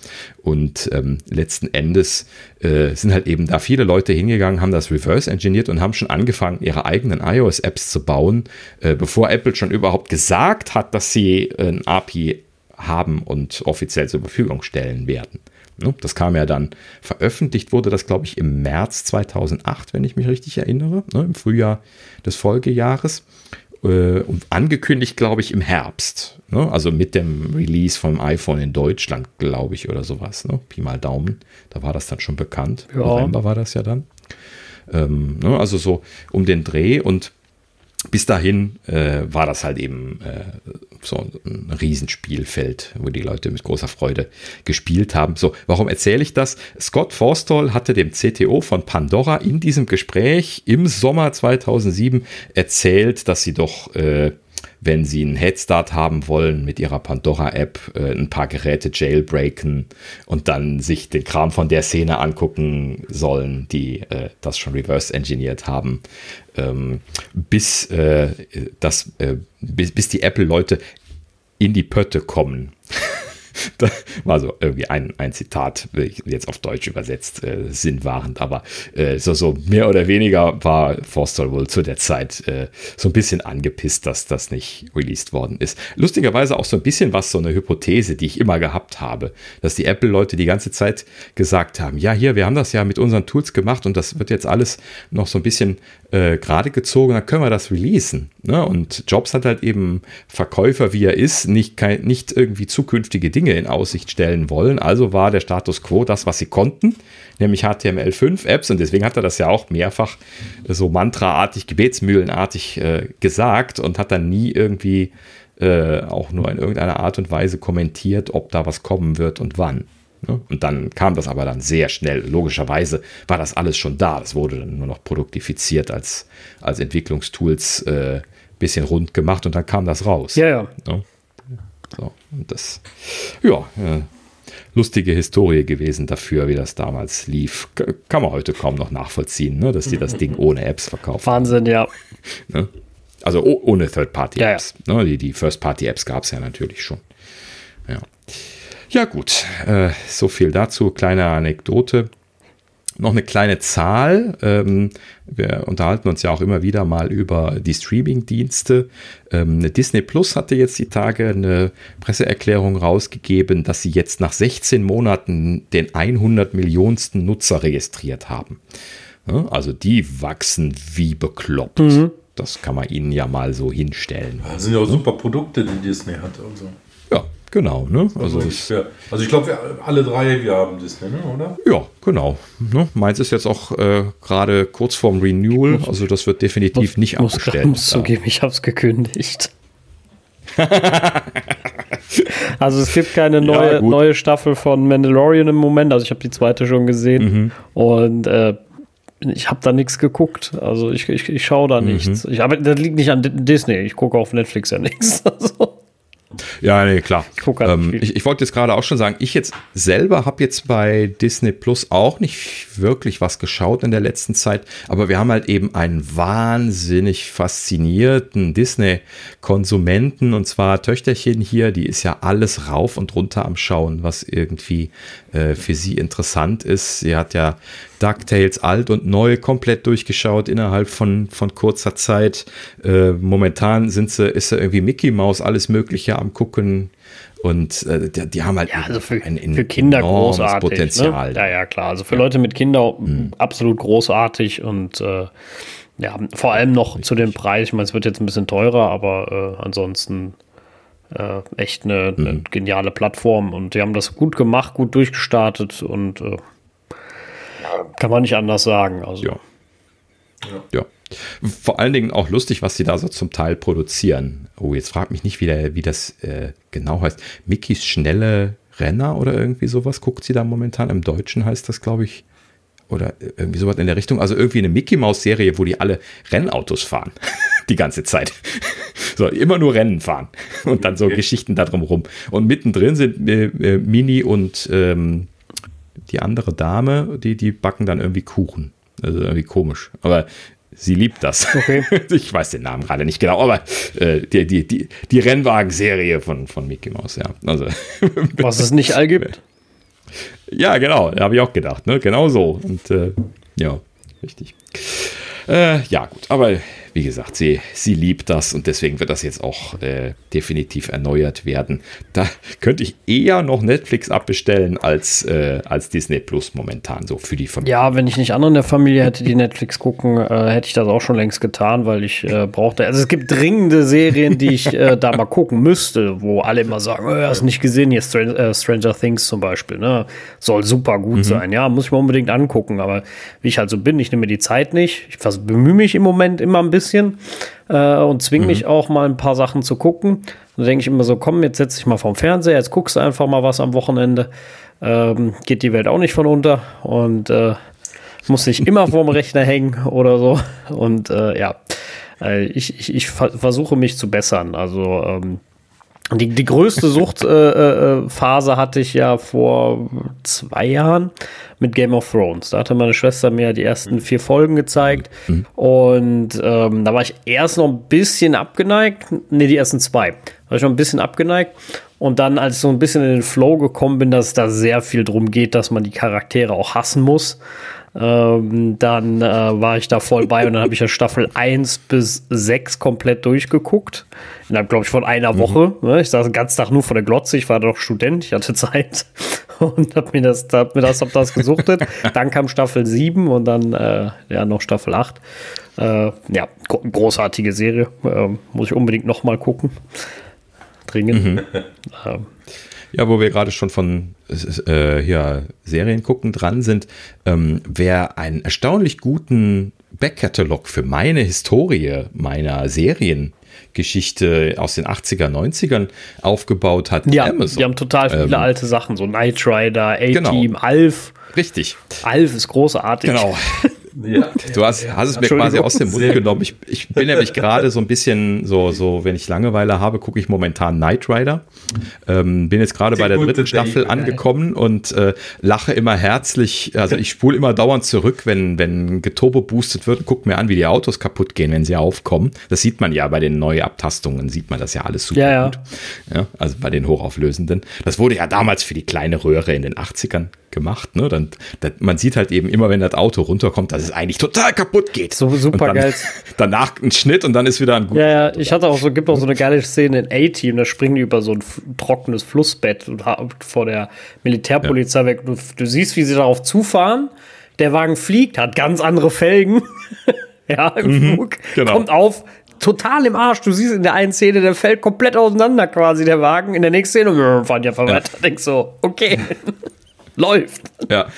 Und ähm, letzten Endes äh, sind halt eben da viele Leute hingegangen, haben das reverse engineert und haben schon angefangen, ihre eigenen iOS-Apps zu bauen, äh, bevor Apple schon überhaupt gesagt hat, dass sie ein API haben und offiziell zur Verfügung stellen werden. Ne? Das kam ja dann, veröffentlicht wurde das, glaube ich, im März 2008, wenn ich mich richtig erinnere, ne? im Frühjahr des Folgejahres. Äh, und angekündigt, glaube ich, im Herbst. Ne? Also mit dem Release vom iPhone in Deutschland, glaube ich, oder sowas. Pi mal Daumen. Da war das dann schon bekannt. Ja. November war das ja dann. Ähm, also so um den Dreh. Und bis dahin äh, war das halt eben äh, so ein Riesenspielfeld, wo die Leute mit großer Freude gespielt haben. So, warum erzähle ich das? Scott Forstall hatte dem CTO von Pandora in diesem Gespräch im Sommer 2007 erzählt, dass sie doch äh, wenn sie einen Headstart haben wollen mit ihrer Pandora-App, äh, ein paar Geräte jailbreaken und dann sich den Kram von der Szene angucken sollen, die äh, das schon reverse engineert haben, ähm, bis, äh, das, äh, bis, bis die Apple-Leute in die Pötte kommen. da war so irgendwie ein, ein Zitat, jetzt auf Deutsch übersetzt, äh, sinnwahrend, aber äh, so, so mehr oder weniger war Forster wohl zu der Zeit äh, so ein bisschen angepisst, dass das nicht released worden ist. Lustigerweise auch so ein bisschen was, so eine Hypothese, die ich immer gehabt habe, dass die Apple-Leute die ganze Zeit gesagt haben, ja, hier, wir haben das ja mit unseren Tools gemacht und das wird jetzt alles noch so ein bisschen äh, gerade gezogen, dann können wir das releasen. Ne? Und Jobs hat halt eben Verkäufer, wie er ist, nicht, nicht irgendwie zukünftige Dinge in Aussicht stellen wollen. Also war der Status quo das, was sie konnten, nämlich HTML5-Apps. Und deswegen hat er das ja auch mehrfach so mantraartig, gebetsmühlenartig äh, gesagt und hat dann nie irgendwie äh, auch nur in irgendeiner Art und Weise kommentiert, ob da was kommen wird und wann. Ne? Und dann kam das aber dann sehr schnell. Logischerweise war das alles schon da. Das wurde dann nur noch produktifiziert als, als Entwicklungstools äh, bisschen rund gemacht und dann kam das raus. Ja, ja. Ne? So, und das, ja, äh, lustige Historie gewesen dafür, wie das damals lief. Kann man heute kaum noch nachvollziehen, ne? dass die das Ding ohne Apps verkaufen. Wahnsinn, ja. Ne? Also ohne Third-Party-Apps. Ja, ja. ne? Die, die First-Party-Apps gab es ja natürlich schon. Ja. Ja, gut, äh, so viel dazu. Kleine Anekdote. Noch eine kleine Zahl. Ähm, wir unterhalten uns ja auch immer wieder mal über die Streaming-Dienste. Ähm, Disney Plus hatte jetzt die Tage eine Presseerklärung rausgegeben, dass sie jetzt nach 16 Monaten den 100 Millionsten Nutzer registriert haben. Ja, also die wachsen wie bekloppt. Mhm. Das kann man ihnen ja mal so hinstellen. Das sind ja auch super Produkte, die Disney hat. Also. Ja, Genau, ne? Also, also ich, ja. also ich glaube, alle drei, wir haben Disney, ne, oder? Ja, genau. Ne? Meins ist jetzt auch äh, gerade kurz vorm Renewal, also das wird definitiv muss, nicht muss, abgestellt. Ich muss zugeben, ich habe es gekündigt. also es gibt keine neue, ja, neue Staffel von Mandalorian im Moment. Also ich habe die zweite schon gesehen mhm. und äh, ich habe da nichts geguckt. Also ich, ich, ich schaue da mhm. nichts. Ich, aber das liegt nicht an Disney. Ich gucke auf Netflix ja nichts. Also. Ja, nee, klar. Ich, ähm, ich, ich wollte jetzt gerade auch schon sagen, ich jetzt selber habe jetzt bei Disney Plus auch nicht wirklich was geschaut in der letzten Zeit, aber wir haben halt eben einen wahnsinnig faszinierten Disney-Konsumenten und zwar Töchterchen hier, die ist ja alles rauf und runter am Schauen, was irgendwie äh, für sie interessant ist. Sie hat ja DuckTales alt und neu komplett durchgeschaut innerhalb von, von kurzer Zeit. Äh, momentan sind sie, ist sie irgendwie Mickey Mouse, alles Mögliche am gucken. Und äh, die, die, haben halt ja, also für, ein für Kinder großartig, ne? Potenzial. Ne? Ja, ja, klar. Also für ja. Leute mit Kindern mhm. absolut großartig und äh, ja, vor allem noch Richtig. zu dem Preis. Ich meine, es wird jetzt ein bisschen teurer, aber äh, ansonsten äh, echt eine, eine mhm. geniale Plattform und die haben das gut gemacht, gut durchgestartet und äh, kann man nicht anders sagen. Also. Ja. ja. Vor allen Dingen auch lustig, was sie da so zum Teil produzieren. Oh, jetzt fragt mich nicht, wie, der, wie das äh, genau heißt. Mickys schnelle Renner oder irgendwie sowas guckt sie da momentan. Im Deutschen heißt das, glaube ich, oder irgendwie sowas in der Richtung. Also irgendwie eine Mickey Maus Serie, wo die alle Rennautos fahren. die ganze Zeit. so, immer nur Rennen fahren. Und dann so okay. Geschichten da drumherum. Und mittendrin sind äh, äh, Mini und ähm, die andere Dame, die, die backen dann irgendwie Kuchen. Also irgendwie komisch. Aber sie liebt das. Okay. Ich weiß den Namen gerade nicht genau, aber äh, die, die, die, die Rennwagen-Serie von, von Mickey Mouse, ja. Also, Was es nicht all gibt. Ja, genau, habe ich auch gedacht, ne? Genau so. Und äh, ja, richtig. Äh, ja, gut, aber wie gesagt, sie, sie liebt das und deswegen wird das jetzt auch äh, definitiv erneuert werden. Da könnte ich eher noch Netflix abbestellen als, äh, als Disney Plus momentan, so für die Familie. Ja, wenn ich nicht andere in der Familie hätte, die Netflix gucken, äh, hätte ich das auch schon längst getan, weil ich äh, brauchte. Also es gibt dringende Serien, die ich äh, da mal gucken müsste, wo alle immer sagen, oh, hast nicht gesehen, hier Str Stranger Things zum Beispiel, ne? Soll super gut mhm. sein. Ja, muss ich mir unbedingt angucken, aber wie ich halt so bin, ich nehme mir die Zeit nicht. Ich bemühe mich im Moment immer ein bisschen bisschen äh, und zwinge mhm. mich auch mal ein paar Sachen zu gucken. Da denke ich immer so, komm, jetzt setz dich mal vom Fernseher, jetzt guckst du einfach mal was am Wochenende. Ähm, geht die Welt auch nicht von unter und äh, muss nicht immer vorm Rechner hängen oder so. Und äh, ja, äh, ich, ich, ich versuche mich zu bessern. Also ähm, die, die größte Suchtphase äh, äh, hatte ich ja vor zwei Jahren mit Game of Thrones. Da hatte meine Schwester mir die ersten vier Folgen gezeigt. Mhm. Und ähm, da war ich erst noch ein bisschen abgeneigt. Ne, die ersten zwei. Da war ich noch ein bisschen abgeneigt. Und dann, als ich so ein bisschen in den Flow gekommen bin, dass es da sehr viel drum geht, dass man die Charaktere auch hassen muss. Ähm, dann äh, war ich da voll bei und dann habe ich ja Staffel 1 bis 6 komplett durchgeguckt. Innerhalb, glaube ich, von einer mhm. Woche. Ne? Ich saß den ganzen Tag nur vor der Glotze. Ich war doch Student, ich hatte Zeit und habe mir das, hab mir das, hab das gesuchtet. dann kam Staffel 7 und dann äh, ja noch Staffel 8. Äh, ja, großartige Serie. Ähm, muss ich unbedingt noch mal gucken. Dringend. Mhm. Ähm, ja, wo wir gerade schon von äh, hier Serien gucken dran sind, ähm, wer einen erstaunlich guten Backkatalog für meine Historie meiner Seriengeschichte aus den 80er, 90ern aufgebaut hat. Ja, Amazon. die haben total viele ähm, alte Sachen, so Knight Rider, A-Team, genau. Alf. Richtig. Alf ist großartig. Genau. Ja, du hast, hast es mir quasi aus dem Mund genommen. Ich, ich bin nämlich gerade so ein bisschen so, so, wenn ich Langeweile habe, gucke ich momentan Knight Rider. Ähm, bin jetzt gerade bei der dritten Staffel Day. angekommen und äh, lache immer herzlich. Also ich spule immer dauernd zurück, wenn, wenn geturbo boostet wird und gucke mir an, wie die Autos kaputt gehen, wenn sie aufkommen. Das sieht man ja bei den Neuabtastungen, sieht man das ja alles super ja, gut. Ja, also bei den hochauflösenden. Das wurde ja damals für die kleine Röhre in den 80ern gemacht. Ne? Dann, dann, man sieht halt eben immer, wenn das Auto runterkommt, dass es eigentlich total kaputt geht. So super dann, geil. Danach ein Schnitt und dann ist wieder ein guter. Ja, ja, ich hatte auch so, gibt auch so eine geile Szene in A-Team, da springen die über so ein trockenes Flussbett und vor der Militärpolizei ja. weg. Du, du siehst, wie sie darauf zufahren. Der Wagen fliegt, hat ganz andere Felgen. ja, im mhm, Flug. Genau. Kommt auf, total im Arsch. Du siehst in der einen Szene, der fällt komplett auseinander quasi, der Wagen. In der nächsten Szene, fahren ja weiter. Ja. Denkst so, okay. Läuft. Ja,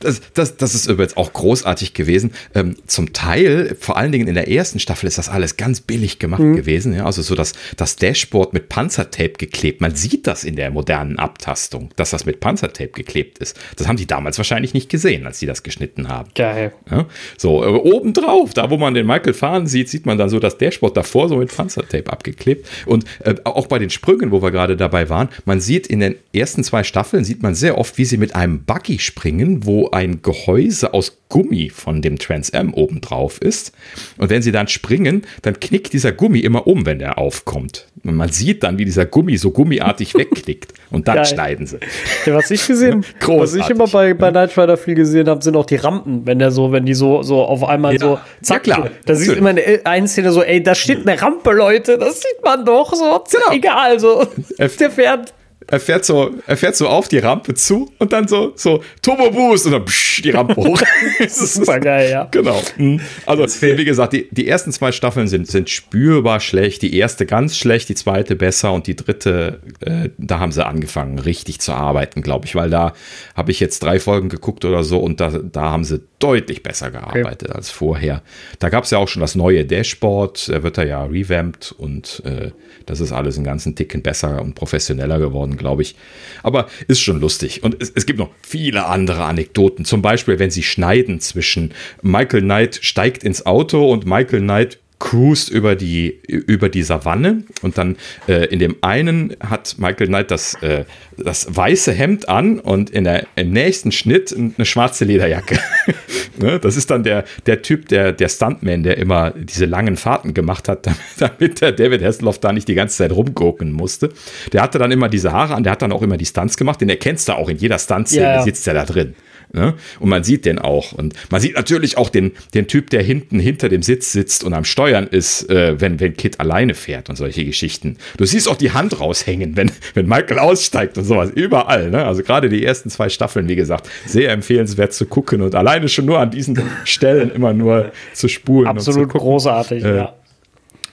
das, das, das ist übrigens auch großartig gewesen. Ähm, zum Teil, vor allen Dingen in der ersten Staffel, ist das alles ganz billig gemacht mhm. gewesen. Ja? Also so das, das Dashboard mit Panzertape geklebt. Man sieht das in der modernen Abtastung, dass das mit Panzertape geklebt ist. Das haben die damals wahrscheinlich nicht gesehen, als sie das geschnitten haben. Geil. Ja? So, äh, obendrauf, da wo man den Michael fahren sieht, sieht man dann so das Dashboard davor so mit Panzertape abgeklebt. Und äh, auch bei den Sprüngen, wo wir gerade dabei waren, man sieht in den ersten zwei Staffeln, sieht man sehr oft, wie sie mit einem Buggy springen, wo ein Gehäuse aus Gummi von dem Trans Am oben drauf ist. Und wenn sie dann springen, dann knickt dieser Gummi immer um, wenn der aufkommt. Und man sieht dann, wie dieser Gummi so gummiartig wegknickt. Und dann Geil. schneiden sie. Ja, was ich gesehen, was ich immer bei, bei Knight Rider viel gesehen habe, sind auch die Rampen, wenn der so, wenn die so, so auf einmal ja. so, zack, ja, klar. Da sieht immer eine, eine Szene so, ey, da steht eine Rampe, Leute, das sieht man doch so. Genau. Egal, so. Der fährt er fährt so, er fährt so auf die Rampe zu und dann so, so Turbo Boost und dann psch, die Rampe hoch. das ist super geil, ja. Genau. Mhm. Also, wie gesagt, die, die ersten zwei Staffeln sind, sind spürbar schlecht. Die erste ganz schlecht, die zweite besser und die dritte, äh, da haben sie angefangen, richtig zu arbeiten, glaube ich, weil da habe ich jetzt drei Folgen geguckt oder so und da, da haben sie deutlich besser gearbeitet okay. als vorher. Da gab es ja auch schon das neue Dashboard, er wird da ja revamped und äh, das ist alles einen ganzen Ticken besser und professioneller geworden, glaube ich. Aber ist schon lustig. Und es, es, gibt noch viele andere Anekdoten. Zum Beispiel, wenn sie schneiden zwischen Michael Knight steigt ins Auto und Michael Knight cruist über die, über die Savanne und dann äh, in dem einen hat Michael Knight das, äh, das weiße Hemd an und in der, im nächsten Schnitt eine schwarze Lederjacke. ne? Das ist dann der, der Typ, der, der Stuntman, der immer diese langen Fahrten gemacht hat, damit, damit der David Hasselhoff da nicht die ganze Zeit rumgucken musste. Der hatte dann immer diese Haare an, der hat dann auch immer die Stunts gemacht, den erkennst du auch in jeder Stuntszene, ja, sitzt er da drin. Ne? Und man sieht den auch. Und man sieht natürlich auch den, den Typ, der hinten hinter dem Sitz sitzt und am Steuern ist, äh, wenn, wenn Kit alleine fährt und solche Geschichten. Du siehst auch die Hand raushängen, wenn, wenn Michael aussteigt und sowas. Überall. Ne? Also gerade die ersten zwei Staffeln, wie gesagt, sehr empfehlenswert zu gucken und alleine schon nur an diesen Stellen immer nur zu spulen. Absolut großartig, äh, ja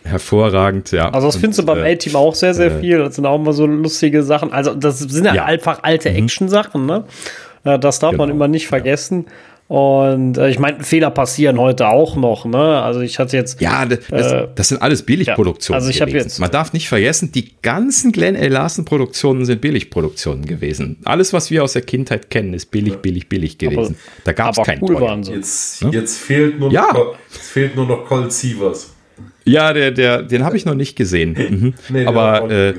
hervorragend, ja. Also das und, findest du beim äh, A-Team auch sehr, sehr äh, viel. Das sind auch immer so lustige Sachen. Also das sind ja, ja. einfach alte mhm. Action-Sachen, ne? Das darf genau. man immer nicht vergessen. Ja. Und äh, ich meine, Fehler passieren heute auch noch. Ne? Also ich hatte jetzt. Ja, das, äh, das sind alles Billigproduktionen. Ja, also ich habe jetzt. Man darf nicht vergessen, die ganzen Glenn A. Larson Produktionen sind Billigproduktionen gewesen. Alles, was wir aus der Kindheit kennen, ist billig, billig, billig gewesen. Aber, da gab es keinen cool waren sie. Jetzt, ne? jetzt, fehlt nur ja. noch, jetzt fehlt nur noch Colt Sievers. Ja, der, der, den habe ich noch nicht gesehen. Mhm. nee, Aber äh,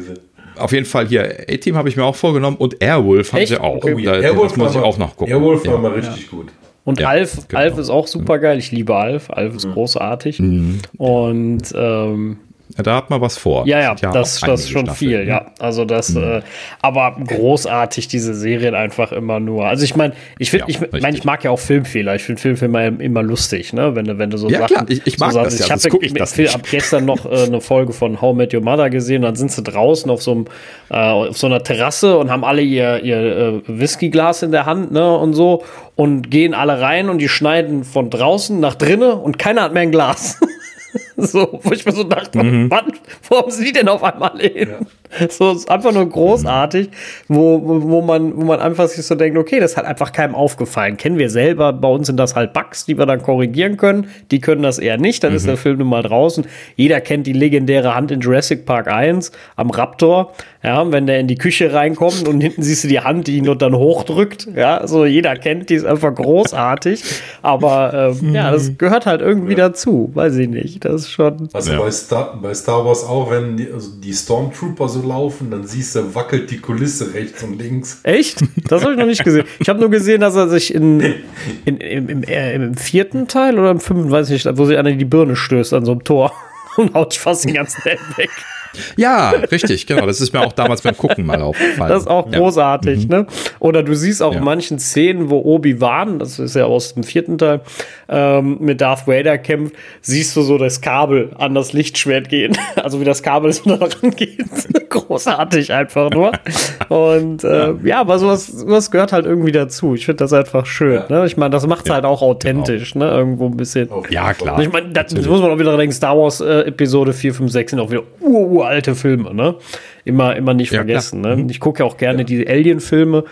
auf jeden Fall hier, A-Team habe ich mir auch vorgenommen und Airwolf haben sie auch. Oh, ja. Da, Airwolf muss ich auch noch gucken. Airwolf war mal richtig ja. gut. Und ja, Alf, genau. Alf ist auch super geil. Ich liebe Alf. Alf ist mhm. großartig. Mhm. Und ähm, ja, da hat man was vor. Ja, ja, ja das, das ist schon Staffeln, viel, ja. Also das, mhm. äh, aber großartig diese Serien einfach immer nur. Also ich meine, ich finde, ja, ich meine, ich mag ja auch Filmfehler. Ich finde Filmfehler immer lustig, ne? Wenn du, wenn du so ja, Sachen, klar, ich, ich mag so das ja, ich habe ich Film, ab gestern noch äh, eine Folge von How Met Your Mother gesehen. Dann sind sie draußen auf so einem, äh, auf so einer Terrasse und haben alle ihr, ihr äh, Whiskyglas in der Hand, ne? Und so und gehen alle rein und die schneiden von draußen nach drinnen und keiner hat mehr ein Glas. So, wo ich mir so dachte, mhm. Mann, warum sind die denn auf einmal hin? Ja. So, ist einfach nur großartig, wo, wo, man, wo man einfach sich so denkt, okay, das hat einfach keinem aufgefallen. Kennen wir selber, bei uns sind das halt Bugs, die wir dann korrigieren können. Die können das eher nicht, dann mhm. ist der Film nun mal draußen. Jeder kennt die legendäre Hand in Jurassic Park 1 am Raptor. Ja, wenn der in die Küche reinkommt und hinten siehst du die Hand, die ihn nur dann hochdrückt. Ja, so jeder kennt die, ist einfach großartig. Aber ähm, ja, das gehört halt irgendwie ja. dazu, weiß ich nicht. Das schon. Also ja. bei, Star, bei Star Wars auch, wenn die, also die Stormtrooper so laufen, dann siehst du, wackelt die Kulisse rechts und links. Echt? Das habe ich noch nicht gesehen. Ich habe nur gesehen, dass er sich in, in, im, im, äh, im, vierten Teil oder im fünften, weiß ich nicht, wo sich einer die Birne stößt an so einem Tor und haut fast den ganzen Helm weg. Ja, richtig, genau. Das ist mir auch damals beim Gucken mal aufgefallen. Das ist auch großartig, ja. ne? Oder du siehst auch ja. in manchen Szenen, wo Obi-Wan, das ist ja aus dem vierten Teil, ähm, mit Darth Vader kämpft, siehst du so das Kabel an das Lichtschwert gehen. Also wie das Kabel so da rangeht. Großartig einfach nur. Und äh, ja. ja, aber sowas, sowas gehört halt irgendwie dazu. Ich finde das einfach schön. Ne? Ich meine, das macht es halt auch authentisch, genau. ne? Irgendwo ein bisschen. Ja, klar. Ich meine, das muss man auch wieder denken, Star Wars äh, Episode 4, 5, 6 sind auch wieder uralte Filme, ne? Immer, immer nicht ja, vergessen. Ne? Ich gucke ja auch gerne die Alien-Filme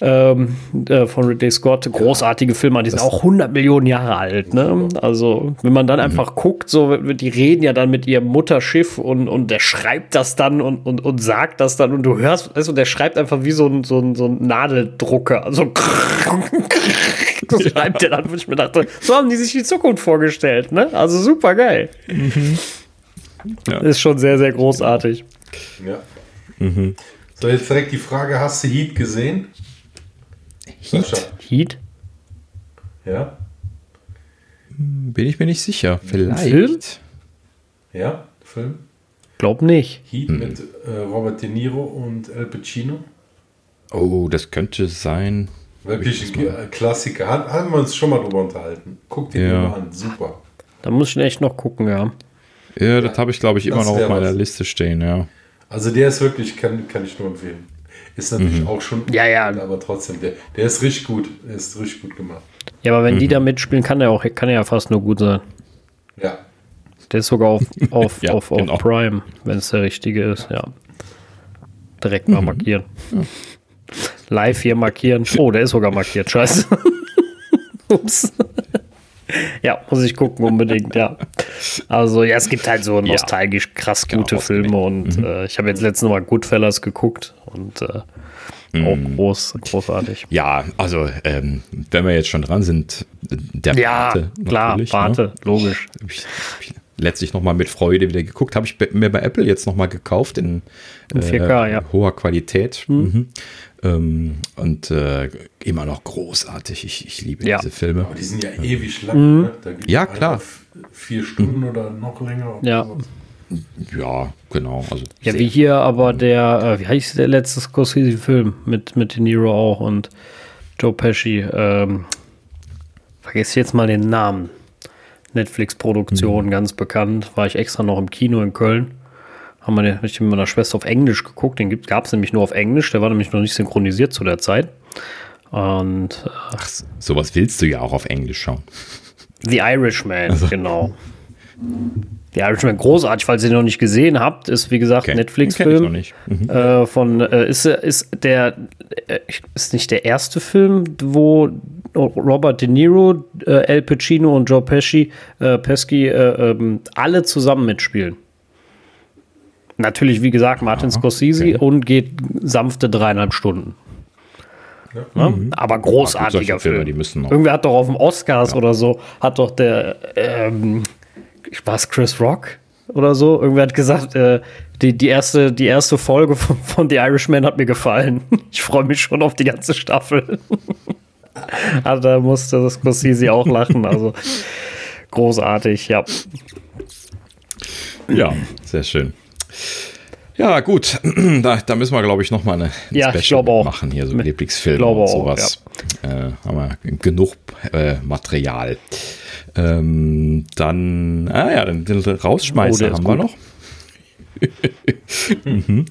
ähm, äh, von Ridley Scott, großartige Filme, die sind auch 100 Millionen Jahre alt. Ne? Also, wenn man dann mhm. einfach guckt, so, die reden ja dann mit ihrem Mutterschiff und, und der schreibt das dann und, und, und sagt das dann und du hörst, weißt du, der schreibt einfach wie so ein, so ein, so ein Nadeldrucker. Also, so schreibt der dann, wo ich mir dachte, so haben die sich die Zukunft vorgestellt. Ne? Also, super geil. Mhm. Ja. Ist schon sehr, sehr großartig. Ja. Mhm. So, jetzt direkt die Frage: Hast du Heat gesehen? Heat? Heat? Ja. Bin ich mir nicht sicher. Vielleicht. Film? Ja, Film. Glaub nicht. Heat hm. mit äh, Robert De Niro und Al Pacino. Oh, das könnte sein. Wirklich ein Klassiker. Haben wir uns schon mal drüber unterhalten. Guck dir ja. den mal an. Super. Da muss ich echt noch gucken, ja. Ja, das habe ich, glaube ich, immer noch auf meiner was. Liste stehen, ja. Also der ist wirklich, kann, kann ich nur empfehlen. Ist natürlich mhm. auch schon, ja, ja. aber trotzdem, der, der ist richtig gut. Der ist richtig gut gemacht. Ja, aber wenn mhm. die da mitspielen, kann er auch, kann er ja fast nur gut sein. Ja. Der ist sogar auf, auf, ja, auf, auf genau. Prime, wenn es der richtige ist, ja. Direkt mal mhm. markieren. Ja. Live hier markieren. Oh, der ist sogar markiert. Scheiße. Ups. ja, muss ich gucken unbedingt, ja. Also ja, es gibt halt so nostalgisch krass gute Filme und mhm. äh, ich habe jetzt letztens Mal Goodfellas geguckt und äh, auch mhm. groß, großartig. Ja, also ähm, wenn wir jetzt schon dran sind, der ja, Pate. Klar, Pate, ne? logisch. Ich, ich, letztlich nochmal mit Freude wieder geguckt. Habe ich mir bei Apple jetzt nochmal gekauft in, in 4K, äh, ja. hoher Qualität. Mhm. Mhm. Ähm, und äh, immer noch großartig. Ich, ich liebe ja. diese Filme. Aber die sind ja ewig lang. Mhm. Ne? ja, klar. Vier Stunden oder noch länger. Ja. Ja, genau. Also ja, wie hier aber der, äh, wie heißt der letzte Scorsese-Film mit, mit De Niro auch und Joe Pesci. Ähm, vergesse jetzt mal den Namen. Netflix-Produktion, mhm. ganz bekannt. War ich extra noch im Kino in Köln haben wir mit meiner Schwester auf Englisch geguckt. Den gab es nämlich nur auf Englisch. Der war nämlich noch nicht synchronisiert zu der Zeit. Und äh, Ach, sowas willst du ja auch auf Englisch schauen. The Irishman, also. genau. The Irishman, großartig, falls ihr ihn noch nicht gesehen habt, ist wie gesagt okay. Netflix-Film. Mhm. Äh, von äh, ist, ist der äh, ist nicht der erste Film, wo Robert De Niro, äh, Al Pacino und Joe Pesci, äh, Pesci ähm, alle zusammen mitspielen. Natürlich, wie gesagt, Martin Scorsese okay. und geht sanfte dreieinhalb Stunden. Ja. Mhm. Aber großartiger Film. Filme, die müssen noch. Irgendwer hat doch auf dem Oscars ja. oder so, hat doch der, ähm, was, Chris Rock oder so? Irgendwer hat gesagt, äh, die, die, erste, die erste Folge von, von The Irishman hat mir gefallen. Ich freue mich schon auf die ganze Staffel. also da musste Scorsese auch lachen. Also großartig, ja. Ja, sehr schön. Ja, gut. Da, da müssen wir, glaube ich, nochmal eine, eine ja, Special machen, hier so Lieblingsfilme und sowas. Auch, ja. äh, haben wir genug äh, Material. Ähm, dann, ah ja, den, den Rausschmeißer oh, haben wir noch. mhm.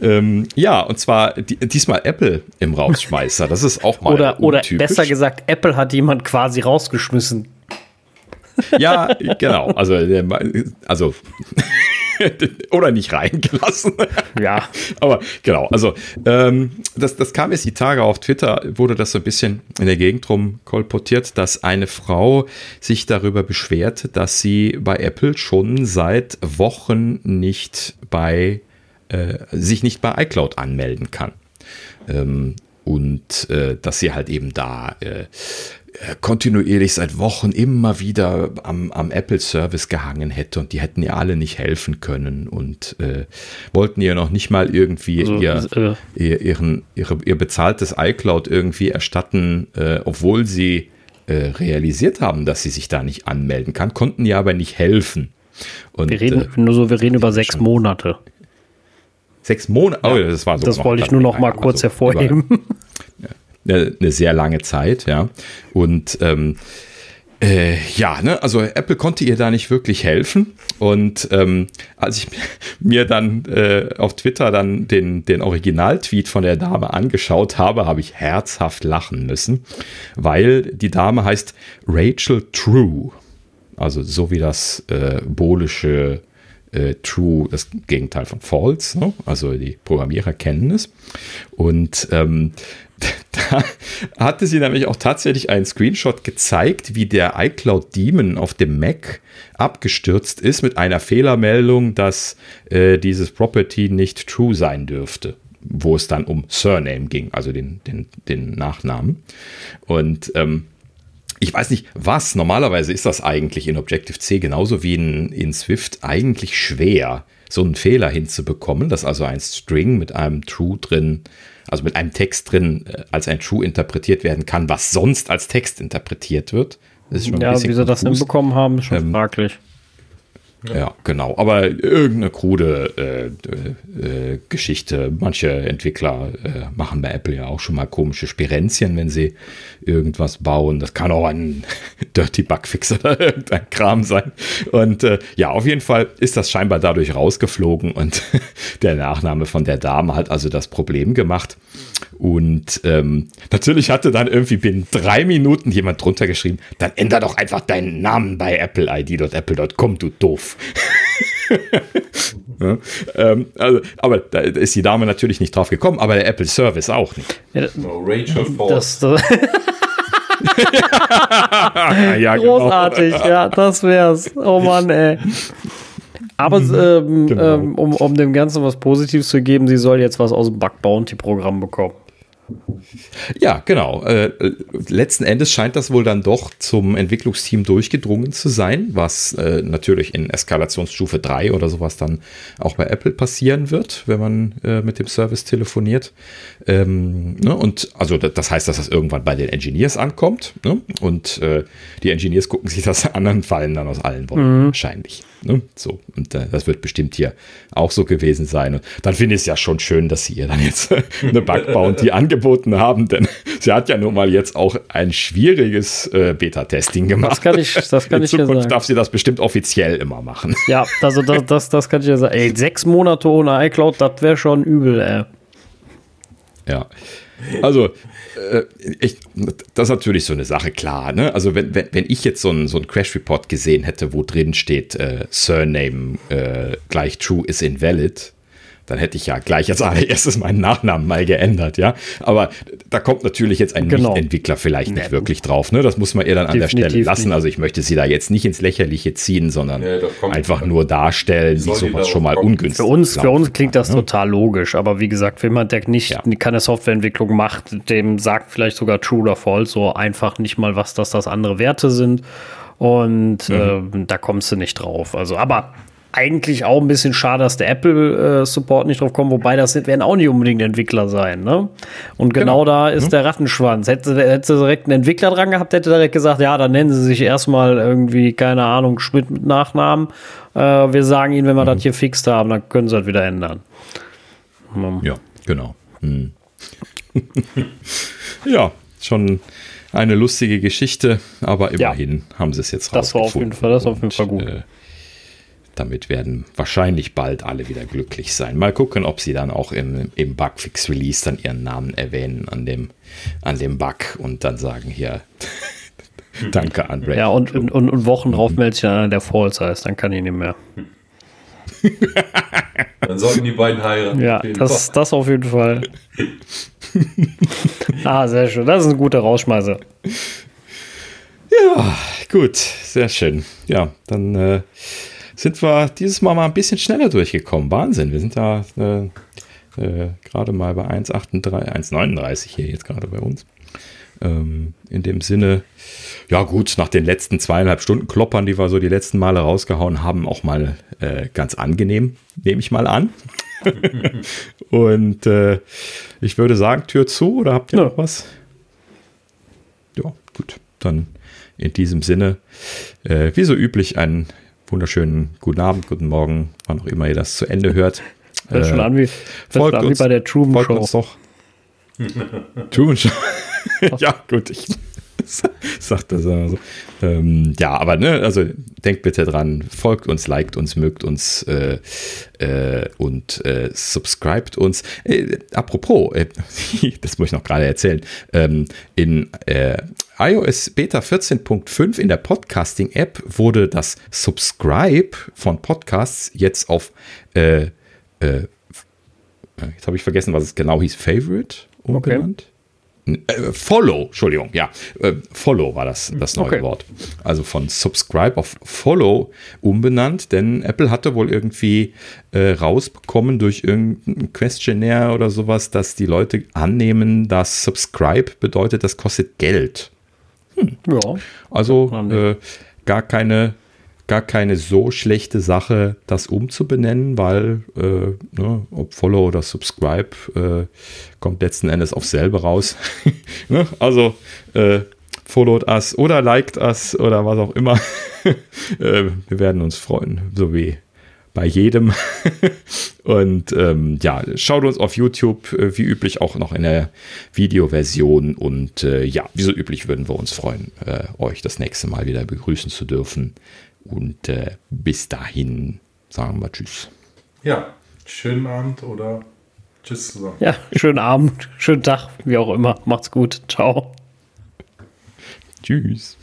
ähm, ja, und zwar die, diesmal Apple im Rausschmeißer. Das ist auch mal. Oder, oder besser gesagt, Apple hat jemand quasi rausgeschmissen. Ja, genau. Also, also Oder nicht reingelassen. Ja. Aber genau, also ähm, das, das kam jetzt die Tage auf Twitter, wurde das so ein bisschen in der Gegend rum kolportiert, dass eine Frau sich darüber beschwerte, dass sie bei Apple schon seit Wochen nicht bei äh, sich nicht bei iCloud anmelden kann. Ähm, und äh, dass sie halt eben da äh, kontinuierlich seit Wochen immer wieder am, am Apple-Service gehangen hätte und die hätten ihr alle nicht helfen können und äh, wollten ihr noch nicht mal irgendwie also, ihr, äh, ihr, ihren, ihre, ihr bezahltes iCloud irgendwie erstatten, äh, obwohl sie äh, realisiert haben, dass sie sich da nicht anmelden kann, konnten ihr aber nicht helfen. Und, wir reden äh, nur so, wir reden über sechs Monate. Sechs Monate? Oh, das war so. Das wollte ich nur noch mal kurz so hervorheben. Eine, eine, sehr lange Zeit, ja. Und ähm, äh, ja, ne, also Apple konnte ihr da nicht wirklich helfen. Und ähm, als ich mir dann äh, auf Twitter dann den, den Originaltweet von der Dame angeschaut habe, habe ich herzhaft lachen müssen, weil die Dame heißt Rachel True. Also so wie das äh, bolische äh, True, das Gegenteil von False. Ne? Also die Programmierer kennen es. Und ähm, hatte sie nämlich auch tatsächlich einen Screenshot gezeigt, wie der iCloud Demon auf dem Mac abgestürzt ist mit einer Fehlermeldung, dass äh, dieses Property nicht true sein dürfte, wo es dann um Surname ging, also den, den, den Nachnamen. Und ähm, ich weiß nicht, was. Normalerweise ist das eigentlich in Objective-C genauso wie in, in Swift eigentlich schwer, so einen Fehler hinzubekommen, dass also ein String mit einem True drin also mit einem Text drin äh, als ein True interpretiert werden kann, was sonst als Text interpretiert wird. Das ist schon ja, wie sie das hinbekommen haben, ist schon ähm, fraglich. Ja. ja. genau. Aber irgendeine krude äh, äh, Geschichte. Manche Entwickler äh, machen bei Apple ja auch schon mal komische Spirenzien, wenn sie irgendwas bauen. Das kann auch ein Dirty Bugfix oder irgendein Kram sein. Und äh, ja, auf jeden Fall ist das scheinbar dadurch rausgeflogen und der Nachname von der Dame hat also das Problem gemacht. Und ähm, natürlich hatte dann irgendwie binnen drei Minuten jemand drunter geschrieben, dann änder doch einfach deinen Namen bei appleid.apple.com, du doof. ja, ähm, also, aber da ist die Dame natürlich nicht drauf gekommen, aber der Apple Service auch nicht. Ja, no, Rachel das, das ja, genau. Großartig, genau. ja, das wär's. Oh Mann, ey. Aber mhm. ähm, genau. ähm, um, um dem Ganzen was Positives zu geben, sie soll jetzt was aus dem Bug Bounty Programm bekommen. Ja, genau. Äh, letzten Endes scheint das wohl dann doch zum Entwicklungsteam durchgedrungen zu sein, was äh, natürlich in Eskalationsstufe 3 oder sowas dann auch bei Apple passieren wird, wenn man äh, mit dem Service telefoniert. Ähm, ne? Und also das heißt, dass das irgendwann bei den Engineers ankommt. Ne? Und äh, die Engineers gucken sich das an und fallen dann aus allen Wolken mhm. wahrscheinlich. Ne? So, und äh, das wird bestimmt hier auch so gewesen sein. Und dann finde ich es ja schon schön, dass sie ihr dann jetzt eine Bug Bounty angeboten haben, denn sie hat ja nun mal jetzt auch ein schwieriges äh, Beta-Testing gemacht. Das kann ich, das kann In ich Zukunft ja sagen. darf sie das bestimmt offiziell immer machen. Ja, also das, das, das kann ich ja sagen. Ey, sechs Monate ohne iCloud, das wäre schon übel, ey. Ja. Also, äh, ich, das ist natürlich so eine Sache, klar. Ne? Also, wenn, wenn, wenn ich jetzt so einen so Crash-Report gesehen hätte, wo drin steht, äh, Surname äh, gleich true is invalid, dann hätte ich ja gleich als allererstes meinen Nachnamen mal geändert, ja. Aber da kommt natürlich jetzt ein genau. Nicht-Entwickler vielleicht nicht ja, wirklich drauf, ne? Das muss man ihr dann an Definitiv der Stelle lassen. Nicht. Also ich möchte sie da jetzt nicht ins Lächerliche ziehen, sondern ja, einfach nur darstellen, wie sowas schon mal ungünstig Für uns, für uns klingt das ja. total logisch, aber wie gesagt, wenn man der nicht keine Softwareentwicklung macht, dem sagt vielleicht sogar True oder False so einfach nicht mal, was das, das andere Werte sind. Und mhm. äh, da kommst du nicht drauf. Also, aber eigentlich auch ein bisschen schade, dass der Apple-Support äh, nicht drauf kommt, wobei das werden auch nicht unbedingt Entwickler sein. Ne? Und genau, genau da ist mhm. der Rattenschwanz. Hätte, hätte direkt einen Entwickler dran gehabt, hätte direkt gesagt, ja, dann nennen sie sich erstmal irgendwie, keine Ahnung, Schmidt mit Nachnamen. Äh, wir sagen ihnen, wenn wir mhm. das hier fixt haben, dann können sie das wieder ändern. Mhm. Ja, genau. Mhm. ja, schon eine lustige Geschichte, aber immerhin ja. haben sie es jetzt Das war auf jeden Fall, das war auf jeden Fall gut. Äh, damit werden wahrscheinlich bald alle wieder glücklich sein. Mal gucken, ob sie dann auch im, im Bugfix-Release dann ihren Namen erwähnen an dem, an dem Bug und dann sagen hier, danke Andre. Ja, und, und, und Wochen drauf meldet sich einer, der False heißt, dann kann ich nicht mehr. dann sollten die beiden heiraten. Ja, das, das auf jeden Fall. ah, sehr schön. Das ist ein guter Rausschmeißer. Ja, gut, sehr schön. Ja, dann äh, sind wir dieses Mal mal ein bisschen schneller durchgekommen. Wahnsinn, wir sind da äh, äh, gerade mal bei 1,39 hier jetzt gerade bei uns. Ähm, in dem Sinne, ja gut, nach den letzten zweieinhalb Stunden Kloppern, die wir so die letzten Male rausgehauen haben, auch mal äh, ganz angenehm, nehme ich mal an. Und äh, ich würde sagen, Tür zu oder habt ihr ja. noch was? Ja, gut, dann in diesem Sinne, äh, wie so üblich, ein wunderschönen guten Abend, guten Morgen, wann auch immer ihr das zu Ende hört. Hört schon an wie, folgt an uns, wie bei der Truman folgt Show. Uns doch. Truman Show. ja, gut, ich sag das immer so. Ähm, ja, aber ne, also denkt bitte dran, folgt uns, liked uns, mögt uns äh, äh, und äh, subscribt uns. Äh, apropos, äh, das muss ich noch gerade erzählen, ähm, in äh, iOS Beta 14.5 in der Podcasting-App wurde das Subscribe von Podcasts jetzt auf äh, äh, jetzt habe ich vergessen, was es genau hieß, Favorite umgenannt. Okay. Äh, follow, Entschuldigung, ja, äh, Follow war das, das neue okay. Wort. Also von Subscribe auf Follow umbenannt, denn Apple hatte wohl irgendwie äh, rausbekommen durch irgendein Questionnaire oder sowas, dass die Leute annehmen, dass Subscribe bedeutet, das kostet Geld. Hm. Ja. Also äh, gar keine gar keine so schlechte Sache, das umzubenennen, weil äh, ne, ob Follow oder Subscribe äh, kommt letzten Endes auf selber raus. ne? Also äh, followed us oder liked us oder was auch immer. Äh, wir werden uns freuen, so wie bei jedem. und ähm, ja, schaut uns auf YouTube äh, wie üblich auch noch in der Videoversion. Und äh, ja, wie so üblich würden wir uns freuen, äh, euch das nächste Mal wieder begrüßen zu dürfen. Und äh, bis dahin sagen wir Tschüss. Ja, schönen Abend oder Tschüss zusammen. Ja, schönen Abend, schönen Tag, wie auch immer. Macht's gut. Ciao. Tschüss.